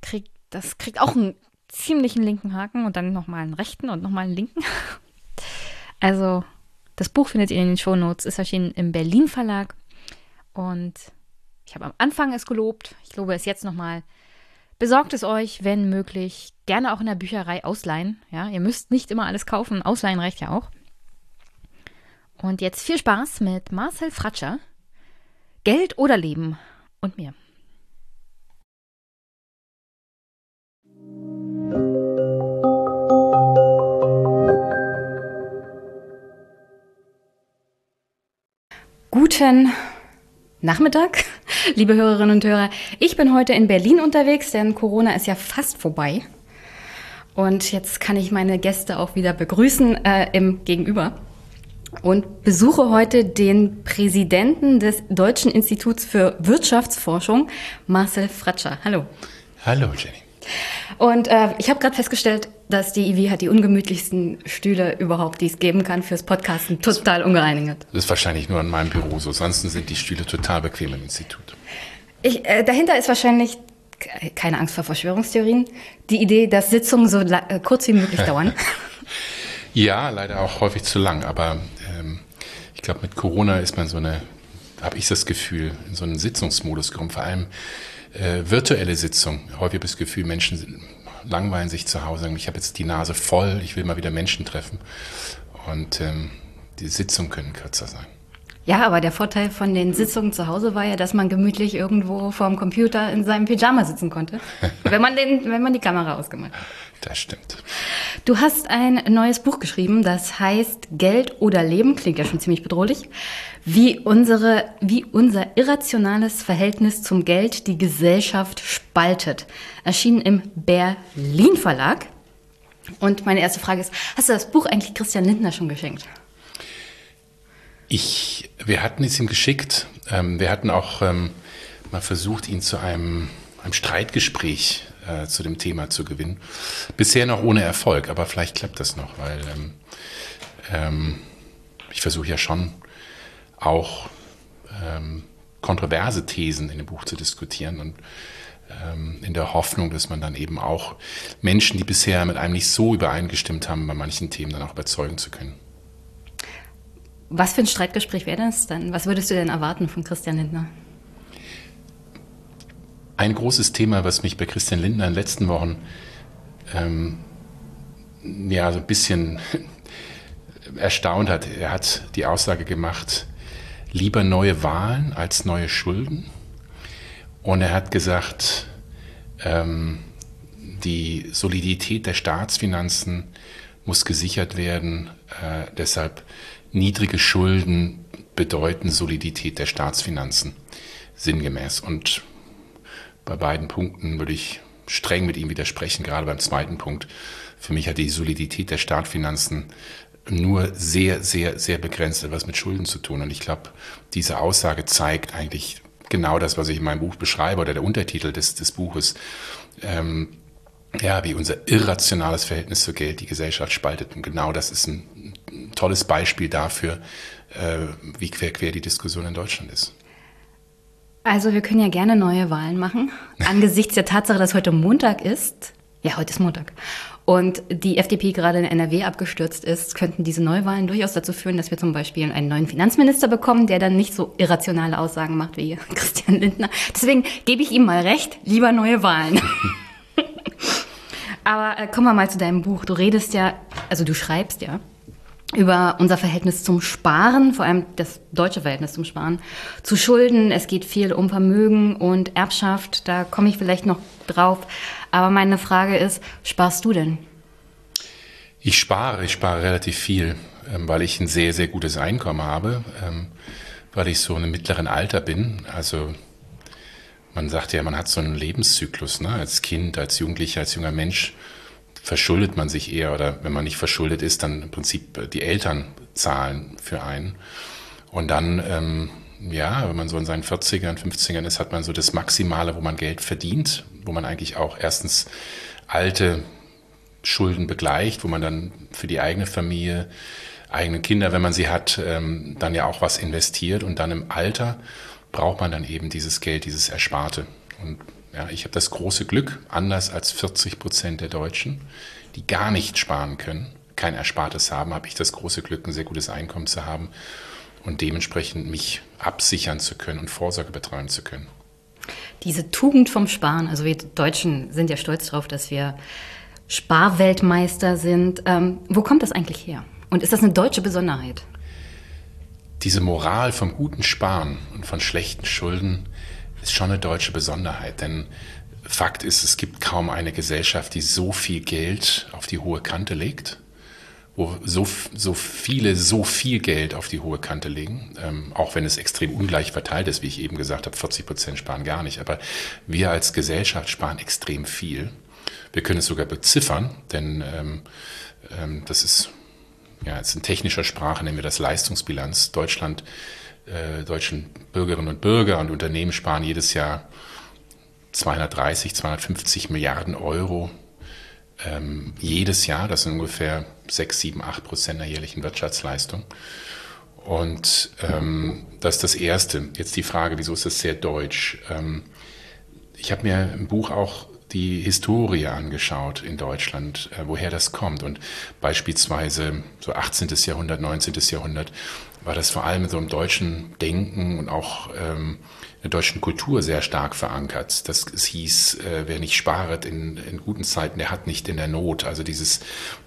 kriegt das kriegt auch einen ziemlichen linken Haken und dann nochmal einen rechten und nochmal einen linken. Also, das Buch findet ihr in den Shownotes, ist erschienen im Berlin Verlag. Und ich habe am Anfang es gelobt. Ich lobe es jetzt nochmal. Besorgt es euch, wenn möglich. Gerne auch in der Bücherei ausleihen. Ja, ihr müsst nicht immer alles kaufen. Ausleihen reicht ja auch. Und jetzt viel Spaß mit Marcel Fratscher. Geld oder Leben und mir. Guten Nachmittag, liebe Hörerinnen und Hörer. Ich bin heute in Berlin unterwegs, denn Corona ist ja fast vorbei. Und jetzt kann ich meine Gäste auch wieder begrüßen äh, im Gegenüber. Und besuche heute den Präsidenten des Deutschen Instituts für Wirtschaftsforschung, Marcel Fratscher. Hallo. Hallo, Jenny. Und äh, ich habe gerade festgestellt, dass die IW hat die ungemütlichsten Stühle überhaupt, die es geben kann fürs Podcasten, total ungereinigt. Das ist wahrscheinlich nur in meinem Büro so. Sonst sind die Stühle total bequem im Institut. Ich, äh, dahinter ist wahrscheinlich keine Angst vor Verschwörungstheorien. Die Idee, dass Sitzungen so äh, kurz wie möglich dauern. ja, leider auch häufig zu lang. Aber ähm, ich glaube, mit Corona ist man so eine, habe ich das Gefühl, in so einen Sitzungsmodus gekommen. Vor allem äh, virtuelle Sitzungen. Häufig das Gefühl, Menschen langweilen sich zu Hause. Ich habe jetzt die Nase voll, ich will mal wieder Menschen treffen. Und ähm, die Sitzungen können kürzer sein. Ja, aber der Vorteil von den Sitzungen zu Hause war ja, dass man gemütlich irgendwo vorm Computer in seinem Pyjama sitzen konnte, wenn man den, wenn man die Kamera ausgemacht hat. Das stimmt. Du hast ein neues Buch geschrieben, das heißt Geld oder Leben, klingt ja schon ziemlich bedrohlich, wie unsere, wie unser irrationales Verhältnis zum Geld die Gesellschaft spaltet. Erschienen im Berlin Verlag. Und meine erste Frage ist, hast du das Buch eigentlich Christian Lindner schon geschenkt? Ich, wir hatten es ihm geschickt. Ähm, wir hatten auch ähm, mal versucht, ihn zu einem, einem Streitgespräch äh, zu dem Thema zu gewinnen. Bisher noch ohne Erfolg, aber vielleicht klappt das noch, weil ähm, ähm, ich versuche ja schon auch ähm, kontroverse Thesen in dem Buch zu diskutieren und ähm, in der Hoffnung, dass man dann eben auch Menschen, die bisher mit einem nicht so übereingestimmt haben, bei manchen Themen dann auch überzeugen zu können. Was für ein Streitgespräch wäre das dann? Was würdest du denn erwarten von Christian Lindner? Ein großes Thema, was mich bei Christian Lindner in den letzten Wochen ähm, ja so ein bisschen erstaunt hat. Er hat die Aussage gemacht, lieber neue Wahlen als neue Schulden. Und er hat gesagt, ähm, die Solidität der Staatsfinanzen muss gesichert werden. Äh, deshalb niedrige Schulden bedeuten Solidität der Staatsfinanzen sinngemäß. Und bei beiden Punkten würde ich streng mit ihm widersprechen, gerade beim zweiten Punkt. Für mich hat die Solidität der Staatsfinanzen nur sehr, sehr, sehr begrenzt etwas mit Schulden zu tun. Und ich glaube, diese Aussage zeigt eigentlich genau das, was ich in meinem Buch beschreibe oder der Untertitel des, des Buches. Ähm, ja, wie unser irrationales Verhältnis zu Geld die Gesellschaft spaltet. Und genau das ist ein tolles Beispiel dafür, äh, wie quer quer die Diskussion in Deutschland ist. Also wir können ja gerne neue Wahlen machen. Angesichts der Tatsache, dass heute Montag ist, ja, heute ist Montag, und die FDP gerade in NRW abgestürzt ist, könnten diese Neuwahlen durchaus dazu führen, dass wir zum Beispiel einen neuen Finanzminister bekommen, der dann nicht so irrationale Aussagen macht wie Christian Lindner. Deswegen gebe ich ihm mal recht, lieber neue Wahlen. Aber äh, kommen wir mal zu deinem Buch. Du redest ja, also du schreibst ja über unser Verhältnis zum Sparen, vor allem das deutsche Verhältnis zum Sparen, zu Schulden. Es geht viel um Vermögen und Erbschaft. Da komme ich vielleicht noch drauf. Aber meine Frage ist, sparst du denn? Ich spare, ich spare relativ viel, ähm, weil ich ein sehr, sehr gutes Einkommen habe, ähm, weil ich so in einem mittleren Alter bin. Also man sagt ja, man hat so einen Lebenszyklus, ne? als Kind, als Jugendlicher, als junger Mensch verschuldet man sich eher oder wenn man nicht verschuldet ist, dann im Prinzip äh, die Eltern zahlen für einen. Und dann ähm, ja, wenn man so in seinen 40ern, 50ern ist, hat man so das Maximale, wo man Geld verdient, wo man eigentlich auch erstens alte Schulden begleicht, wo man dann für die eigene Familie, eigene Kinder, wenn man sie hat, ähm, dann ja auch was investiert und dann im Alter braucht man dann eben dieses Geld, dieses Ersparte. Und ja, ich habe das große Glück, anders als 40 Prozent der Deutschen, die gar nicht sparen können, kein Erspartes haben, habe ich das große Glück, ein sehr gutes Einkommen zu haben und dementsprechend mich absichern zu können und Vorsorge betreiben zu können. Diese Tugend vom Sparen, also wir Deutschen sind ja stolz darauf, dass wir Sparweltmeister sind. Ähm, wo kommt das eigentlich her? Und ist das eine deutsche Besonderheit? Diese Moral vom guten Sparen und von schlechten Schulden ist schon eine deutsche Besonderheit, denn Fakt ist, es gibt kaum eine Gesellschaft, die so viel Geld auf die hohe Kante legt wo so, so viele so viel Geld auf die hohe Kante legen, ähm, auch wenn es extrem ungleich verteilt ist, wie ich eben gesagt habe, 40 Prozent sparen gar nicht. Aber wir als Gesellschaft sparen extrem viel. Wir können es sogar beziffern, denn ähm, ähm, das ist ja jetzt in technischer Sprache nennen wir das Leistungsbilanz. Deutschland, äh, deutschen Bürgerinnen und Bürger und Unternehmen sparen jedes Jahr 230, 250 Milliarden Euro ähm, jedes Jahr. Das sind ungefähr 6, 7, 8 Prozent der jährlichen Wirtschaftsleistung. Und ähm, das ist das Erste. Jetzt die Frage, wieso ist das sehr deutsch? Ähm, ich habe mir im Buch auch die Historie angeschaut in Deutschland, äh, woher das kommt. Und beispielsweise so 18. Jahrhundert, 19. Jahrhundert war das vor allem so einem deutschen Denken und auch ähm, deutschen Kultur sehr stark verankert. Das es hieß, äh, wer nicht sparet in, in guten Zeiten, der hat nicht in der Not. Also dieses,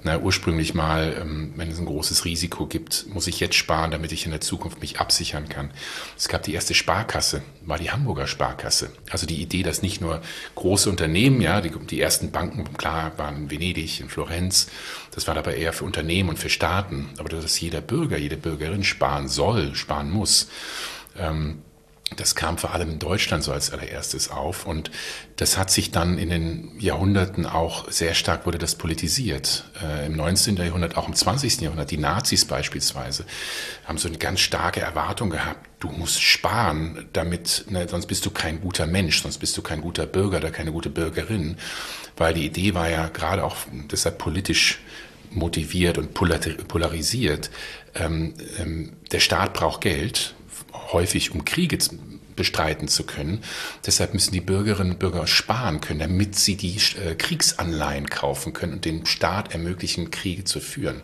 na, ursprünglich mal, ähm, wenn es ein großes Risiko gibt, muss ich jetzt sparen, damit ich in der Zukunft mich absichern kann. Es gab die erste Sparkasse, war die Hamburger Sparkasse. Also die Idee, dass nicht nur große Unternehmen, ja, die, die ersten Banken, klar, waren in Venedig, in Florenz, das war aber eher für Unternehmen und für Staaten, aber dass jeder Bürger, jede Bürgerin sparen soll, sparen muss. Ähm, das kam vor allem in Deutschland so als allererstes auf und das hat sich dann in den Jahrhunderten auch sehr stark wurde das politisiert. Äh, Im 19. Jahrhundert, auch im 20. Jahrhundert, die Nazis beispielsweise haben so eine ganz starke Erwartung gehabt, du musst sparen, damit, ne, sonst bist du kein guter Mensch, sonst bist du kein guter Bürger oder keine gute Bürgerin, weil die Idee war ja gerade auch deshalb politisch motiviert und polarisiert. Ähm, ähm, der Staat braucht Geld, häufig um Kriege bestreiten zu können. Deshalb müssen die Bürgerinnen und Bürger sparen können, damit sie die äh, Kriegsanleihen kaufen können und dem Staat ermöglichen, Kriege zu führen.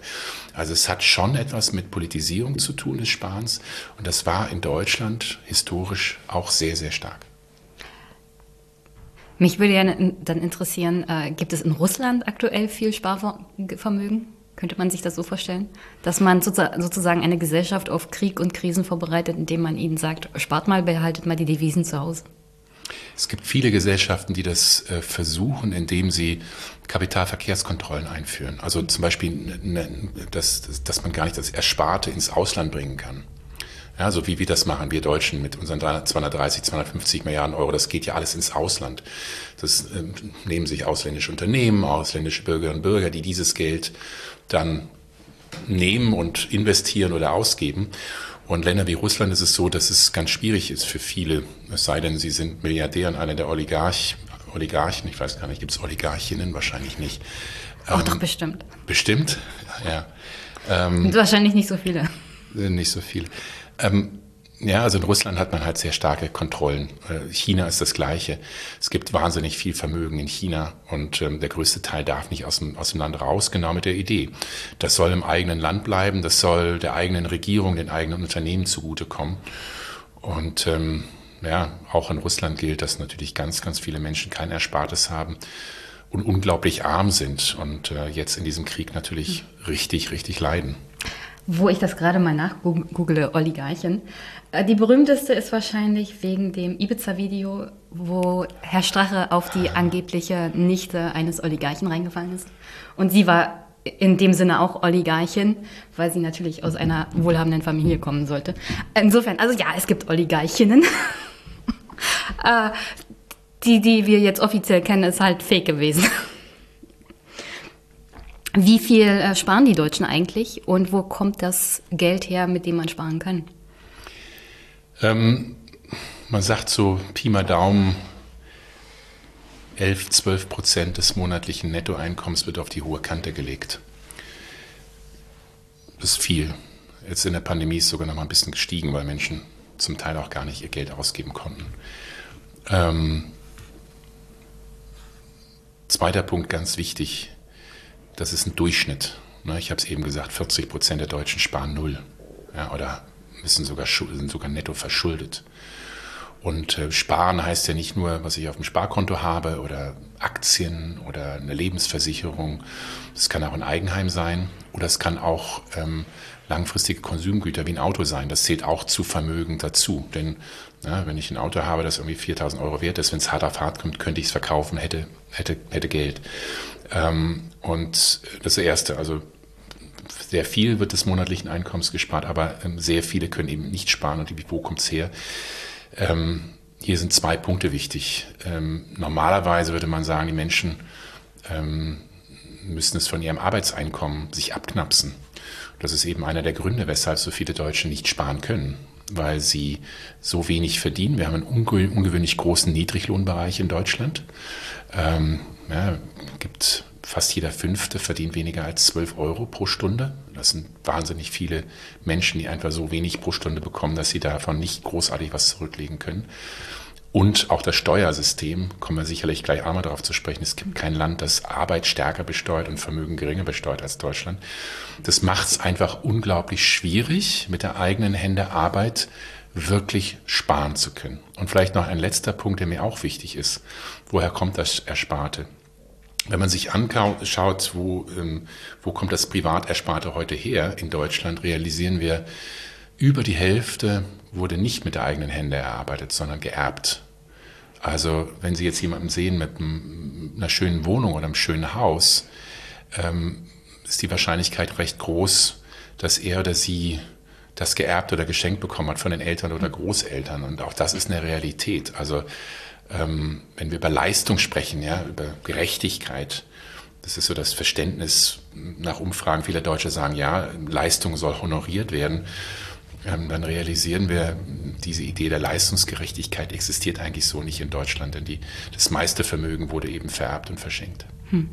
Also es hat schon etwas mit Politisierung zu tun des Sparens und das war in Deutschland historisch auch sehr, sehr stark. Mich würde ja dann interessieren, äh, gibt es in Russland aktuell viel Sparvermögen? Könnte man sich das so vorstellen? Dass man sozusagen eine Gesellschaft auf Krieg und Krisen vorbereitet, indem man ihnen sagt, spart mal, behaltet mal die Devisen zu Hause? Es gibt viele Gesellschaften, die das äh, versuchen, indem sie Kapitalverkehrskontrollen einführen. Also zum Beispiel, dass, dass man gar nicht das Ersparte ins Ausland bringen kann. Ja, so wie wir das machen, wir Deutschen mit unseren 230, 250 Milliarden Euro, das geht ja alles ins Ausland. Das äh, nehmen sich ausländische Unternehmen, ausländische Bürgerinnen und Bürger, die dieses Geld dann nehmen und investieren oder ausgeben. Und Länder wie Russland ist es so, dass es ganz schwierig ist für viele, es sei denn, sie sind Milliardär und einer der Oligarch, Oligarchen, ich weiß gar nicht, gibt es Oligarchinnen? Wahrscheinlich nicht. Auch ähm, doch bestimmt. Bestimmt, ja. Ähm, wahrscheinlich nicht so viele. Nicht so viele. Ähm, ja, also in Russland hat man halt sehr starke Kontrollen. Äh, China ist das Gleiche. Es gibt wahnsinnig viel Vermögen in China und ähm, der größte Teil darf nicht aus dem, aus dem Land raus, genau mit der Idee. Das soll im eigenen Land bleiben, das soll der eigenen Regierung, den eigenen Unternehmen zugutekommen. Und ähm, ja, auch in Russland gilt, dass natürlich ganz, ganz viele Menschen kein Erspartes haben und unglaublich arm sind und äh, jetzt in diesem Krieg natürlich richtig, richtig leiden wo ich das gerade mal nachgoogle, Oligarchen. Äh, die berühmteste ist wahrscheinlich wegen dem Ibiza-Video, wo Herr Strache auf die angebliche Nichte eines Oligarchen reingefallen ist. Und sie war in dem Sinne auch Oligarchin, weil sie natürlich aus einer wohlhabenden Familie kommen sollte. Insofern, also ja, es gibt Oligarchinnen. Äh, die, die wir jetzt offiziell kennen, ist halt fake gewesen. Wie viel äh, sparen die Deutschen eigentlich und wo kommt das Geld her, mit dem man sparen kann? Ähm, man sagt so Pi mal Daumen, 11, 12 Prozent des monatlichen Nettoeinkommens wird auf die hohe Kante gelegt. Das ist viel. Jetzt in der Pandemie ist sogar noch mal ein bisschen gestiegen, weil Menschen zum Teil auch gar nicht ihr Geld ausgeben konnten. Ähm, zweiter Punkt, ganz wichtig, das ist ein Durchschnitt. Ne, ich habe es eben gesagt, 40 Prozent der Deutschen sparen null ja, oder müssen sogar, sind sogar netto verschuldet. Und äh, sparen heißt ja nicht nur, was ich auf dem Sparkonto habe oder Aktien oder eine Lebensversicherung. Es kann auch ein Eigenheim sein oder es kann auch ähm, langfristige Konsumgüter wie ein Auto sein. Das zählt auch zu Vermögen dazu. Denn ja, wenn ich ein Auto habe, das irgendwie 4000 Euro wert ist, wenn es hart auf hart kommt, könnte ich es verkaufen, hätte, hätte, hätte Geld. Ähm, und das Erste, also sehr viel wird des monatlichen Einkommens gespart, aber ähm, sehr viele können eben nicht sparen. Und wo kommt es her? Ähm, hier sind zwei Punkte wichtig. Normalerweise würde man sagen, die Menschen müssen es von ihrem Arbeitseinkommen sich abknapsen. Das ist eben einer der Gründe, weshalb so viele Deutsche nicht sparen können, weil sie so wenig verdienen. Wir haben einen unge ungewöhnlich großen Niedriglohnbereich in Deutschland. Ähm, ja, gibt fast jeder Fünfte verdient weniger als 12 Euro pro Stunde. Das sind wahnsinnig viele Menschen, die einfach so wenig pro Stunde bekommen, dass sie davon nicht großartig was zurücklegen können. Und auch das Steuersystem, kommen wir sicherlich gleich einmal darauf zu sprechen. Es gibt kein Land, das Arbeit stärker besteuert und Vermögen geringer besteuert als Deutschland. Das macht es einfach unglaublich schwierig, mit der eigenen Hände Arbeit wirklich sparen zu können. Und vielleicht noch ein letzter Punkt, der mir auch wichtig ist. Woher kommt das Ersparte? Wenn man sich anschaut, wo, ähm, wo kommt das Privatersparte heute her in Deutschland, realisieren wir, über die Hälfte wurde nicht mit der eigenen Hände erarbeitet, sondern geerbt. Also wenn Sie jetzt jemanden sehen mit einer schönen Wohnung oder einem schönen Haus, ähm, ist die Wahrscheinlichkeit recht groß, dass er oder sie das geerbt oder geschenkt bekommen hat von den Eltern oder Großeltern. Und auch das ist eine Realität. Also ähm, wenn wir über Leistung sprechen, ja, über Gerechtigkeit, das ist so das Verständnis nach Umfragen vieler Deutsche sagen, ja, Leistung soll honoriert werden. Ähm, dann realisieren wir, diese Idee der Leistungsgerechtigkeit existiert eigentlich so nicht in Deutschland, denn die, das meiste Vermögen wurde eben vererbt und verschenkt. Hm.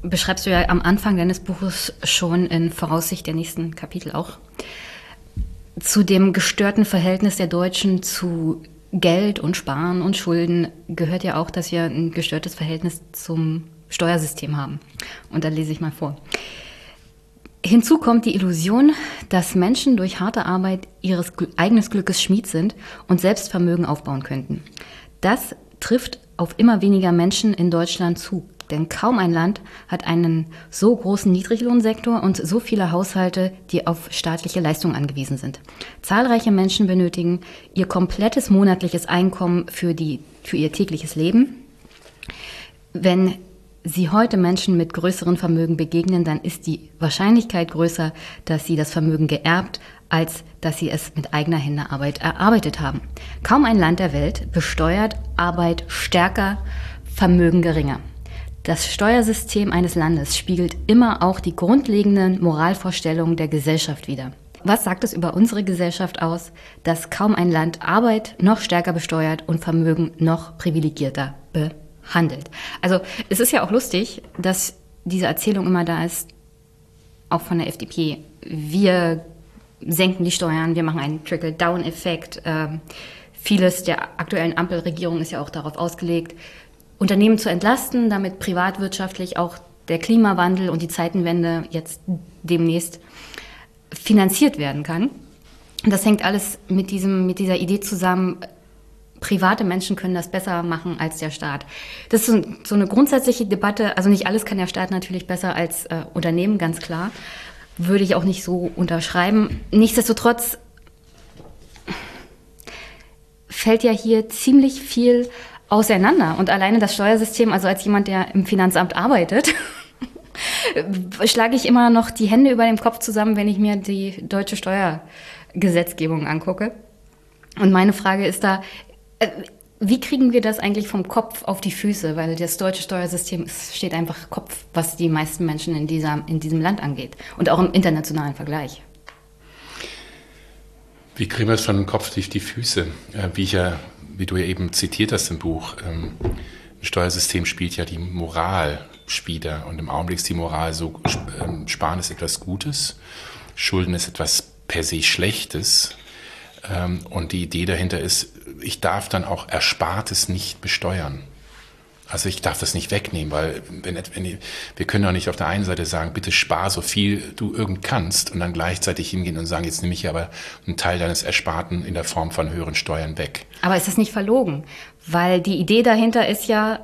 Beschreibst du ja am Anfang deines Buches schon in Voraussicht der nächsten Kapitel auch zu dem gestörten Verhältnis der Deutschen zu Geld und Sparen und Schulden gehört ja auch, dass wir ein gestörtes Verhältnis zum Steuersystem haben. Und da lese ich mal vor. Hinzu kommt die Illusion, dass Menschen durch harte Arbeit ihres eigenes Glückes Schmied sind und selbst Vermögen aufbauen könnten. Das trifft auf immer weniger Menschen in Deutschland zu. Denn kaum ein Land hat einen so großen Niedriglohnsektor und so viele Haushalte, die auf staatliche Leistungen angewiesen sind. Zahlreiche Menschen benötigen ihr komplettes monatliches Einkommen für, die, für ihr tägliches Leben. Wenn Sie heute Menschen mit größeren Vermögen begegnen, dann ist die Wahrscheinlichkeit größer, dass sie das Vermögen geerbt, als dass sie es mit eigener Hände Arbeit erarbeitet haben. Kaum ein Land der Welt besteuert Arbeit stärker, Vermögen geringer. Das Steuersystem eines Landes spiegelt immer auch die grundlegenden Moralvorstellungen der Gesellschaft wider. Was sagt es über unsere Gesellschaft aus, dass kaum ein Land Arbeit noch stärker besteuert und Vermögen noch privilegierter behandelt? Also es ist ja auch lustig, dass diese Erzählung immer da ist, auch von der FDP. Wir senken die Steuern, wir machen einen Trickle-Down-Effekt. Ähm, vieles der aktuellen Ampelregierung ist ja auch darauf ausgelegt, Unternehmen zu entlasten, damit privatwirtschaftlich auch der Klimawandel und die Zeitenwende jetzt demnächst finanziert werden kann. Das hängt alles mit, diesem, mit dieser Idee zusammen, private Menschen können das besser machen als der Staat. Das ist so, so eine grundsätzliche Debatte. Also nicht alles kann der Staat natürlich besser als äh, Unternehmen, ganz klar. Würde ich auch nicht so unterschreiben. Nichtsdestotrotz fällt ja hier ziemlich viel auseinander. Und alleine das Steuersystem, also als jemand, der im Finanzamt arbeitet, schlage ich immer noch die Hände über dem Kopf zusammen, wenn ich mir die deutsche Steuergesetzgebung angucke. Und meine Frage ist da, äh, wie kriegen wir das eigentlich vom Kopf auf die Füße? Weil das deutsche Steuersystem steht einfach Kopf, was die meisten Menschen in, dieser, in diesem Land angeht. Und auch im internationalen Vergleich. Wie kriegen wir es von Kopf durch die Füße? Äh, wie ich ja, wie du ja eben zitiert hast im Buch, ähm, ein Steuersystem spielt ja die Moral Spieler und im Augenblick ist die Moral so, ähm, Sparen ist etwas Gutes, Schulden ist etwas per se Schlechtes ähm, und die Idee dahinter ist, ich darf dann auch Erspartes nicht besteuern. Also ich darf das nicht wegnehmen, weil wenn, wenn, wir können doch nicht auf der einen Seite sagen, bitte spar so viel du irgend kannst und dann gleichzeitig hingehen und sagen, jetzt nehme ich aber einen Teil deines Ersparten in der Form von höheren Steuern weg. Aber ist das nicht verlogen? Weil die Idee dahinter ist ja,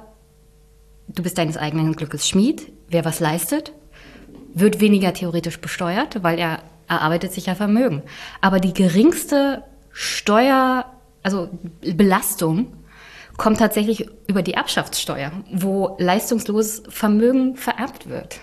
du bist deines eigenen Glückes Schmied. Wer was leistet, wird weniger theoretisch besteuert, weil er erarbeitet sich ja Vermögen. Aber die geringste Steuer, also Belastung kommt tatsächlich über die Erbschaftssteuer, wo leistungsloses Vermögen vererbt wird.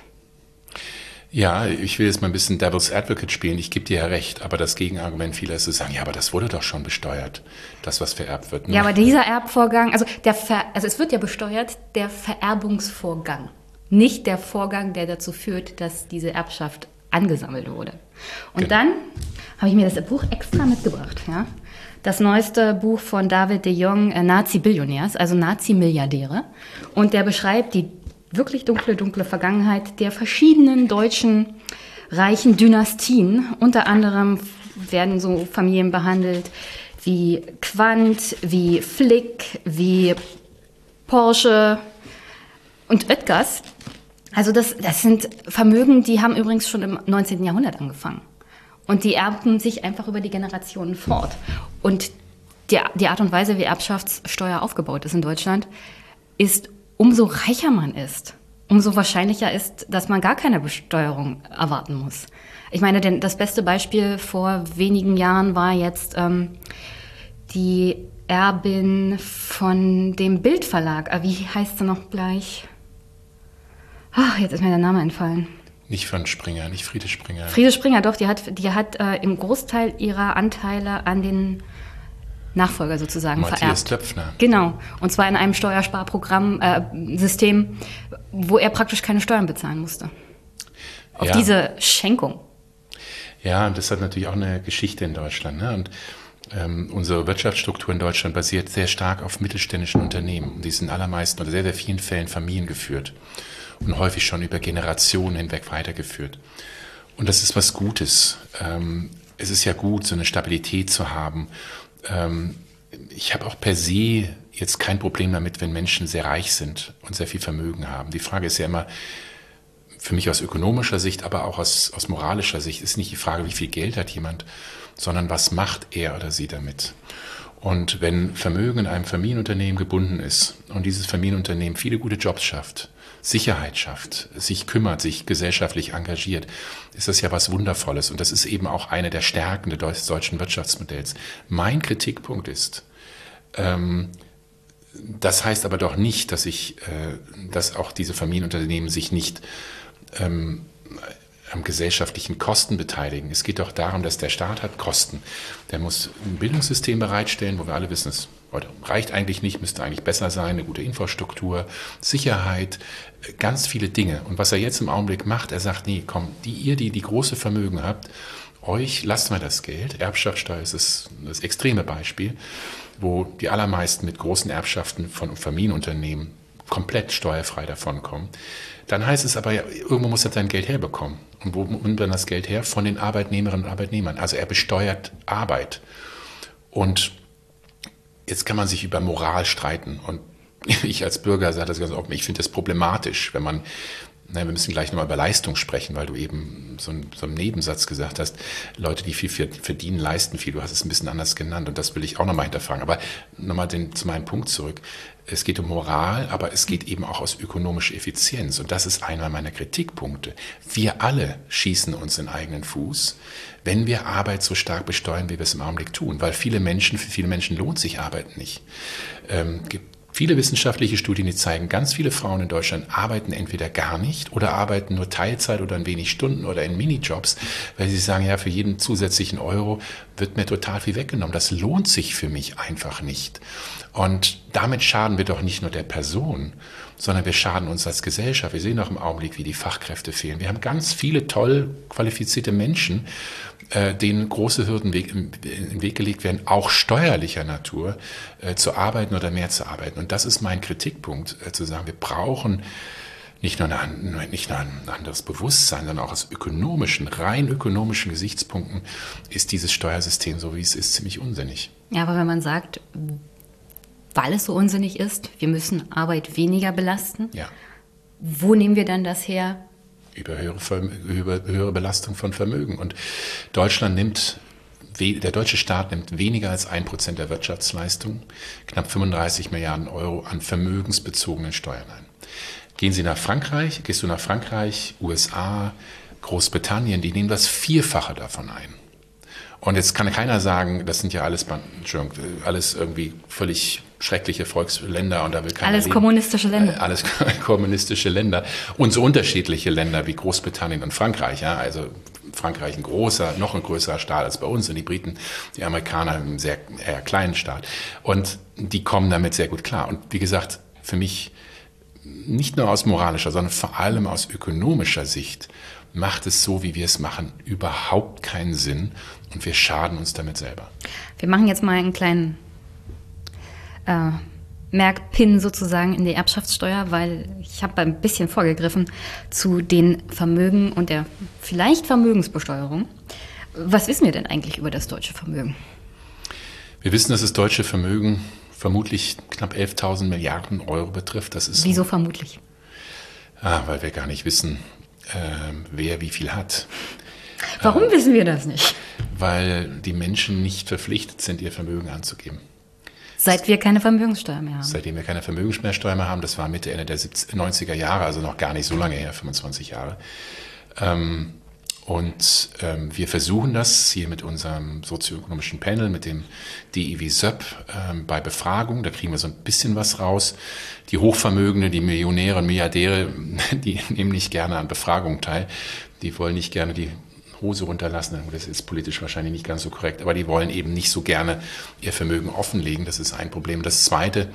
Ja, ich will jetzt mal ein bisschen Devil's Advocate spielen. Ich gebe dir ja recht, aber das Gegenargument vieler ist zu sagen, ja, aber das wurde doch schon besteuert, das, was vererbt wird. Ne? Ja, aber dieser Erbvorgang, also, der Ver, also es wird ja besteuert, der Vererbungsvorgang, nicht der Vorgang, der dazu führt, dass diese Erbschaft angesammelt wurde. Und genau. dann habe ich mir das Buch extra mitgebracht, ja das neueste Buch von David de Jong, äh, Nazi-Billionärs, also Nazi-Milliardäre. Und der beschreibt die wirklich dunkle, dunkle Vergangenheit der verschiedenen deutschen reichen Dynastien. Unter anderem werden so Familien behandelt wie Quandt, wie Flick, wie Porsche und Oetkers. Also das, das sind Vermögen, die haben übrigens schon im 19. Jahrhundert angefangen. Und die erben sich einfach über die Generationen fort. Und die, die Art und Weise, wie Erbschaftssteuer aufgebaut ist in Deutschland, ist, umso reicher man ist, umso wahrscheinlicher ist, dass man gar keine Besteuerung erwarten muss. Ich meine, denn das beste Beispiel vor wenigen Jahren war jetzt ähm, die Erbin von dem Bildverlag. Ah, wie heißt sie noch gleich? Ach, jetzt ist mir der Name entfallen. Nicht von Springer, nicht Friede Springer. Friede Springer, doch, die hat, die hat äh, im Großteil ihrer Anteile an den Nachfolger sozusagen Matthias vererbt. Töpfner. Genau. Und zwar in einem Steuersparprogramm, äh, System, wo er praktisch keine Steuern bezahlen musste. Auf ja. diese Schenkung. Ja, und das hat natürlich auch eine Geschichte in Deutschland. Ne? Und ähm, unsere Wirtschaftsstruktur in Deutschland basiert sehr stark auf mittelständischen Unternehmen. Die sind in allermeisten oder sehr, sehr vielen Fällen familiengeführt und häufig schon über Generationen hinweg weitergeführt. Und das ist was Gutes. Ähm, es ist ja gut, so eine Stabilität zu haben. Ähm, ich habe auch per se jetzt kein Problem damit, wenn Menschen sehr reich sind und sehr viel Vermögen haben. Die Frage ist ja immer, für mich aus ökonomischer Sicht, aber auch aus, aus moralischer Sicht, ist nicht die Frage, wie viel Geld hat jemand, sondern was macht er oder sie damit. Und wenn Vermögen in einem Familienunternehmen gebunden ist und dieses Familienunternehmen viele gute Jobs schafft, Sicherheit schafft, sich kümmert, sich gesellschaftlich engagiert, ist das ja was Wundervolles. Und das ist eben auch eine der Stärken des deutschen Wirtschaftsmodells. Mein Kritikpunkt ist, ähm, das heißt aber doch nicht, dass ich, äh, dass auch diese Familienunternehmen sich nicht ähm, am gesellschaftlichen Kosten beteiligen. Es geht doch darum, dass der Staat hat Kosten. Der muss ein Bildungssystem bereitstellen, wo wir alle wissen, es reicht eigentlich nicht, müsste eigentlich besser sein, eine gute Infrastruktur, Sicherheit, ganz viele Dinge. Und was er jetzt im Augenblick macht, er sagt, nee, komm, die ihr, die die große Vermögen habt, euch lasst mal das Geld. Erbschaftssteuer ist das, das extreme Beispiel, wo die allermeisten mit großen Erbschaften von Familienunternehmen komplett steuerfrei davonkommen. Dann heißt es aber, ja, irgendwo muss er sein Geld herbekommen. Und wo nimmt er das Geld her? Von den Arbeitnehmerinnen und Arbeitnehmern. Also er besteuert Arbeit. Und jetzt kann man sich über Moral streiten. Und ich als Bürger sage das ganz offen, ich finde das problematisch, wenn man Nein, wir müssen gleich nochmal über Leistung sprechen, weil du eben so, so einen Nebensatz gesagt hast, Leute, die viel verdienen, leisten viel. Du hast es ein bisschen anders genannt und das will ich auch nochmal hinterfragen. Aber nochmal zu meinem Punkt zurück. Es geht um Moral, aber es geht eben auch aus ökonomischer Effizienz. Und das ist einer meiner Kritikpunkte. Wir alle schießen uns in eigenen Fuß, wenn wir Arbeit so stark besteuern, wie wir es im Augenblick tun. Weil viele Menschen, für viele Menschen lohnt sich Arbeit nicht. Ähm, gibt Viele wissenschaftliche Studien, die zeigen, ganz viele Frauen in Deutschland arbeiten entweder gar nicht oder arbeiten nur Teilzeit oder ein wenig Stunden oder in Minijobs, weil sie sagen, ja, für jeden zusätzlichen Euro wird mir total viel weggenommen. Das lohnt sich für mich einfach nicht. Und damit schaden wir doch nicht nur der Person, sondern wir schaden uns als Gesellschaft. Wir sehen doch im Augenblick, wie die Fachkräfte fehlen. Wir haben ganz viele toll qualifizierte Menschen, äh, denen große Hürden weg, in den Weg gelegt werden, auch steuerlicher Natur, äh, zu arbeiten oder mehr zu arbeiten. Und das ist mein Kritikpunkt, äh, zu sagen, wir brauchen nicht nur, ein, nicht nur ein anderes Bewusstsein, sondern auch aus ökonomischen, rein ökonomischen Gesichtspunkten ist dieses Steuersystem, so wie es ist, ziemlich unsinnig. Ja, aber wenn man sagt, weil es so unsinnig ist, wir müssen Arbeit weniger belasten, Ja. wo nehmen wir dann das her? Über höhere, über höhere Belastung von Vermögen. Und Deutschland nimmt, der deutsche Staat nimmt weniger als ein Prozent der Wirtschaftsleistung, knapp 35 Milliarden Euro an vermögensbezogenen Steuern ein. Gehen Sie nach Frankreich, gehst du nach Frankreich, USA, Großbritannien, die nehmen das Vierfache davon ein. Und jetzt kann keiner sagen, das sind ja alles, alles irgendwie völlig schreckliche Volksländer und da will keiner Alles leben. kommunistische Länder. Äh, Alles kommunistische Länder und so unterschiedliche Länder wie Großbritannien und Frankreich. Ja, also Frankreich ein großer, noch ein größerer Staat als bei uns und die Briten, die Amerikaner einen sehr eher kleinen Staat. Und die kommen damit sehr gut klar. Und wie gesagt, für mich nicht nur aus moralischer, sondern vor allem aus ökonomischer Sicht macht es so, wie wir es machen, überhaupt keinen Sinn und wir schaden uns damit selber. Wir machen jetzt mal einen kleinen äh, Merkpin sozusagen in die Erbschaftssteuer, weil ich habe ein bisschen vorgegriffen zu den Vermögen und der vielleicht Vermögensbesteuerung. Was wissen wir denn eigentlich über das deutsche Vermögen? Wir wissen, dass das deutsche Vermögen vermutlich knapp 11.000 Milliarden Euro betrifft. Das ist Wieso vermutlich? Ah, weil wir gar nicht wissen, ähm, wer wie viel hat. Warum wissen wir das nicht? Weil die Menschen nicht verpflichtet sind, ihr Vermögen anzugeben. Seit wir keine Vermögenssteuer mehr haben. Seitdem wir keine Vermögensmehrsteuer mehr haben, das war Mitte, Ende der 70, 90er Jahre, also noch gar nicht so lange her, 25 Jahre. Ähm, und ähm, wir versuchen das hier mit unserem sozioökonomischen Panel, mit dem DIW SÖP ähm, bei Befragung. Da kriegen wir so ein bisschen was raus. Die Hochvermögende, die Millionäre und Milliardäre, die nehmen nicht gerne an Befragungen teil. Die wollen nicht gerne die Hose runterlassen. Das ist politisch wahrscheinlich nicht ganz so korrekt, aber die wollen eben nicht so gerne ihr Vermögen offenlegen. Das ist ein Problem. Das Zweite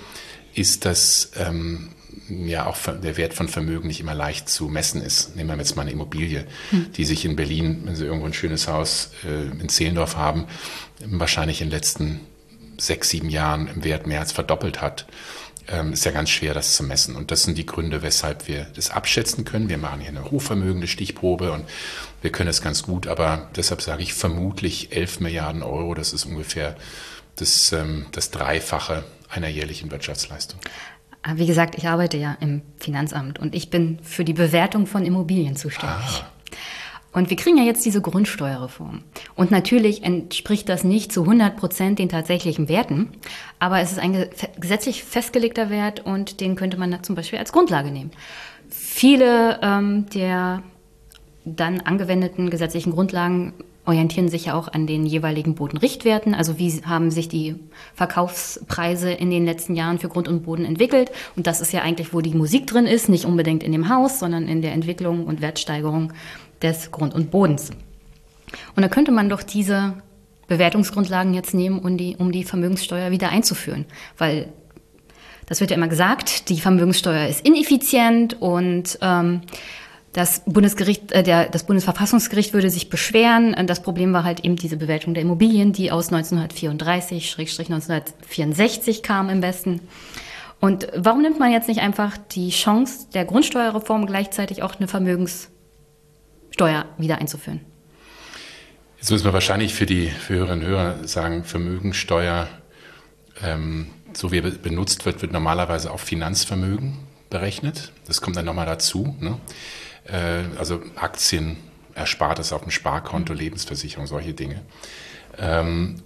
ist, dass ähm, ja auch der Wert von Vermögen nicht immer leicht zu messen ist. Nehmen wir jetzt mal eine Immobilie, die sich in Berlin, wenn Sie irgendwo ein schönes Haus äh, in Zehlendorf haben, wahrscheinlich in den letzten sechs, sieben Jahren im Wert mehr als verdoppelt hat. Ähm, ist ja ganz schwer, das zu messen. Und das sind die Gründe, weshalb wir das abschätzen können. Wir machen hier eine hochvermögende Stichprobe und wir können es ganz gut, aber deshalb sage ich vermutlich 11 Milliarden Euro. Das ist ungefähr das, ähm, das Dreifache einer jährlichen Wirtschaftsleistung. Aber Wie gesagt, ich arbeite ja im Finanzamt und ich bin für die Bewertung von Immobilien zuständig. Und wir kriegen ja jetzt diese Grundsteuerreform. Und natürlich entspricht das nicht zu 100 Prozent den tatsächlichen Werten, aber es ist ein ge- gesetzlich festgelegter Wert und den könnte man zum Beispiel als Grundlage nehmen. Viele ähm, der dann angewendeten gesetzlichen Grundlagen orientieren sich ja auch an den jeweiligen Bodenrichtwerten. Also wie haben sich die Verkaufspreise in den letzten Jahren für Grund und Boden entwickelt? Und das ist ja eigentlich, wo die Musik drin ist, nicht unbedingt in dem Haus, sondern in der Entwicklung und Wertsteigerung des Grund und Bodens. Und da könnte man doch diese Bewertungsgrundlagen jetzt nehmen, um die, um die Vermögenssteuer wieder einzuführen. Weil das wird ja immer gesagt, die Vermögenssteuer ist ineffizient und ähm, das Bundesgericht, äh, der, das Bundesverfassungsgericht würde sich beschweren. Das Problem war halt eben diese Bewertung der Immobilien, die aus 1934-1964 kam im Westen. Und warum nimmt man jetzt nicht einfach die Chance der Grundsteuerreform gleichzeitig auch eine Vermögenssteuer wieder einzuführen? Jetzt müssen wir wahrscheinlich für die für Hörerinnen und Hörer sagen, Vermögensteuer, ähm, so wie er be- benutzt wird, wird normalerweise auf Finanzvermögen berechnet. Das kommt dann nochmal dazu. Ne? Äh, also Aktien, Erspartes auf dem Sparkonto, Lebensversicherung, solche Dinge. Ähm,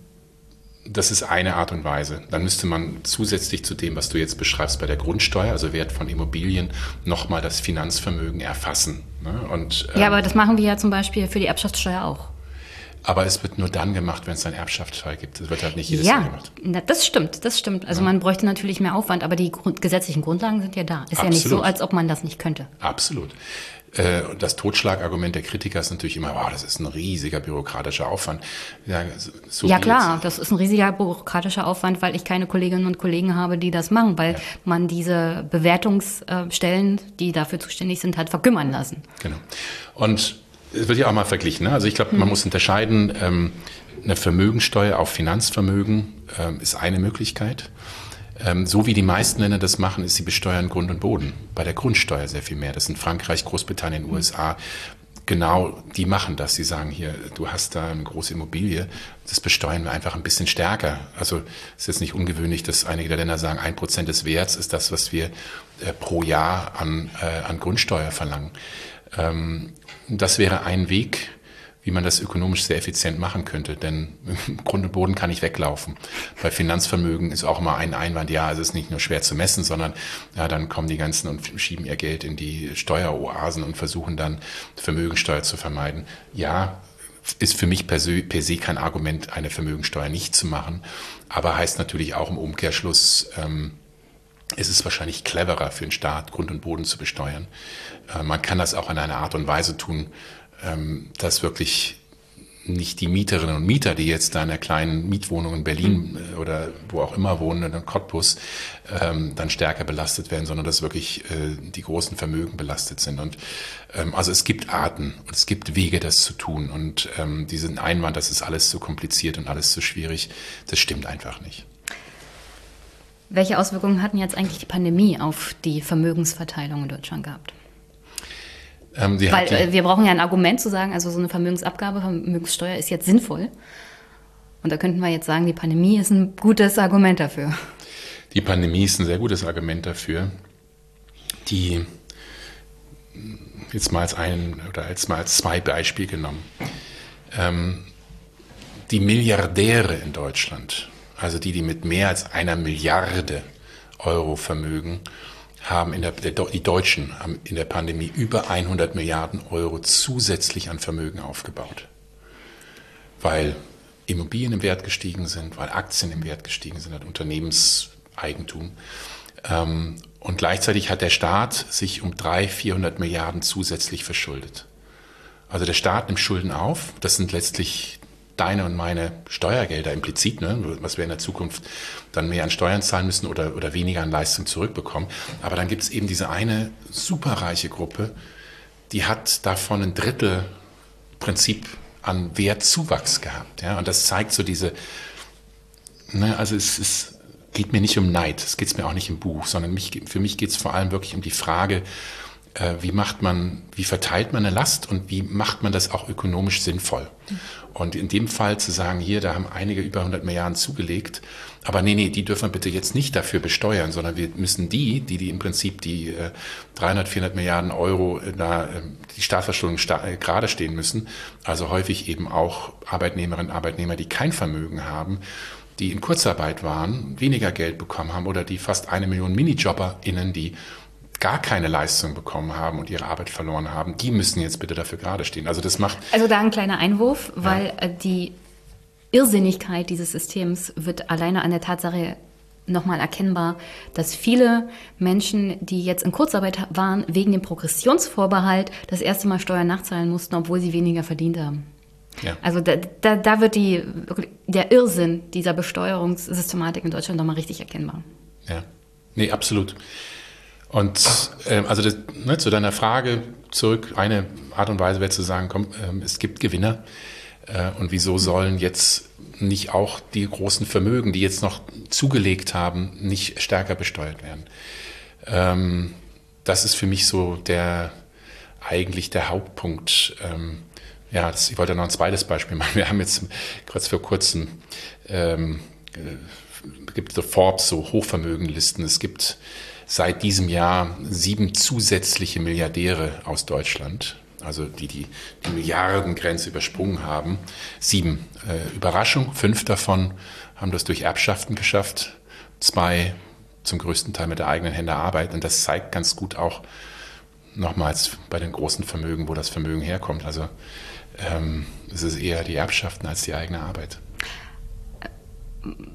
das ist eine Art und Weise. Dann müsste man zusätzlich zu dem, was du jetzt beschreibst bei der Grundsteuer, also Wert von Immobilien, nochmal das Finanzvermögen erfassen. Ne? Und, Ja, ähm, aber das machen wir ja zum Beispiel für die Erbschaftssteuer auch. aber es wird nur dann gemacht, wenn es einen Erbschaftsfall gibt. Es wird halt nicht jedes Jahr Ja, gemacht. na, das stimmt, das stimmt. Also man bräuchte natürlich mehr Aufwand, aber die Grund gesetzlichen Grundlagen sind ja da. Ist ja nicht so, Absolut. als ob man das nicht könnte. Absolut. Äh, Das Totschlagargument der Kritiker ist natürlich immer, wow, das ist ein riesiger bürokratischer Aufwand. Ja, so- ja klar, jetzt- das ist ein riesiger bürokratischer Aufwand, weil ich keine Kolleginnen und Kollegen habe, die das machen, weil man diese Bewertungsstellen, die dafür zuständig sind, hat verkümmern lassen. Genau. Und es wird ja auch mal verglichen. Ne? Also ich glaube, man muss unterscheiden, ähm, eine Vermögensteuer auf Finanzvermögen ähm, ist eine Möglichkeit. Ähm, so wie die meisten Länder das machen, ist sie besteuern Grund und Boden. Bei der Grundsteuer sehr viel mehr. Das sind Frankreich, Großbritannien, USA. Genau, die machen das. Sie sagen hier, du hast da eine große Immobilie, das besteuern wir einfach ein bisschen stärker. Also es ist jetzt nicht ungewöhnlich, dass einige der Länder sagen, ein Prozent des Werts ist das, was wir äh, pro Jahr an, äh, an Grundsteuer verlangen. Ähm, das wäre ein Weg, wie man das ökonomisch sehr effizient machen könnte. Denn im Grund und Boden kann ich weglaufen. Bei Finanzvermögen ist auch immer ein Einwand, ja, es ist nicht nur schwer zu messen, sondern ja, dann kommen die ganzen und schieben ihr Geld in die Steueroasen und versuchen dann Vermögensteuer zu vermeiden. Ja, ist für mich per se, per se kein Argument, eine Vermögensteuer nicht zu machen, aber heißt natürlich auch im Umkehrschluss, ähm, es ist wahrscheinlich cleverer für den Staat, Grund und Boden zu besteuern. Äh, man kann das auch in einer Art und Weise tun, dass wirklich nicht die Mieterinnen und Mieter, die jetzt da in der kleinen Mietwohnung in Berlin mhm. oder wo auch immer wohnen, in Cottbus, ähm, dann stärker belastet werden, sondern dass wirklich äh, die großen Vermögen belastet sind. Und ähm, also es gibt Arten und es gibt Wege, das zu tun. Und ähm, diesen Einwand, das ist alles zu kompliziert und alles zu schwierig, das stimmt einfach nicht. Welche Auswirkungen hatten jetzt eigentlich die Pandemie auf die Vermögensverteilung in Deutschland gehabt? Ähm, Weil äh, wir brauchen ja ein Argument zu sagen, also so eine Vermögensabgabe, Vermögenssteuer ist jetzt sinnvoll. Und da könnten wir jetzt sagen, die Pandemie ist ein gutes Argument dafür. Die Pandemie ist ein sehr gutes Argument dafür. Die jetzt mal als ein oder als mal als zwei Beispiele genommen. Ähm, die Milliardäre in Deutschland, also die, die mit mehr als einer Milliarde Euro Vermögen haben in der, die Deutschen haben in der Pandemie über 100 Milliarden Euro zusätzlich an Vermögen aufgebaut. Weil Immobilien im Wert gestiegen sind, weil Aktien im Wert gestiegen sind, Unternehmenseigentum. Ähm, und gleichzeitig hat der Staat sich um 300, 400 Milliarden zusätzlich verschuldet. Also der Staat nimmt Schulden auf. Das sind letztlich deine und meine Steuergelder implizit, ne, was wir in der Zukunft dann mehr an Steuern zahlen müssen oder, oder weniger an Leistung zurückbekommen. Aber dann gibt es eben diese eine superreiche Gruppe, die hat davon ein Drittel Prinzip an Wertzuwachs gehabt. Ja? Und das zeigt so diese, ne, also es, es geht mir nicht um Neid, es geht mir auch nicht im Buch, sondern mich, für mich geht es vor allem wirklich um die Frage, wie macht man, wie verteilt man eine Last und wie macht man das auch ökonomisch sinnvoll? Und in dem Fall zu sagen, hier, da haben einige über 100 Milliarden zugelegt, aber nee, nee, die dürfen wir bitte jetzt nicht dafür besteuern, sondern wir müssen die, die, die im Prinzip die äh, 300, 400 Milliarden Euro da äh, die Staatsverschuldung sta äh, gerade stehen müssen, also häufig eben auch Arbeitnehmerinnen und Arbeitnehmer, die kein Vermögen haben, die in Kurzarbeit waren, weniger Geld bekommen haben oder die fast eine Million MinijobberInnen, die gar keine Leistung bekommen haben und ihre Arbeit verloren haben, die müssen jetzt bitte dafür gerade stehen. Also das macht. Also da ein kleiner Einwurf, weil ja. Äh, die Irrsinnigkeit dieses Systems wird alleine an der Tatsache nochmal erkennbar, dass viele Menschen, die jetzt in Kurzarbeit waren, wegen dem Progressionsvorbehalt das erste Mal Steuern nachzahlen mussten, obwohl sie weniger verdient haben. Ja. Also da, da, da wird die, der Irrsinn dieser Besteuerungssystematik in Deutschland nochmal richtig erkennbar. Ja, nee, absolut. Und ähm, also das, ne, zu deiner Frage zurück, eine Art und Weise wäre zu sagen, komm, ähm, es gibt Gewinner. Äh, und wieso sollen jetzt nicht auch die großen Vermögen, die jetzt noch zugelegt haben, nicht stärker besteuert werden? Ähm, das ist für mich so der eigentlich der Hauptpunkt. Ähm, ja, das, ich wollte noch ein zweites Beispiel machen. Wir haben jetzt kurz vor kurzem ähm, äh, gibt so Forbes so Hochvermögenlisten. Es gibt seit diesem Jahr sieben zusätzliche Milliardäre aus Deutschland, also die die, die Milliardengrenze übersprungen haben. Sieben. Äh, Überraschung, fünf davon haben das durch Erbschaften geschafft, zwei zum größten Teil mit der eigenen Hände Arbeit. Und das zeigt ganz gut auch nochmals bei den großen Vermögen, wo das Vermögen herkommt. Also ähm, es ist eher die Erbschaften als die eigene Arbeit.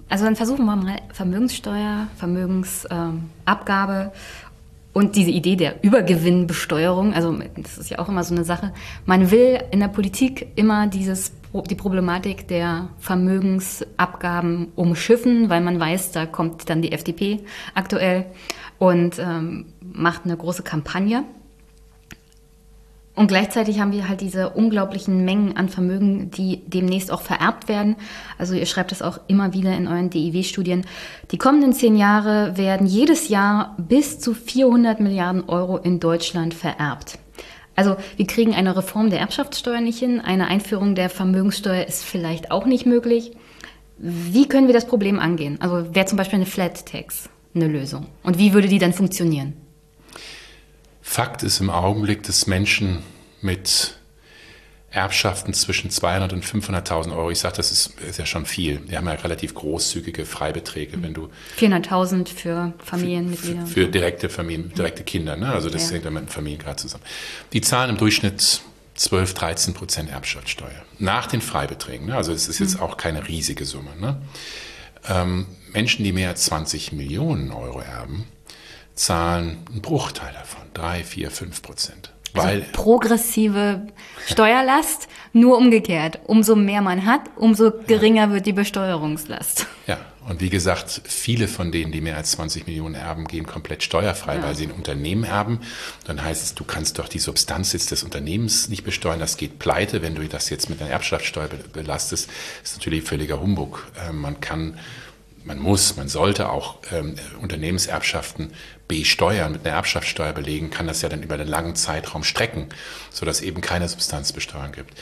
Also dann versuchen wir mal Vermögenssteuer, Vermögensabgabe ähm, und diese Idee der Übergewinnbesteuerung. Also das ist ja auch immer so eine Sache. Man will in der Politik immer dieses die Problematik der Vermögensabgaben umschiffen, weil man weiß, da kommt dann die FDP aktuell und ähm, macht eine große Kampagne. Und gleichzeitig haben wir halt diese unglaublichen Mengen an Vermögen, die demnächst auch vererbt werden. Also ihr schreibt das auch immer wieder in euren DIW-Studien. Die kommenden zehn Jahre werden jedes Jahr bis zu 400 Milliarden Euro in Deutschland vererbt. Also wir kriegen eine Reform der Erbschaftssteuer nicht hin, eine Einführung der Vermögenssteuer ist vielleicht auch nicht möglich. Wie können wir das Problem angehen? Also wäre zum Beispiel eine Flat Tax eine Lösung? Und wie würde die dann funktionieren? Fakt ist im Augenblick, dass Menschen mit Erbschaften zwischen 200 und 500.000 Euro, ich sage, das ist, ist, ja schon viel. Wir haben ja relativ großzügige Freibeträge, wenn du 400.000 für Familienmitglieder. Für, für, direkte Familien, direkte Kinder, ne? also das ja. hängt ja mit dem Familiengrad zusammen. Die zahlen im Durchschnitt 12, 13 Prozent Erbschaftssteuer nach den Freibeträgen. Ne? Also es ist jetzt mhm. auch keine riesige Summe. Ne? Ähm, Menschen, die mehr als 20 Millionen Euro erben, zahlen einen Bruchteil davon, 3, 4, 5 Prozent. Also Weil, progressive Steuerlast, nur umgekehrt. Umso mehr man hat, umso geringer ja. wird die Besteuerungslast. Ja, und wie gesagt, viele von denen, die mehr als 20 Millionen erben, gehen komplett steuerfrei, ja. weil sie ein Unternehmen erben. Dann heißt es, du kannst doch die Substanz jetzt des Unternehmens nicht besteuern, das geht pleite. Wenn du das jetzt mit einer Erbschaftssteuer belastest, ist natürlich völliger Humbug. Äh, man kann man muss, man sollte auch ähm, Unternehmenserbschaften besteuern, mit einer Erbschaftssteuer belegen, kann das ja dann über einen langen Zeitraum strecken, sodass eben keine Substanzbesteuerung gibt.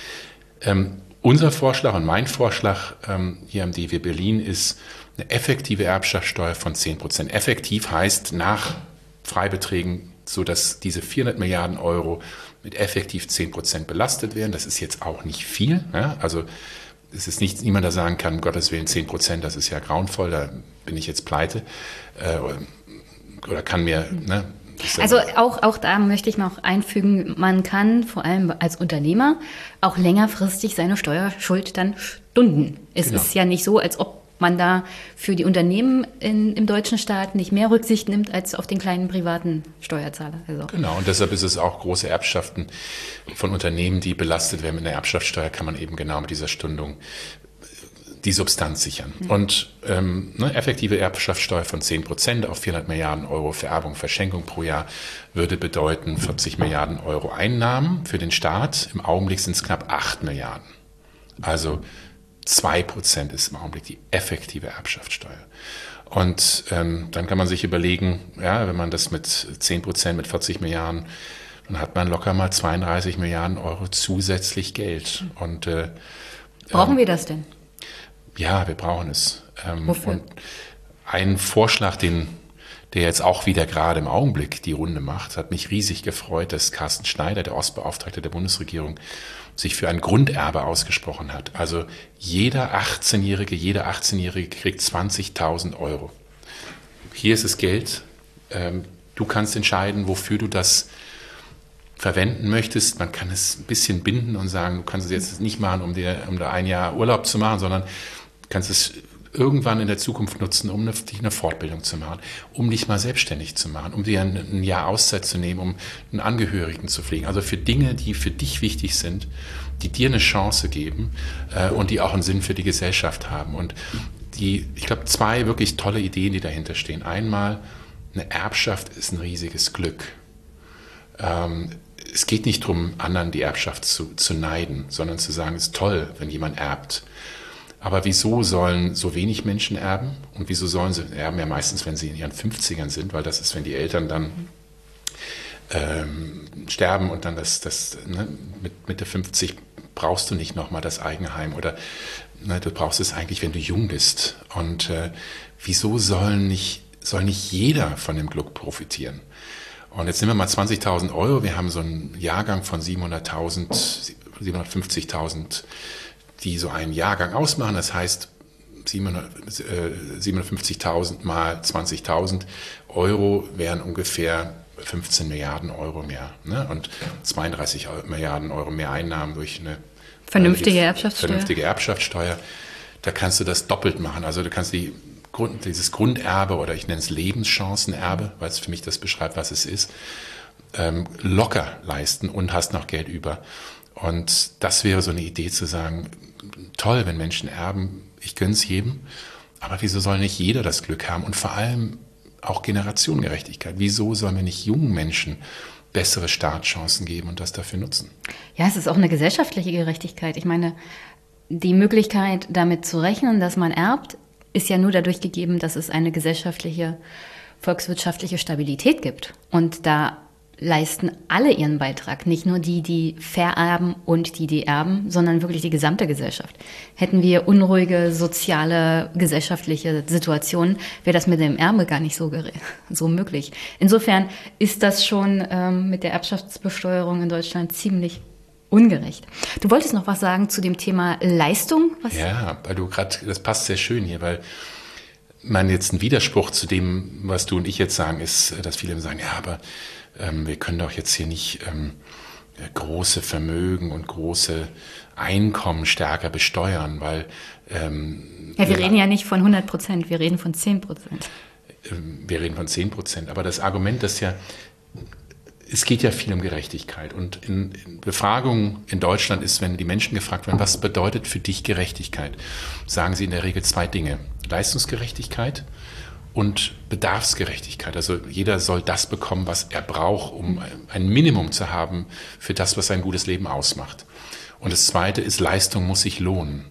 Ähm, unser Vorschlag und mein Vorschlag ähm, hier am DW Berlin ist eine effektive Erbschaftssteuer von 10 Prozent. Effektiv heißt nach Freibeträgen, so dass diese 400 Milliarden Euro mit effektiv 10 Prozent belastet werden. Das ist jetzt auch nicht viel. Ja? Also es ist nicht niemand, der sagen kann, Gottes Willen 10 Prozent, das ist ja grauenvoll, da bin ich jetzt pleite. Äh, oder kann mir, ne, also auch, auch da möchte ich noch einfügen, man kann vor allem als Unternehmer auch längerfristig seine Steuerschuld dann stunden. Es genau. ist ja nicht so, als ob man da für die Unternehmen in, im deutschen Staat nicht mehr Rücksicht nimmt als auf den kleinen privaten Steuerzahler. Also. Genau, und deshalb ist es auch große Erbschaften von Unternehmen, die belastet werden mit einer Erbschaftssteuer, kann man eben genau mit dieser Stundung die Substanz sichern. Mhm. Und ähm, ne, effektive Erbschaftssteuer von 10 Prozent auf 400 Milliarden Euro Vererbung, Verschenkung pro Jahr würde bedeuten 40 Milliarden Euro Einnahmen für den Staat. Im Augenblick sind es knapp 8 Milliarden. Also 2 Prozent ist im Augenblick die effektive Erbschaftssteuer. Und ähm, dann kann man sich überlegen, ja, wenn man das mit 10 Prozent, mit 40 Milliarden, dann hat man locker mal 32 Milliarden Euro zusätzlich Geld. Und äh, Brauchen ähm, wir das denn? Ja, wir brauchen es. Ähm, Wofür? Und ein Vorschlag, den der jetzt auch wieder gerade im Augenblick die Runde macht, hat mich riesig gefreut, dass Carsten Schneider, der Ostbeauftragte der Bundesregierung, sich für ein Grunderbe ausgesprochen hat. Also jeder 18-Jährige, jeder 18-Jährige kriegt 20.000 Euro. Hier ist das Geld. Ähm, du kannst entscheiden, wofür du das verwenden möchtest. Man kann es ein bisschen binden und sagen, du kannst es jetzt nicht machen, um dir, um da ein Jahr Urlaub zu machen, sondern kannst es irgendwann in der Zukunft nutzen, um dich eine Fortbildung zu machen, um dich mal selbstständig zu machen, um dir ein, ein Jahr Auszeit zu nehmen, um einen Angehörigen zu pflegen. Also für Dinge, die für dich wichtig sind, die dir eine Chance geben äh, und die auch einen Sinn für die Gesellschaft haben. Und die, ich glaube, zwei wirklich tolle Ideen, die dahinter stehen. Einmal, eine Erbschaft ist ein riesiges Glück. Ähm, es geht nicht darum, anderen die Erbschaft zu, zu neiden, sondern zu sagen, es ist toll, wenn jemand erbt. Aber wieso sollen so wenig Menschen erben? Und wieso sollen sie erben? Ja, meistens, wenn sie in ihren 50ern sind, weil das ist, wenn die Eltern dann ähm, sterben und dann das, das ne, mit Mitte 50 brauchst du nicht nochmal das Eigenheim oder ne, du brauchst es eigentlich, wenn du jung bist. Und äh, wieso soll nicht, soll nicht jeder von dem Glück profitieren? Und jetzt nehmen wir mal 20.000 Euro. Wir haben so einen Jahrgang von 700.000, 750.000 die so einen Jahrgang ausmachen. Das heißt, 750.000 äh, mal 20.000 Euro wären ungefähr 15 Milliarden Euro mehr ne? und 32 Milliarden Euro mehr Einnahmen durch eine vernünftige äh, Erbschaftssteuer. Vernünftige Erbschaftssteuer. Da kannst du das doppelt machen. Also du kannst die Grund, dieses Grunderbe oder ich nenne es Lebenschancenerbe, weil es für mich das beschreibt, was es ist, ähm, locker leisten und hast noch Geld über. Und das wäre so eine Idee zu sagen, toll, wenn Menschen erben, ich gönne es jedem, aber wieso soll nicht jeder das Glück haben und vor allem auch Generationengerechtigkeit. Wieso sollen wir nicht jungen Menschen bessere Startchancen geben und das dafür nutzen. Ja, es ist auch eine gesellschaftliche Gerechtigkeit. Ich meine, die Möglichkeit, damit zu rechnen, dass man erbt, ist ja nur dadurch gegeben, dass es eine gesellschaftliche, volkswirtschaftliche Stabilität gibt. Und da leisten alle ihren Beitrag, nicht nur die, die vererben und die, die erben, sondern wirklich die gesamte Gesellschaft. Hätten wir unruhige soziale, gesellschaftliche Situationen, wäre das mit dem Erbe gar nicht so, so möglich. Insofern ist das schon ähm, mit der Erbschaftsbesteuerung in Deutschland ziemlich ungerecht. Du wolltest noch was sagen zu dem Thema Leistung? Was ja, weil du gerade, das passt sehr schön hier, weil man jetzt ein Widerspruch zu dem, was du und ich jetzt sagen, ist, dass viele sagen, ja, aber ähm, wir können doch jetzt hier nicht ähm, große Vermögen und große Einkommen stärker besteuern, weil ähm, ja, wir reden ja nicht von 100 Prozent, wir reden von 10 Prozent. Ähm, wir reden von 10 Prozent, aber das Argument, das ja es geht ja viel um Gerechtigkeit. Und in, in, Befragungen in Deutschland ist, wenn die Menschen gefragt werden, was bedeutet für dich Gerechtigkeit, sagen sie in der Regel zwei Dinge. Leistungsgerechtigkeit und Bedarfsgerechtigkeit. Also jeder soll das bekommen, was er braucht, um ein Minimum zu haben für das, was ein gutes Leben ausmacht. Und das Zweite ist, Leistung muss sich lohnen.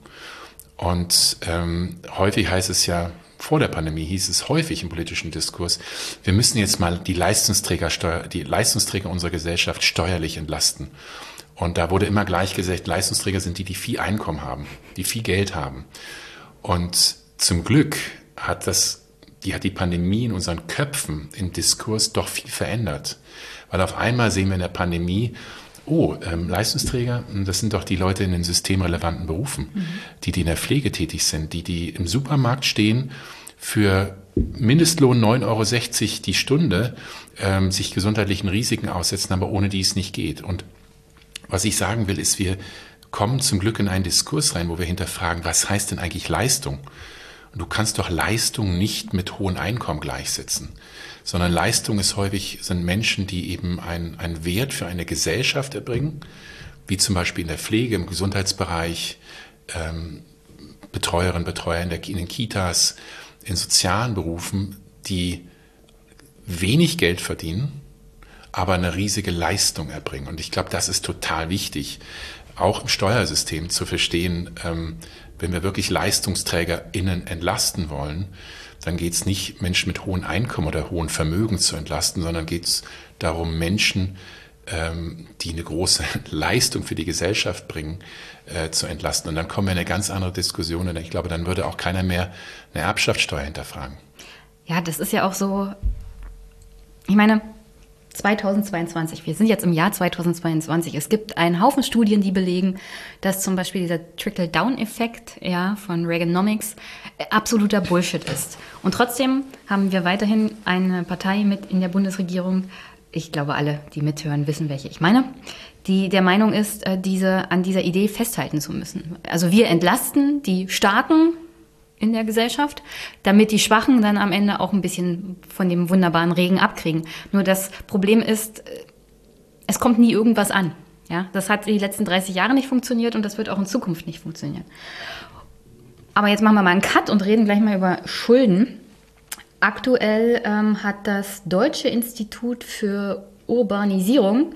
Und ähm, häufig heißt es ja, vor der Pandemie hieß es häufig im politischen Diskurs, wir müssen jetzt mal die Leistungsträger, die Leistungsträger unserer Gesellschaft steuerlich entlasten. Und da wurde immer gleich gesagt, Leistungsträger sind die, die viel Einkommen haben, die viel Geld haben. Und zum Glück hat das die hat die Pandemie in unseren Köpfen im Diskurs doch viel verändert. Weil auf einmal sehen wir in der Pandemie, oh, ähm, Leistungsträger, hm, das sind doch die Leute in den systemrelevanten Berufen, mhm. die, die in der Pflege tätig sind, die, die im Supermarkt stehen, für Mindestlohn 9,60 Euro die Stunde ähm, sich gesundheitlichen Risiken aussetzen, aber ohne die es nicht geht. Und was ich sagen will, ist, wir kommen zum Glück in einen Diskurs rein, wo wir hinterfragen, was heißt denn eigentlich Leistung? Und du kannst doch Leistung nicht mit hohen Einkommen gleichsetzen, sondern Leistung ist häufig, sind Menschen, die eben einen, Wert für eine Gesellschaft erbringen, wie zum Beispiel in der Pflege, im Gesundheitsbereich, ähm, Betreuerinnen, Betreuer in, der, in den Kitas, in sozialen Berufen, die wenig Geld verdienen, aber eine riesige Leistung erbringen. Und ich glaube, das ist total wichtig, auch im Steuersystem zu verstehen, ähm, wenn wir wirklich LeistungsträgerInnen entlasten wollen, dann geht es nicht, Menschen mit hohen Einkommen oder hohen Vermögen zu entlasten, sondern geht es darum, Menschen, ähm, die eine große Leistung für die Gesellschaft bringen, äh, zu entlasten. Und dann kommen wir in eine ganz andere Diskussion und ich glaube, dann würde auch keiner mehr eine Erbschaftssteuer hinterfragen. Ja, das ist ja auch so, ich meine, 2022. Wir sind jetzt im Jahr 2022. Es gibt einen Haufen Studien, die belegen, dass zum Beispiel dieser Trickle-Down-Effekt ja, von Reaganomics äh, absoluter Bullshit ist. Und trotzdem haben wir weiterhin eine Partei mit in der Bundesregierung, ich glaube alle, die mithören, wissen, welche ich meine, die der Meinung ist, äh, diese, an dieser Idee festhalten zu müssen. Also wir entlasten die Starken in der Gesellschaft, damit die Schwachen dann am Ende auch ein bisschen von dem wunderbaren Regen abkriegen. Nur das Problem ist, äh, es kommt nie irgendwas an. Ja, das hat die letzten 30 Jahre nicht funktioniert und das wird auch in Zukunft nicht funktionieren. Aber jetzt machen wir mal einen Cut und reden gleich mal über Schulden. Aktuell ähm, hat das Deutsche Institut für Urbanisierung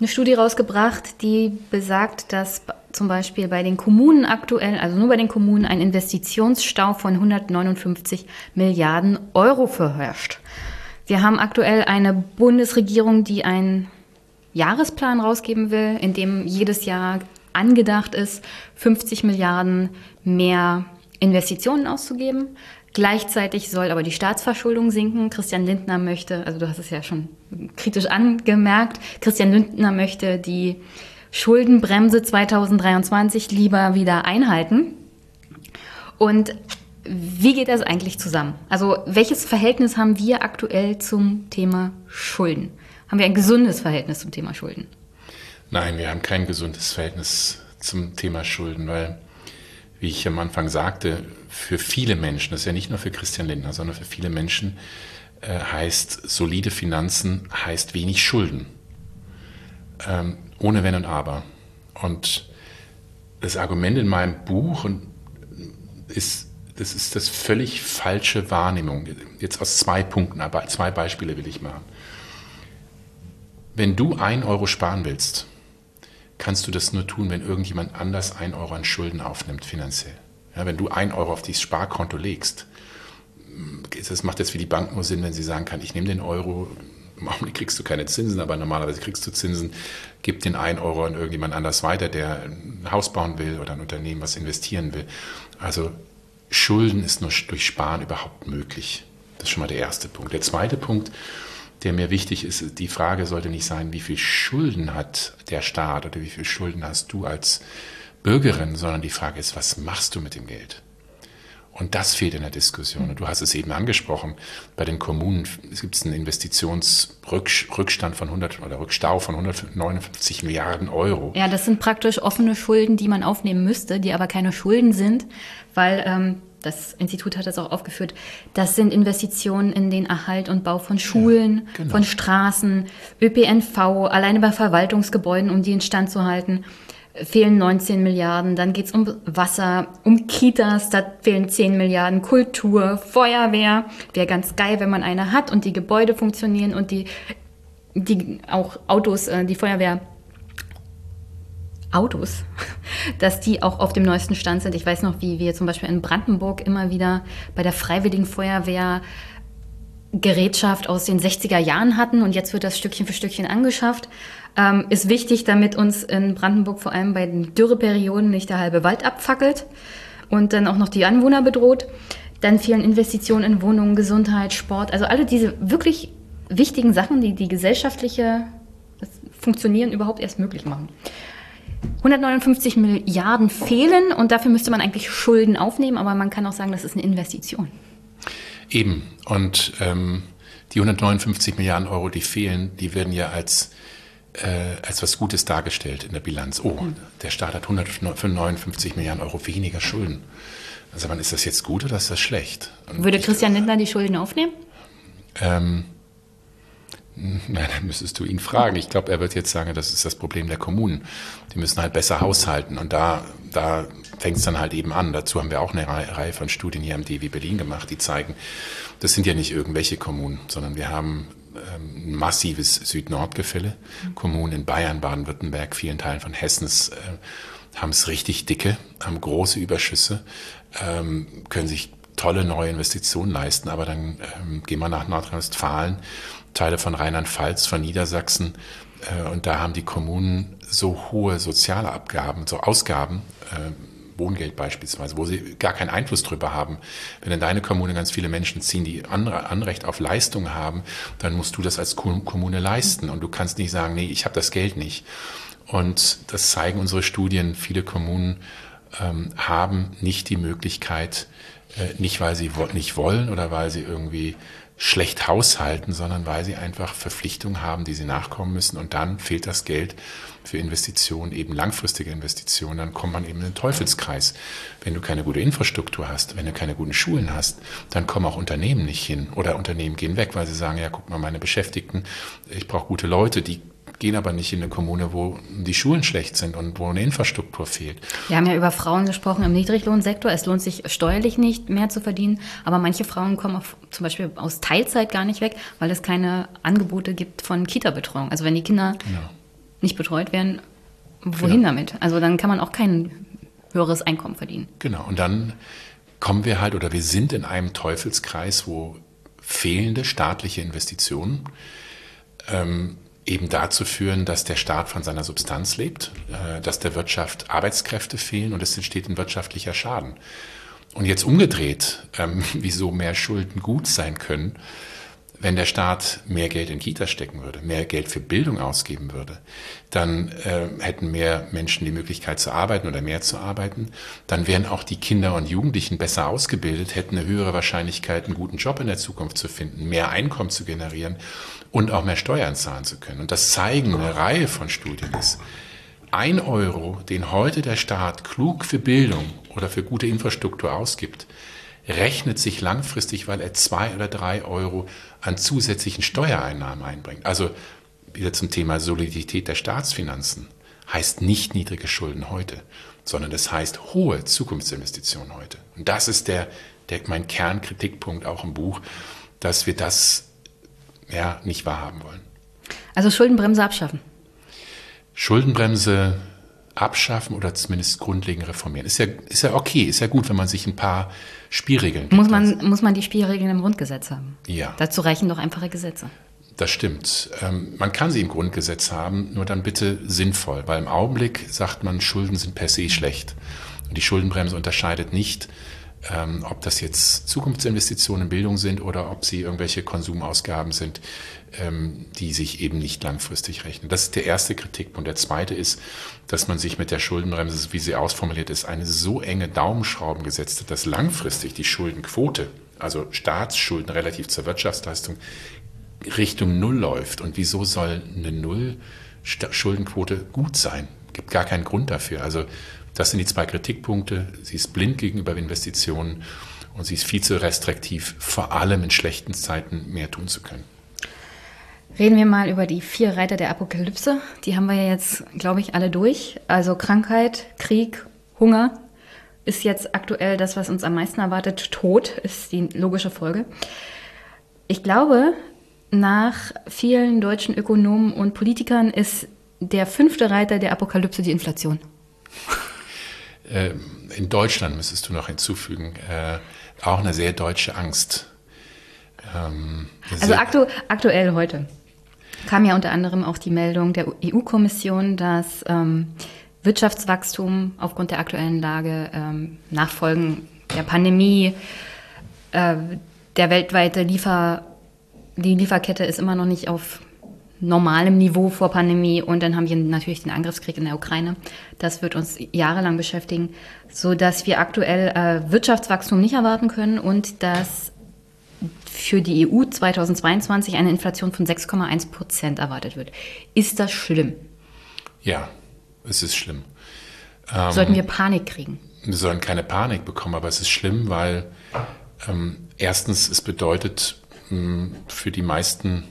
eine Studie rausgebracht, die besagt, dass zum Beispiel bei den Kommunen aktuell, also nur bei den Kommunen, ein Investitionsstau von 159 Milliarden Euro verherrscht. Wir haben aktuell eine Bundesregierung, die einen Jahresplan rausgeben will, in dem jedes Jahr angedacht ist, 50 Milliarden mehr Investitionen auszugeben. Gleichzeitig soll aber die Staatsverschuldung sinken. Christian Lindner möchte, also du hast es ja schon kritisch angemerkt, Christian Lindner möchte die Schuldenbremse 2023 lieber wieder einhalten. Und wie geht das eigentlich zusammen? Also welches Verhältnis haben wir aktuell zum Thema Schulden? Haben wir ein gesundes Verhältnis zum Thema Schulden? Nein, wir haben kein gesundes Verhältnis zum Thema Schulden, weil, wie ich am Anfang sagte, für viele Menschen, das ist ja nicht nur für Christian Lindner, sondern für viele Menschen, äh, heißt solide Finanzen, heißt wenig Schulden. Ähm, ohne Wenn und Aber. Und das Argument in meinem Buch ist, das ist das völlig falsche Wahrnehmung. Jetzt aus zwei Punkten, aber zwei Beispiele will ich machen. wenn du ein Euro sparen willst, kannst du das nur tun, wenn irgendjemand anders ein Euro an Schulden aufnimmt finanziell. Ja, wenn du ein Euro auf dieses Sparkonto legst, das macht jetzt für die Bank nur Sinn, wenn sie sagen kann, ich nehme den Euro, im Augenblick kriegst du keine Zinsen, aber normalerweise kriegst du Zinsen, gib den einen Euro an irgendjemand anders weiter, der ein Haus bauen will oder ein Unternehmen, was investieren will. Also Schulden ist nur durch Sparen überhaupt möglich. Das ist schon mal der erste Punkt. Der zweite Punkt, der mir wichtig ist, die Frage sollte nicht sein, wie viel Schulden hat der Staat oder wie viel Schulden hast du als Bürgerin, sondern die Frage ist, was machst du mit dem Geld? Und das fehlt in der Diskussion. Und du hast es eben angesprochen. Bei den Kommunen gibt es einen Investitionsrückstand von 100 oder Rückstau von 159 Milliarden Euro. Ja, das sind praktisch offene Schulden, die man aufnehmen müsste, die aber keine Schulden sind, weil ähm, das Institut hat das auch aufgeführt, das sind Investitionen in den Erhalt und Bau von Schulen, ja, genau. von Straßen, ÖPNV, alleine bei Verwaltungsgebäuden, um die instand zu halten, fehlen 19 Milliarden. Dann geht's um Wasser, um Kitas, da fehlen 10 Milliarden, Kultur, Feuerwehr. Wäre ganz geil, wenn man eine hat und die Gebäude funktionieren und die, die auch Autos, äh, die Feuerwehr Autos, dass die auch auf dem neuesten Stand sind. Ich weiß noch, wie wir zum Beispiel in Brandenburg immer wieder bei der Freiwilligen Feuerwehr Gerätschaft aus den 60er Jahren hatten und jetzt wird das Stückchen für Stückchen angeschafft. Ähm, ist wichtig, damit uns in Brandenburg vor allem bei den Dürreperioden nicht der halbe Wald abfackelt und dann auch noch die Anwohner bedroht. Dann fehlen Investitionen in Wohnungen, Gesundheit, Sport, also alle diese wirklich wichtigen Sachen, die die gesellschaftliche Funktionieren überhaupt erst möglich machen. 159 Milliarden fehlen und dafür müsste man eigentlich Schulden aufnehmen, aber man kann auch sagen, das ist eine Investition. Eben. Und ähm, die 159 Milliarden Euro, die fehlen, die werden ja als, äh, als was Gutes dargestellt in der Bilanz. Oh, der Staat hat 159 Milliarden Euro weniger Schulden. Also wann ist das jetzt gut oder ist das schlecht? Und Würde Christian Lindner die Schulden aufnehmen? Ähm, Nein, dann müsstest du ihn fragen. Ich glaube, er wird jetzt sagen, das ist das Problem der Kommunen. Die müssen halt besser haushalten. Und da, da fängt es dann halt eben an. Dazu haben wir auch eine Reihe von Studien hier am DW Berlin gemacht, die zeigen, das sind ja nicht irgendwelche Kommunen, sondern wir haben ähm, ein massives Süd-Nord-Gefälle. Kommunen in Bayern, Baden-Württemberg, vielen Teilen von Hessens äh, haben es richtig dicke, haben große Überschüsse, ähm, können sich tolle neue Investitionen leisten. Aber dann ähm, gehen wir nach Nordrhein-Westfalen Teile von Rheinland-Pfalz, von Niedersachsen. Äh, und da haben die Kommunen so hohe soziale Abgaben, so Ausgaben, äh, Wohngeld beispielsweise, wo sie gar keinen Einfluss drüber haben. Wenn in deine Kommune ganz viele Menschen ziehen, die Anrecht auf Leistung haben, dann musst du das als Kommune leisten. Und du kannst nicht sagen, nee, ich habe das Geld nicht. Und das zeigen unsere Studien. Viele Kommunen ähm, haben nicht die Möglichkeit, äh, nicht weil sie nicht wollen oder weil sie irgendwie schlecht haushalten, sondern weil sie einfach Verpflichtungen haben, die sie nachkommen müssen. Und dann fehlt das Geld für Investitionen, eben langfristige Investitionen. Dann kommt man eben in den Teufelskreis. Wenn du keine gute Infrastruktur hast, wenn du keine guten Schulen hast, dann kommen auch Unternehmen nicht hin. Oder Unternehmen gehen weg, weil sie sagen, ja, guck mal, meine Beschäftigten, ich brauche gute Leute, die gehen aber nicht in eine Kommune, wo die Schulen schlecht sind und wo eine Infrastruktur fehlt. Wir haben ja über Frauen gesprochen im Niedriglohnsektor. Es lohnt sich steuerlich nicht mehr zu verdienen, aber manche Frauen kommen auf, zum Beispiel aus Teilzeit gar nicht weg, weil es keine Angebote gibt von Kita-Betreuung. Also wenn die Kinder genau. nicht betreut werden, wohin genau. damit? Also dann kann man auch kein höheres Einkommen verdienen. Genau, und dann kommen wir halt oder wir sind in einem Teufelskreis, wo fehlende staatliche Investitionen ähm, eben dazu führen, dass der Staat von seiner Substanz lebt, äh, dass der Wirtschaft Arbeitskräfte fehlen und es entsteht ein wirtschaftlicher Schaden. Und jetzt umgedreht, ähm, wieso mehr Schulden gut sein können, wenn der Staat mehr Geld in Kitas stecken würde, mehr Geld für Bildung ausgeben würde, dann äh, hätten mehr Menschen die Möglichkeit zu arbeiten oder mehr zu arbeiten. Dann wären auch die Kinder und Jugendlichen besser ausgebildet, hätten eine höhere Wahrscheinlichkeit, einen guten Job in der Zukunft zu finden, mehr Einkommen zu generieren und auch mehr Steuern zahlen zu können. Und das zeigen eine Reihe von Studien ist, ein Euro, den heute der Staat klug für Bildung oder für gute Infrastruktur ausgibt, rechnet sich langfristig, weil er zwei oder drei Euro an zusätzlichen Steuereinnahmen einbringt. Also wieder zum Thema Solidität der Staatsfinanzen heißt nicht niedrige Schulden heute, sondern das heißt hohe Zukunftsinvestitionen heute. Und das ist der, der mein Kernkritikpunkt auch im Buch, dass wir das ja, nicht wahrhaben wollen. Also Schuldenbremse abschaffen. Schuldenbremse abschaffen oder zumindest grundlegend reformieren. Ist ja, ist ja okay, ist ja gut, wenn man sich ein paar Spielregeln gibt. Muss man, muss man die Spielregeln im Grundgesetz haben? Ja. Dazu reichen doch einfache Gesetze. Das stimmt. Ähm, man kann sie im Grundgesetz haben, nur dann bitte sinnvoll, weil im Augenblick sagt man, Schulden sind per se schlecht. Und die Schuldenbremse unterscheidet nicht, ähm, ob das jetzt Zukunftsinvestitionen in Bildung sind oder ob sie irgendwelche Konsumausgaben sind, die sich eben nicht langfristig rechnen. Das ist der erste Kritikpunkt. Der zweite ist, dass man sich mit der Schuldenbremse, wie sie ausformuliert ist, eine so enge Daumenschrauben gesetzt hat, dass langfristig die Schuldenquote, also Staatsschulden relativ zur Wirtschaftsleistung, Richtung Null läuft. Und wieso soll eine Null-Schuldenquote gut sein? Gibt gar keinen Grund dafür. Also das sind die zwei Kritikpunkte. Sie ist blind gegenüber Investitionen und sie ist viel zu restriktiv, vor allem in schlechten Zeiten mehr tun zu können. Reden wir mal über die vier Reiter der Apokalypse. Die haben wir ja jetzt, glaube ich, alle durch. Also Krankheit, Krieg, Hunger ist jetzt aktuell das, was uns am meisten erwartet. Tod ist die logische Folge. Ich glaube, nach vielen deutschen Ökonomen und Politikern ist der fünfte Reiter der Apokalypse die Inflation. Ähm, in Deutschland müsstest du noch hinzufügen, äh, auch eine sehr deutsche Angst. Ähm, also aktu aktuell heute kam ja unter anderem auch die Meldung der EU-Kommission, dass ähm, Wirtschaftswachstum aufgrund der aktuellen Lage ähm, nachfolgen der Pandemie, äh, der weltweite Liefer, die Lieferkette ist immer noch nicht auf normalem Niveau vor Pandemie und dann haben wir natürlich den Angriffskrieg in der Ukraine. Das wird uns jahrelang beschäftigen, so dass wir aktuell äh, Wirtschaftswachstum nicht erwarten können und dass für die EU 2022 eine Inflation von 6,1 Prozent erwartet wird. Ist das schlimm? Ja, es ist schlimm. Ähm, Sollten wir Panik kriegen? Wir sollen keine Panik bekommen, aber es ist schlimm, weil ähm, erstens es bedeutet mh, hm, für die meisten,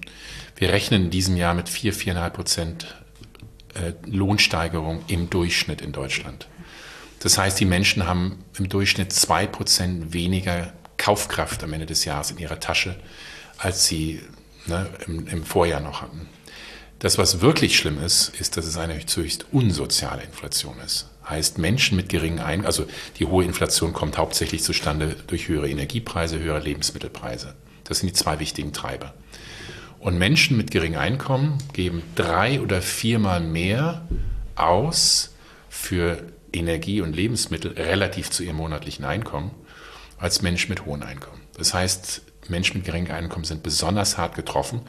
wir rechnen in diesem Jahr mit 4, 4,5 Prozent äh, Lohnsteigerung im Durchschnitt in Deutschland. Das heißt, die Menschen haben im Durchschnitt 2 Prozent weniger Kaufkraft am Ende des Jahres in ihrer Tasche, als sie ne, im, im Vorjahr noch hatten. Das, was wirklich schlimm ist, ist, dass es eine höchst unsoziale Inflation ist. Heißt, Menschen mit geringen Einkommen, also die hohe Inflation kommt hauptsächlich zustande durch höhere Energiepreise, höhere Lebensmittelpreise. Das sind die zwei wichtigen Treiber. Und Menschen mit geringem Einkommen geben drei oder viermal mehr aus für Energie und Lebensmittel relativ zu ihrem monatlichen Einkommen als Mensch mit hohem Einkommen. Das heißt, Menschen mit geringem Einkommen sind besonders hart getroffen.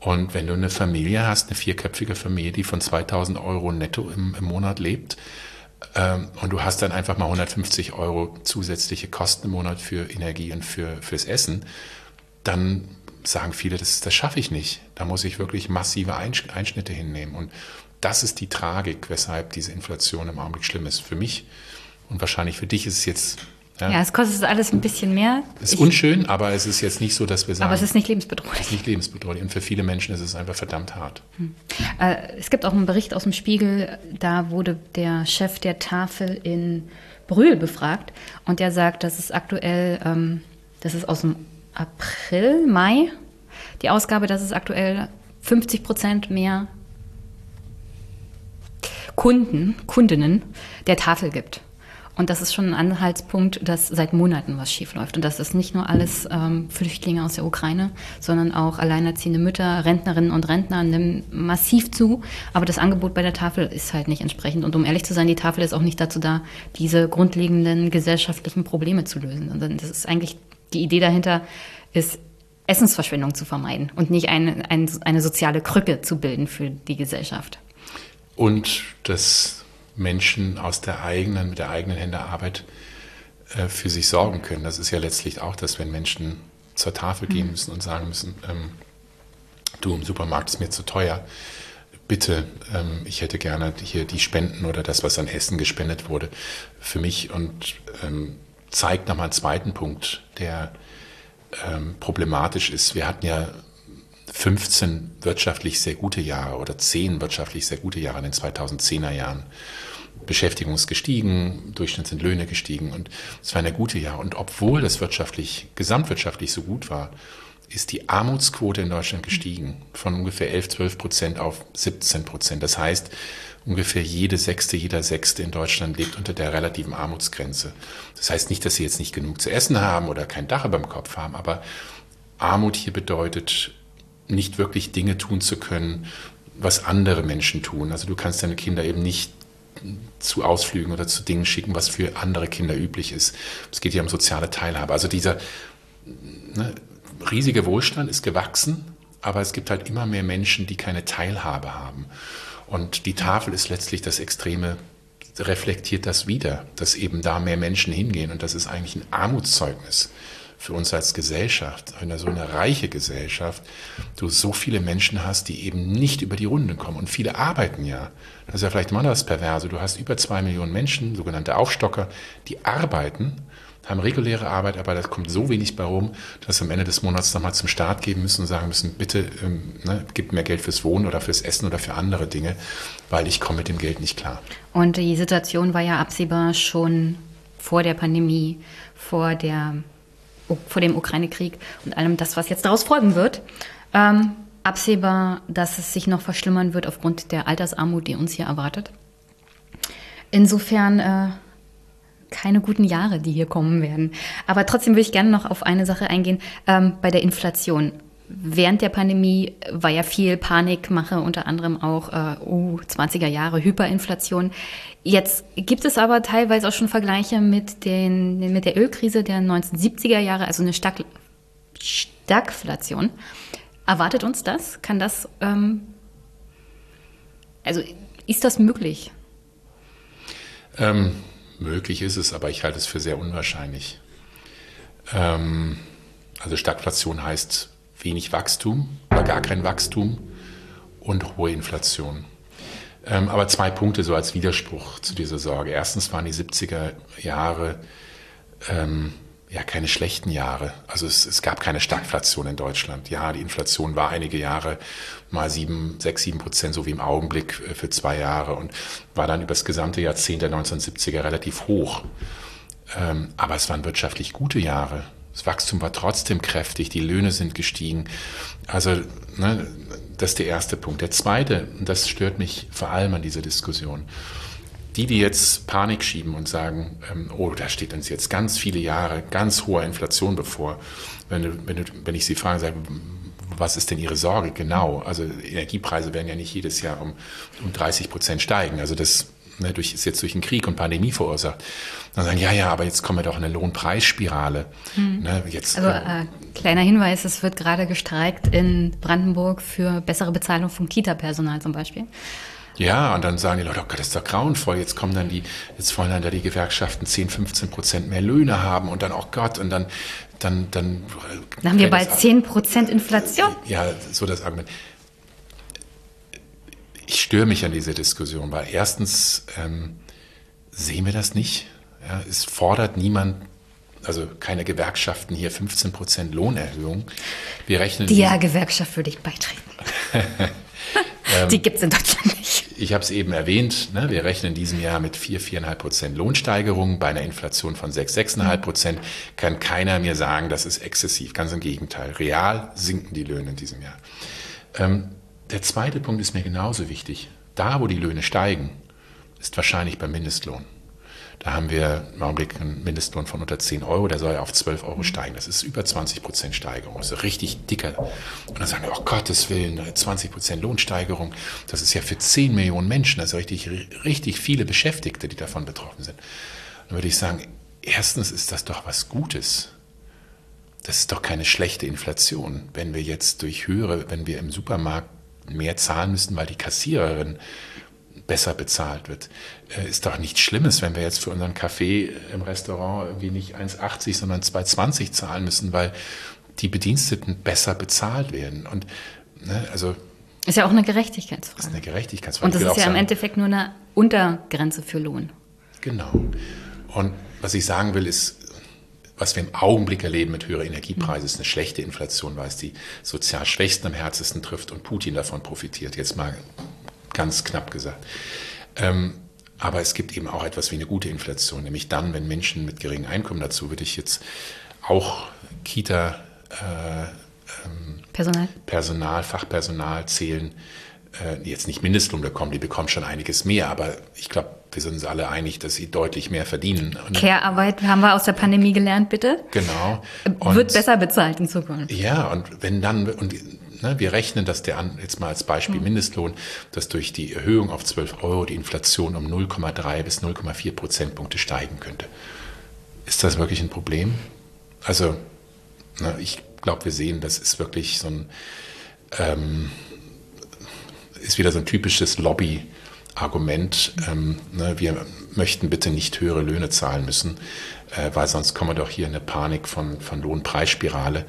Und wenn du eine Familie hast, eine vierköpfige Familie, die von 2000 Euro netto im, im Monat lebt, ähm, und du hast dann einfach mal 150 Euro zusätzliche Kosten im Monat für Energie und für, fürs Essen, dann sagen viele, das, das schaffe ich nicht. Da muss ich wirklich massive Einschnitte hinnehmen. Und das ist die Tragik, weshalb diese Inflation im Augenblick schlimm ist. Für mich und wahrscheinlich für dich ist es jetzt ja. ja, es kostet alles ein bisschen mehr. Es ist ich, unschön, aber es ist jetzt nicht so, dass wir sagen. Aber es ist nicht lebensbedrohlich. Es ist nicht lebensbedrohlich. Und für viele Menschen ist es einfach verdammt hart. Hm. Äh, es gibt auch einen Bericht aus dem Spiegel, da wurde der Chef der Tafel in Brühl befragt und der sagt, dass es aktuell, ähm, das ist aus dem April, Mai, die Ausgabe, dass es aktuell 50 Prozent mehr Kunden, Kundinnen der Tafel gibt. Und das ist schon ein Anhaltspunkt, dass seit Monaten was schiefläuft. Und das ist nicht nur alles ähm, Flüchtlinge aus der Ukraine, sondern auch alleinerziehende Mütter, Rentnerinnen und Rentner nehmen massiv zu. Aber das Angebot bei der Tafel ist halt nicht entsprechend. Und um ehrlich zu sein, die Tafel ist auch nicht dazu da, diese grundlegenden gesellschaftlichen Probleme zu lösen. Und das ist eigentlich die Idee dahinter, ist Essensverschwendung zu vermeiden und nicht eine, eine, eine soziale Krücke zu bilden für die Gesellschaft. Und das Menschen aus der eigenen, mit der eigenen Hände Arbeit äh, für sich sorgen können. Das ist ja letztlich auch das, wenn Menschen zur Tafel gehen mhm. müssen und sagen müssen, ähm, du im Supermarkt ist mir zu teuer. Bitte, ähm, ich hätte gerne hier die Spenden oder das, was an Essen gespendet wurde, für mich und ähm, zeigt nochmal einen zweiten Punkt, der ähm, problematisch ist. Wir hatten ja 15 wirtschaftlich sehr gute Jahre oder 10 wirtschaftlich sehr gute Jahre in den 2010er Jahren. Beschäftigung ist gestiegen, Durchschnitt sind Löhne gestiegen und es war eine gute Jahr. Und obwohl das wirtschaftlich, gesamtwirtschaftlich so gut war, ist die Armutsquote in Deutschland gestiegen von ungefähr 11, 12 Prozent auf 17 Prozent. Das heißt, ungefähr jede Sechste, jeder Sechste in Deutschland lebt unter der relativen Armutsgrenze. Das heißt nicht, dass sie jetzt nicht genug zu essen haben oder kein Dach über dem Kopf haben, aber Armut hier bedeutet, nicht wirklich Dinge tun zu können, was andere Menschen tun. Also du kannst deine Kinder eben nicht zu Ausflügen oder zu Dingen schicken, was für andere Kinder üblich ist. Es geht hier um soziale Teilhabe. Also dieser ne, riesige Wohlstand ist gewachsen, aber es gibt halt immer mehr Menschen, die keine Teilhabe haben. Und die Tafel ist letztlich das Extreme, reflektiert das wieder, dass eben da mehr Menschen hingehen. Und das ist eigentlich ein Armutszeugnis für uns als Gesellschaft, eine so eine reiche Gesellschaft, du so viele Menschen hast, die eben nicht über die Runde kommen. Und viele arbeiten ja. Das ist ja vielleicht mal das Perverse. Du hast über zwei Millionen Menschen, sogenannte Aufstocker, die arbeiten, haben reguläre Arbeit, aber da kommt so wenig bei rum, dass sie am Ende des Monats nochmal zum Staat geben müssen und sagen müssen, bitte ähm, ne, gib mir Geld fürs Wohnen oder fürs Essen oder für andere Dinge, weil ich komme mit dem Geld nicht klar. Und die Situation war ja absehbar schon vor der Pandemie, vor der vor dem Ukraine-Krieg und allem das, was jetzt daraus folgen wird. Ähm, absehbar, dass es sich noch verschlimmern wird aufgrund der Altersarmut, die uns hier erwartet. Insofern äh, keine guten Jahre, die hier kommen werden. Aber trotzdem würde ich gerne noch auf eine Sache eingehen, ähm, bei der Inflation während der Pandemie war ja viel Panikmache, unter anderem auch äh, uh, 20er Jahre Hyperinflation. Jetzt gibt es aber teilweise auch schon Vergleiche mit, den, mit der Ölkrise der 1970er Jahre, also eine Stag Stagflation. Erwartet uns das? Kann das, ähm, also ist das möglich? Ähm, möglich ist es, aber ich halte es für sehr unwahrscheinlich. Ähm, also Stagflation heißt wenig Wachstum oder gar kein Wachstum und hohe Inflation. Ähm, aber zwei Punkte so als Widerspruch zu dieser Sorge. Erstens waren die 70er Jahre ähm, ja keine schlechten Jahre. Also es, es, gab keine Stagflation in Deutschland. Ja, die Inflation war einige Jahre mal sieben, sechs, sieben Prozent, so wie im Augenblick äh, für zwei Jahre und war dann über das gesamte Jahrzehnt der 1970er relativ hoch. Ähm, aber es waren wirtschaftlich gute Jahre. Das Wachstum war trotzdem kräftig, die Löhne sind gestiegen. Also ne, das ist der erste Punkt. Der zweite, und das stört mich vor allem an dieser Diskussion, die, die jetzt Panik schieben und sagen, ähm, oh, da steht uns jetzt ganz viele Jahre ganz hohe Inflation bevor. Wenn, wenn, wenn ich sie frage, sage, was ist denn Ihre Sorge genau? Also Energiepreise werden ja nicht jedes Jahr um, um 30 Prozent steigen. Also das ne, durch, ist jetzt durch einen Krieg und Pandemie verursacht. Dann sagen, ja, ja, aber jetzt kommen wir doch in eine Lohnpreisspirale. Hm. Ne, jetzt, also äh, kleiner Hinweis, es wird gerade gestreikt in Brandenburg für bessere Bezahlung von Kita-Personal zum Beispiel. Ja, und dann sagen die Leute, oh Gott, das ist doch grauenvoll. Jetzt kommen dann die, jetzt wollen dann da die Gewerkschaften 10, 15 Prozent mehr Löhne haben und dann, oh Gott, und dann, dann, dann. Dann haben wir bald 10 Prozent Inflation. Ja, so das Argument ich störe mich an dieser Diskussion, weil erstens ähm, sehen wir das nicht. Ja, es fordert niemand, also keine Gewerkschaften hier 15 Prozent Lohnerhöhung. Wir rechnen. Die ja, Gewerkschaft würde ich beitreten. ähm, Die gibt es in Deutschland nicht. Ich habe es eben erwähnt, ne, wir rechnen in diesem Jahr mit 4, 4,5 Prozent Lohnsteigerung. Bei einer Inflation von 6, 6,5 Prozent kann keiner mir sagen, das ist exzessiv. Ganz im Gegenteil. Real sinken die Löhne in diesem Jahr. Ähm, der zweite Punkt ist mir genauso wichtig. Da, wo die Löhne steigen, ist wahrscheinlich beim Mindestlohn. Da haben wir im Augenblick einen Mindestlohn von unter 10 Euro, der soll auf 12 Euro steigen. Das ist über 20 Prozent Steigerung. Das ist richtig dicker. Und dann sagen wir, oh Gottes Willen, 20 Prozent Lohnsteigerung. Das ist ja für 10 Millionen Menschen, also richtig, richtig viele Beschäftigte, die davon betroffen sind. Dann würde ich sagen, erstens ist das doch was Gutes. Das ist doch keine schlechte Inflation, wenn wir jetzt durch höhere, wenn wir im Supermarkt mehr zahlen müssen, weil die Kassiererin besser bezahlt wird. Äh, ist doch nichts Schlimmes, wenn wir jetzt für unseren Kaffee im Restaurant irgendwie nicht 1,80, sondern 2,20 zahlen müssen, weil die Bediensteten besser bezahlt werden. Und ne, also ist ja auch eine Gerechtigkeitsfrage. Ist eine Gerechtigkeitsfrage. Und das ist ja sagen, im Endeffekt nur eine Untergrenze für Lohn. Genau. Und was ich sagen will, ist, was wir im Augenblick erleben mit höheren Energiepreisen, ist eine schlechte Inflation, weil es die sozial Schwächsten am härtesten trifft und Putin davon profitiert. Jetzt mal ganz knapp gesagt. Ähm, aber es gibt eben auch etwas wie eine gute Inflation, nämlich dann, wenn Menschen mit geringem Einkommen dazu würde ich jetzt auch Kita, äh, ähm, Personal. Personal, Fachpersonal zählen, äh, jetzt nicht Mindestlohn bekommen, die bekommen schon einiges mehr, aber ich glaube, wir sind uns alle einig, dass sie deutlich mehr verdienen. Und Care-Arbeit haben wir aus der Pandemie gelernt, bitte. Genau. Und Wird besser bezahlt in Zukunft. Ja, und wenn dann, und ne, wir rechnen, dass der, jetzt mal als Beispiel mhm. Mindestlohn, dass durch die Erhöhung auf 12 Euro die Inflation um 0,3 bis 0,4 Prozentpunkte steigen könnte. Ist das wirklich ein Problem? Also, ne, ich glaube, wir sehen, das ist wirklich so ein, ähm, ist wieder so ein typisches Lobby- Argument, ähm, ne, wir möchten bitte nicht höhere Löhne zahlen müssen, äh, weil sonst kommen wir doch hier in eine Panik von, von Lohnpreisspirale.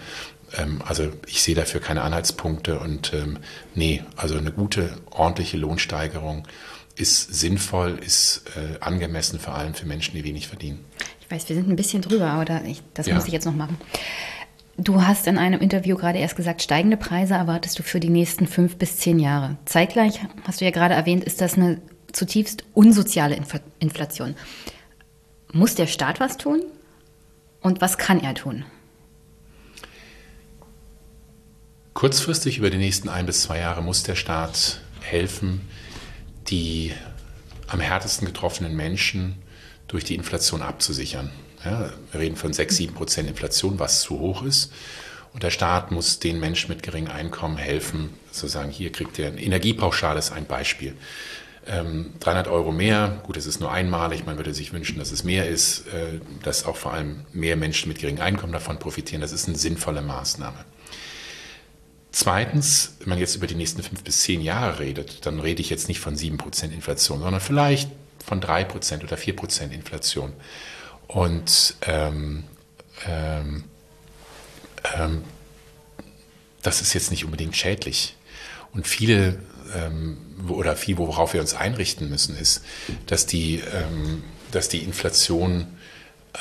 Ähm, also ich sehe dafür keine Anhaltspunkte und ähm, nee, also eine gute, ordentliche Lohnsteigerung ist sinnvoll, ist äh, angemessen, vor allem für Menschen, die wenig verdienen. Ich weiß, wir sind ein bisschen drüber, aber da, ich, das ja. muss ich jetzt noch machen. Du hast in einem Interview gerade erst gesagt, steigende Preise erwartest du für die nächsten fünf bis zehn Jahre. Zeitgleich, hast du ja gerade erwähnt, ist das eine zutiefst unsoziale Inflation. Muss der Staat was tun? Und was kann er tun? Kurzfristig über die nächsten ein bis zwei Jahre muss der Staat helfen, die am härtesten getroffenen Menschen durch die Inflation abzusichern. Ja, wir reden von 6, 7 Prozent Inflation, was zu hoch ist. Und der Staat muss den Menschen mit geringem Einkommen helfen, sozusagen hier kriegt er eine Energiepauschale, ist ein Beispiel. Ähm, 300 Euro mehr, gut, es ist nur einmalig, man würde sich wünschen, dass es mehr ist, äh, dass auch vor allem mehr Menschen mit geringem Einkommen davon profitieren. Das ist eine sinnvolle Maßnahme. Zweitens, wenn man jetzt über die nächsten fünf bis zehn Jahre redet, dann rede ich jetzt nicht von 7% Inflation, sondern vielleicht von 3% oder 4% Inflation. Und ähm, ähm, ähm, das ist jetzt nicht unbedingt schädlich. Und viele ähm, oder viel, worauf wir uns einrichten müssen, ist, dass die, ähm, dass die Inflation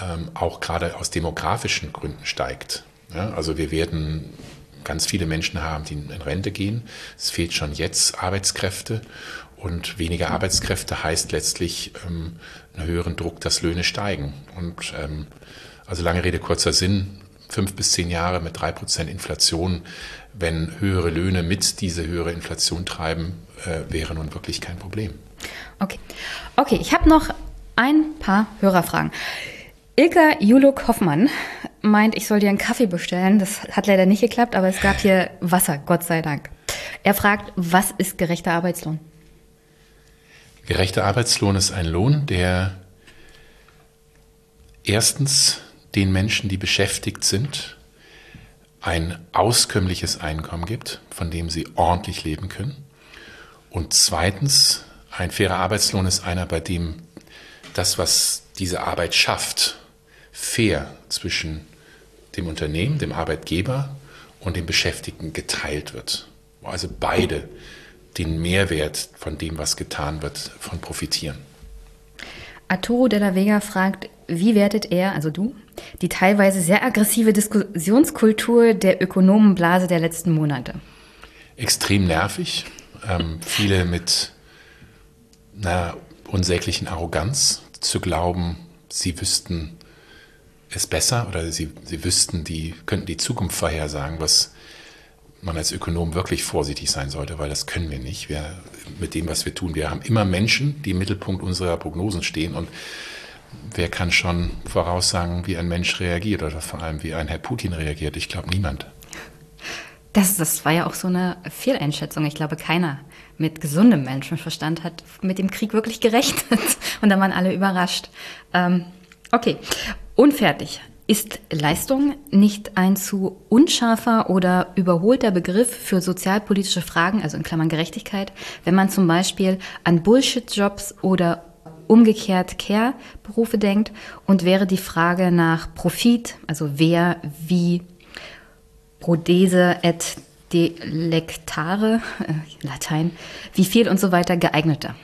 ähm, auch gerade aus demografischen Gründen steigt. Ja, also wir werden ganz viele Menschen haben, die in Rente gehen. Es fehlt schon jetzt Arbeitskräfte und weniger Arbeitskräfte heißt letztlich ähm, einen höheren Druck, dass Löhne steigen. Und ähm, also lange Rede, kurzer Sinn, fünf bis zehn Jahre mit drei Prozent Inflation, wenn höhere Löhne mit diese höhere Inflation treiben, äh, wäre nun wirklich kein Problem. Okay, okay ich habe noch ein paar Hörerfragen. Ilka Juluk Hoffmann meint, ich soll dir einen Kaffee bestellen. Das hat leider nicht geklappt, aber es gab hier Wasser, Gott sei Dank. Er fragt, was ist gerechter Arbeitslohn? Gerechter Arbeitslohn ist ein Lohn, der erstens den Menschen, die beschäftigt sind, ein auskömmliches Einkommen gibt, von dem sie ordentlich leben können. Und zweitens, ein fairer Arbeitslohn ist einer, bei dem das, was diese Arbeit schafft, fair zwischen dem Unternehmen, dem Arbeitgeber und dem Beschäftigten geteilt wird. Also beide den Mehrwert von dem, was getan wird, von profitieren. Arturo de la Vega fragt, wie wertet er, also du, die teilweise sehr aggressive Diskussionskultur der Ökonomenblase der letzten Monate? Extrem nervig. Ähm, viele mit einer unsäglichen Arroganz zu glauben, sie wüssten es besser oder sie, sie wüssten, die könnten die Zukunft vorhersagen, was man als Ökonom wirklich vorsichtig sein sollte, weil das können wir nicht. Wir, mit dem, was wir tun, wir haben immer Menschen, die im Mittelpunkt unserer Prognosen stehen und wer kann schon voraussagen, wie ein Mensch reagiert oder vor allem wie ein Herr Putin reagiert? Ich glaube niemand. Das, das war ja auch so eine Fehleinschätzung. Ich glaube, keiner mit gesundem Menschenverstand hat mit dem Krieg wirklich gerechnet. Und da waren alle überrascht. Ähm, okay, unfertig. Ist Leistung nicht ein zu unscharfer oder überholter Begriff für sozialpolitische Fragen, also in Klammern Gerechtigkeit, wenn man zum Beispiel an Bullshit-Jobs oder umgekehrt Care-Berufe denkt und wäre die Frage nach Profit, also wer, wie, Prodese et delectare, äh, Latein, wie viel und so weiter geeigneter?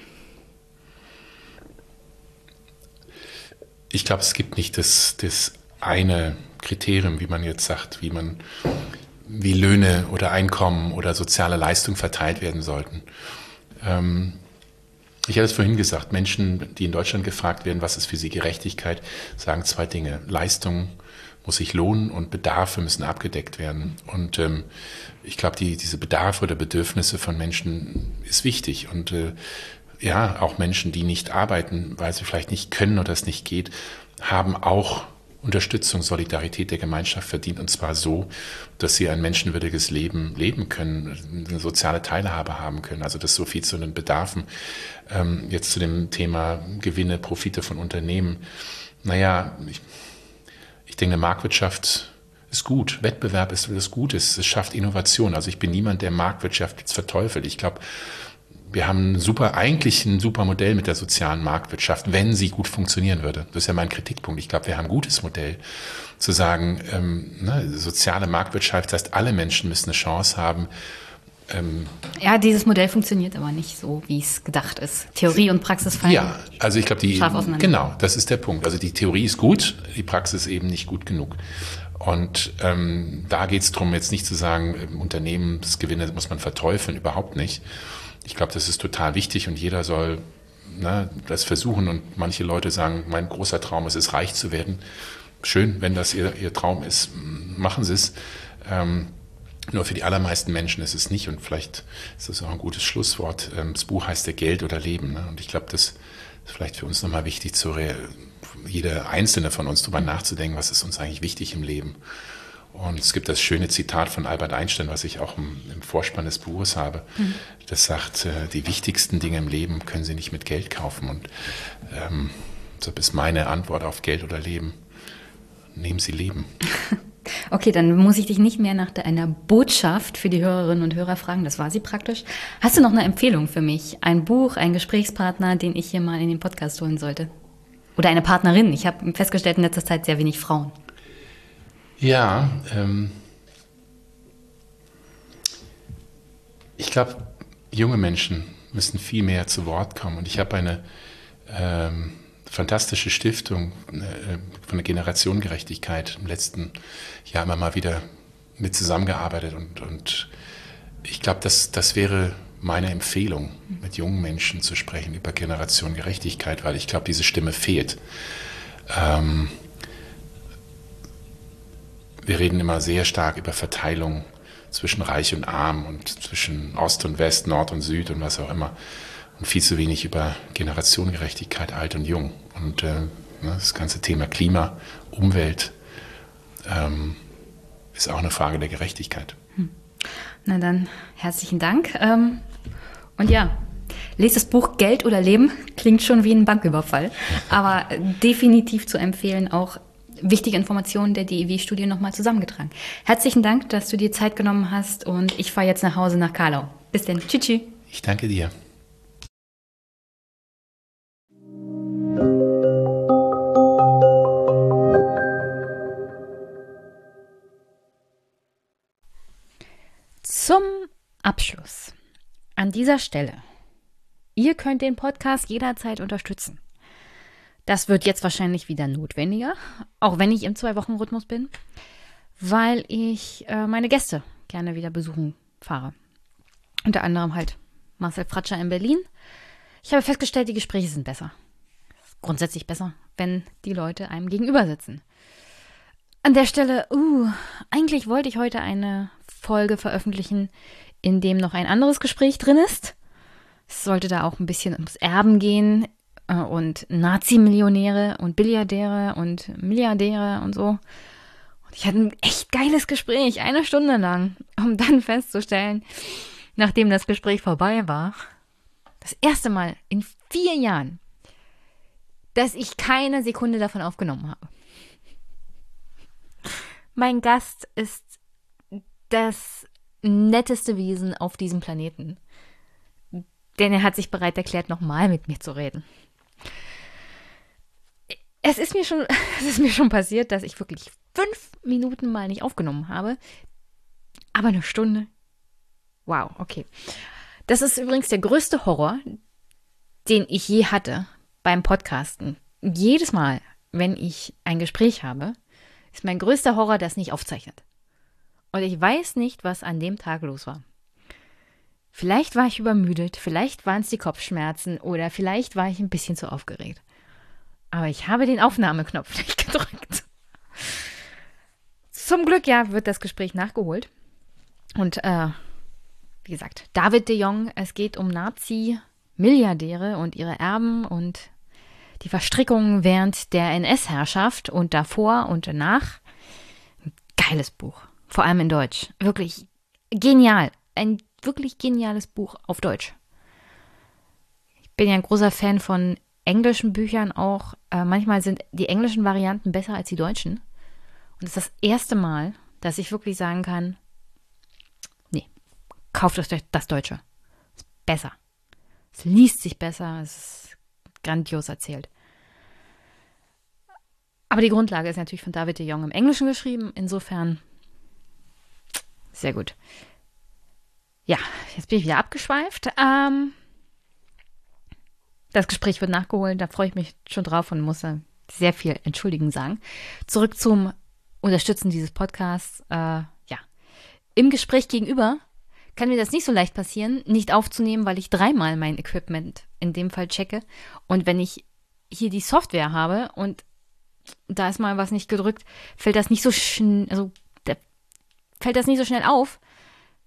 Ich glaube, es gibt nicht das, das eine Kriterium, wie man jetzt sagt, wie man, wie Löhne oder Einkommen oder soziale Leistung verteilt werden sollten. Ähm, ich hatte es vorhin gesagt, Menschen, die in Deutschland gefragt werden, was ist für sie Gerechtigkeit, sagen zwei Dinge. Leistung muss sich lohnen und Bedarfe müssen abgedeckt werden. Und ähm, ich glaube, die, diese Bedarfe oder Bedürfnisse von Menschen ist wichtig. Und äh, ja, auch Menschen, die nicht arbeiten, weil sie vielleicht nicht können oder es nicht geht, haben auch Unterstützung, Solidarität der Gemeinschaft verdient und zwar so, dass sie ein menschenwürdiges Leben leben können, eine soziale Teilhabe haben können. Also das so viel zu den Bedarfen. Ähm, jetzt zu dem Thema Gewinne, Profite von Unternehmen. Naja, ich, ich denke, Marktwirtschaft ist gut. Wettbewerb ist das Gutes. Es schafft Innovation. Also ich bin niemand, der Marktwirtschaft jetzt verteufelt. Ich glaube, wir haben ein super, eigentlich ein super Modell mit der sozialen Marktwirtschaft, wenn sie gut funktionieren würde. Das ist ja mein Kritikpunkt. Ich glaube, wir haben ein gutes Modell zu sagen, ähm, ne, soziale Marktwirtschaft, das heißt, alle Menschen müssen eine Chance haben. Ähm, ja, dieses Modell funktioniert aber nicht so, wie es gedacht ist. Theorie und Praxis fallen. Ja, also ich glaube, die, genau, das ist der Punkt. Also die Theorie ist gut, die Praxis eben nicht gut genug. Und ähm, da geht es darum, jetzt nicht zu sagen, Unternehmensgewinne muss man verteufeln, überhaupt nicht. Ich glaube, das ist total wichtig und jeder soll ne, das versuchen. Und manche Leute sagen, mein großer Traum ist es, reich zu werden. Schön, wenn das ihr, ihr Traum ist, machen Sie es. Ähm, nur für die allermeisten Menschen ist es nicht. Und vielleicht ist das auch ein gutes Schlusswort. Ähm, das Buch heißt ja Geld oder Leben. Ne? Und ich glaube, das ist vielleicht für uns nochmal wichtig, zu jeder einzelne von uns darüber nachzudenken, was ist uns eigentlich wichtig im Leben. Und es gibt das schöne Zitat von Albert Einstein, was ich auch im, im Vorspann des Buches habe. Mhm. Das sagt, äh, die wichtigsten Dinge im Leben können Sie nicht mit Geld kaufen. Und ähm, so ist meine Antwort auf Geld oder Leben. Nehmen Sie Leben. Okay, dann muss ich dich nicht mehr nach einer Botschaft für die Hörerinnen und Hörer fragen. Das war sie praktisch. Hast du noch eine Empfehlung für mich? Ein Buch, ein Gesprächspartner, den ich hier mal in den Podcast holen sollte? Oder eine Partnerin? Ich habe festgestellt in letzter Zeit sehr wenig Frauen. Ja, ähm, ich glaube, junge Menschen müssen viel mehr zu Wort kommen. Und ich habe eine ähm, fantastische Stiftung äh, von der Generationengerechtigkeit im letzten Jahr immer mal wieder mit zusammengearbeitet. Und, und ich glaube, das, das wäre meine Empfehlung, mit jungen Menschen zu sprechen über Generationengerechtigkeit, weil ich glaube, diese Stimme fehlt. Ähm, wir reden immer sehr stark über Verteilung zwischen Reich und Arm und zwischen Ost und West, Nord und Süd und was auch immer. Und viel zu wenig über Generationengerechtigkeit, alt und jung. Und äh, ne, das ganze Thema Klima, Umwelt ähm, ist auch eine Frage der Gerechtigkeit. Hm. Na dann, herzlichen Dank. Ähm, und ja, lest das Buch Geld oder Leben. Klingt schon wie ein Banküberfall, aber definitiv zu empfehlen, auch wichtige Informationen der DEW-Studie nochmal zusammengetragen. Herzlichen Dank, dass du dir Zeit genommen hast und ich fahre jetzt nach Hause nach Karlau. Bis denn. Tschüss. tschüss. Ich danke dir. Zum Abschluss. An dieser Stelle. Ihr könnt den Podcast jederzeit unterstützen. Das wird jetzt wahrscheinlich wieder notwendiger, auch wenn ich im Zwei-Wochen-Rhythmus bin, weil ich äh, meine Gäste gerne wieder besuchen fahre. Unter anderem halt Marcel Fratscher in Berlin. Ich habe festgestellt, die Gespräche sind besser. Grundsätzlich besser, wenn die Leute einem gegenüber sitzen. An der Stelle, uh, eigentlich wollte ich heute eine Folge veröffentlichen, in dem noch ein anderes Gespräch drin ist. Es sollte da auch ein bisschen ums Erben gehen und Nazi-Millionäre und Billiardäre und Milliardäre und so. Und ich hatte ein echt geiles Gespräch, eine Stunde lang, um dann festzustellen, nachdem das Gespräch vorbei war, das erste Mal in vier Jahren, dass ich keine Sekunde davon aufgenommen habe. Mein Gast ist das netteste Wesen auf diesem Planeten. Denn er hat sich bereit erklärt, nochmal mit mir zu reden. Es ist mir schon, es ist mir schon passiert, dass ich wirklich fünf Minuten mal nicht aufgenommen habe. Aber eine Stunde. Wow, okay. Das ist übrigens der größte Horror, den ich je hatte beim Podcasten. Jedes Mal, wenn ich ein Gespräch habe, ist mein größter Horror, das nicht aufzeichnet. Und ich weiß nicht, was an dem Tag los war. Vielleicht war ich übermüdet, vielleicht waren es die Kopfschmerzen oder vielleicht war ich ein bisschen zu aufgeregt. Aber ich habe den Aufnahmeknopf nicht gedrückt. Zum Glück ja wird das Gespräch nachgeholt. Und äh, wie gesagt, David de Jong, es geht um Nazi-Milliardäre und ihre Erben und die Verstrickungen während der NS-Herrschaft und davor und danach. Ein geiles Buch. Vor allem in Deutsch. Wirklich genial. Ein wirklich geniales Buch auf Deutsch. Ich bin ja ein großer Fan von englischen Büchern auch. Äh, manchmal sind die englischen Varianten besser als die deutschen. Und es ist das erste Mal, dass ich wirklich sagen kann, nee, kauft euch das Deutsche. Ist besser. Es liest sich besser, es ist grandios erzählt. Aber die Grundlage ist natürlich von David de Jong im Englischen geschrieben. Insofern sehr gut. Ja, jetzt bin ich wieder abgeschweift. Ähm, das Gespräch wird nachgeholt, da freue ich mich schon drauf und muss sehr viel entschuldigen sagen. Zurück zum Unterstützen dieses Podcasts. Äh, ja, im Gespräch gegenüber kann mir das nicht so leicht passieren, nicht aufzunehmen, weil ich dreimal mein Equipment in dem Fall checke. Und wenn ich hier die Software habe und da ist mal was nicht gedrückt, fällt das nicht so schnell, also fällt das nicht so schnell auf,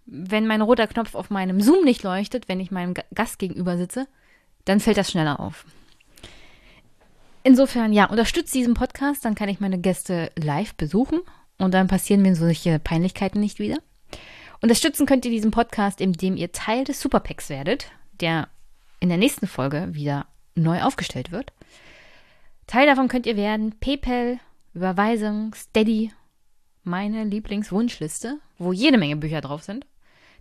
wenn mein roter Knopf auf meinem Zoom nicht leuchtet, wenn ich meinem Gast gegenüber sitze, dann fällt das schneller auf. Insofern, ja, unterstützt diesen Podcast, dann kann ich meine Gäste live besuchen und dann passieren mir solche Peinlichkeiten nicht wieder. Unterstützen könnt ihr diesen Podcast, indem ihr Teil des Superpacks werdet, der in der nächsten Folge wieder neu aufgestellt wird. Teil davon könnt ihr werden PayPal, Überweisung, Steady, meine Lieblingswunschliste, wo jede Menge Bücher drauf sind,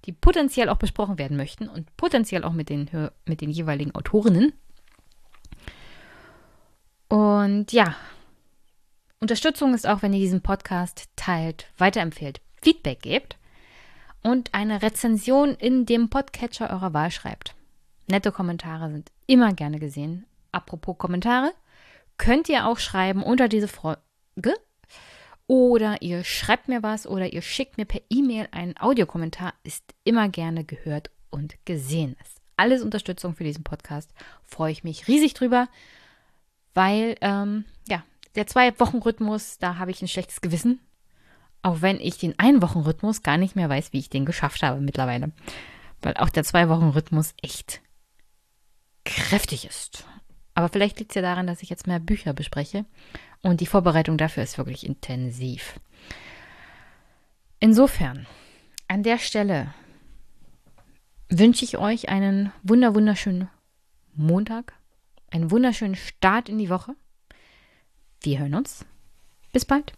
die potenziell auch besprochen werden möchten und potenziell auch mit den, mit den jeweiligen Autorinnen. Und ja, Unterstützung ist auch, wenn ihr diesen Podcast teilt, weiterempfehlt, Feedback gebt und eine Rezension in dem Podcatcher eurer Wahl schreibt. Nette Kommentare sind immer gerne gesehen. Apropos Kommentare, könnt ihr auch schreiben unter diese Folge oder ihr schreibt mir was oder ihr schickt mir per E-Mail einen Audiokommentar, ist immer gerne gehört und gesehen. ist alles Unterstützung für diesen Podcast. Freue ich mich riesig drüber, weil, ähm, ja, der Zwei-Wochen-Rhythmus, da habe ich ein schlechtes Gewissen. Auch wenn ich den Ein-Wochen-Rhythmus gar nicht mehr weiß, wie ich den geschafft habe mittlerweile. Weil auch der Zwei-Wochen-Rhythmus echt kräftig ist. Aber vielleicht liegt es ja daran, dass ich jetzt mehr Bücher bespreche und die Vorbereitung dafür ist wirklich intensiv. Insofern, an der Stelle wünsche ich euch einen wunder wunderschönen Montag, einen wunderschönen Start in die Woche. Wir hören uns. Bis bald.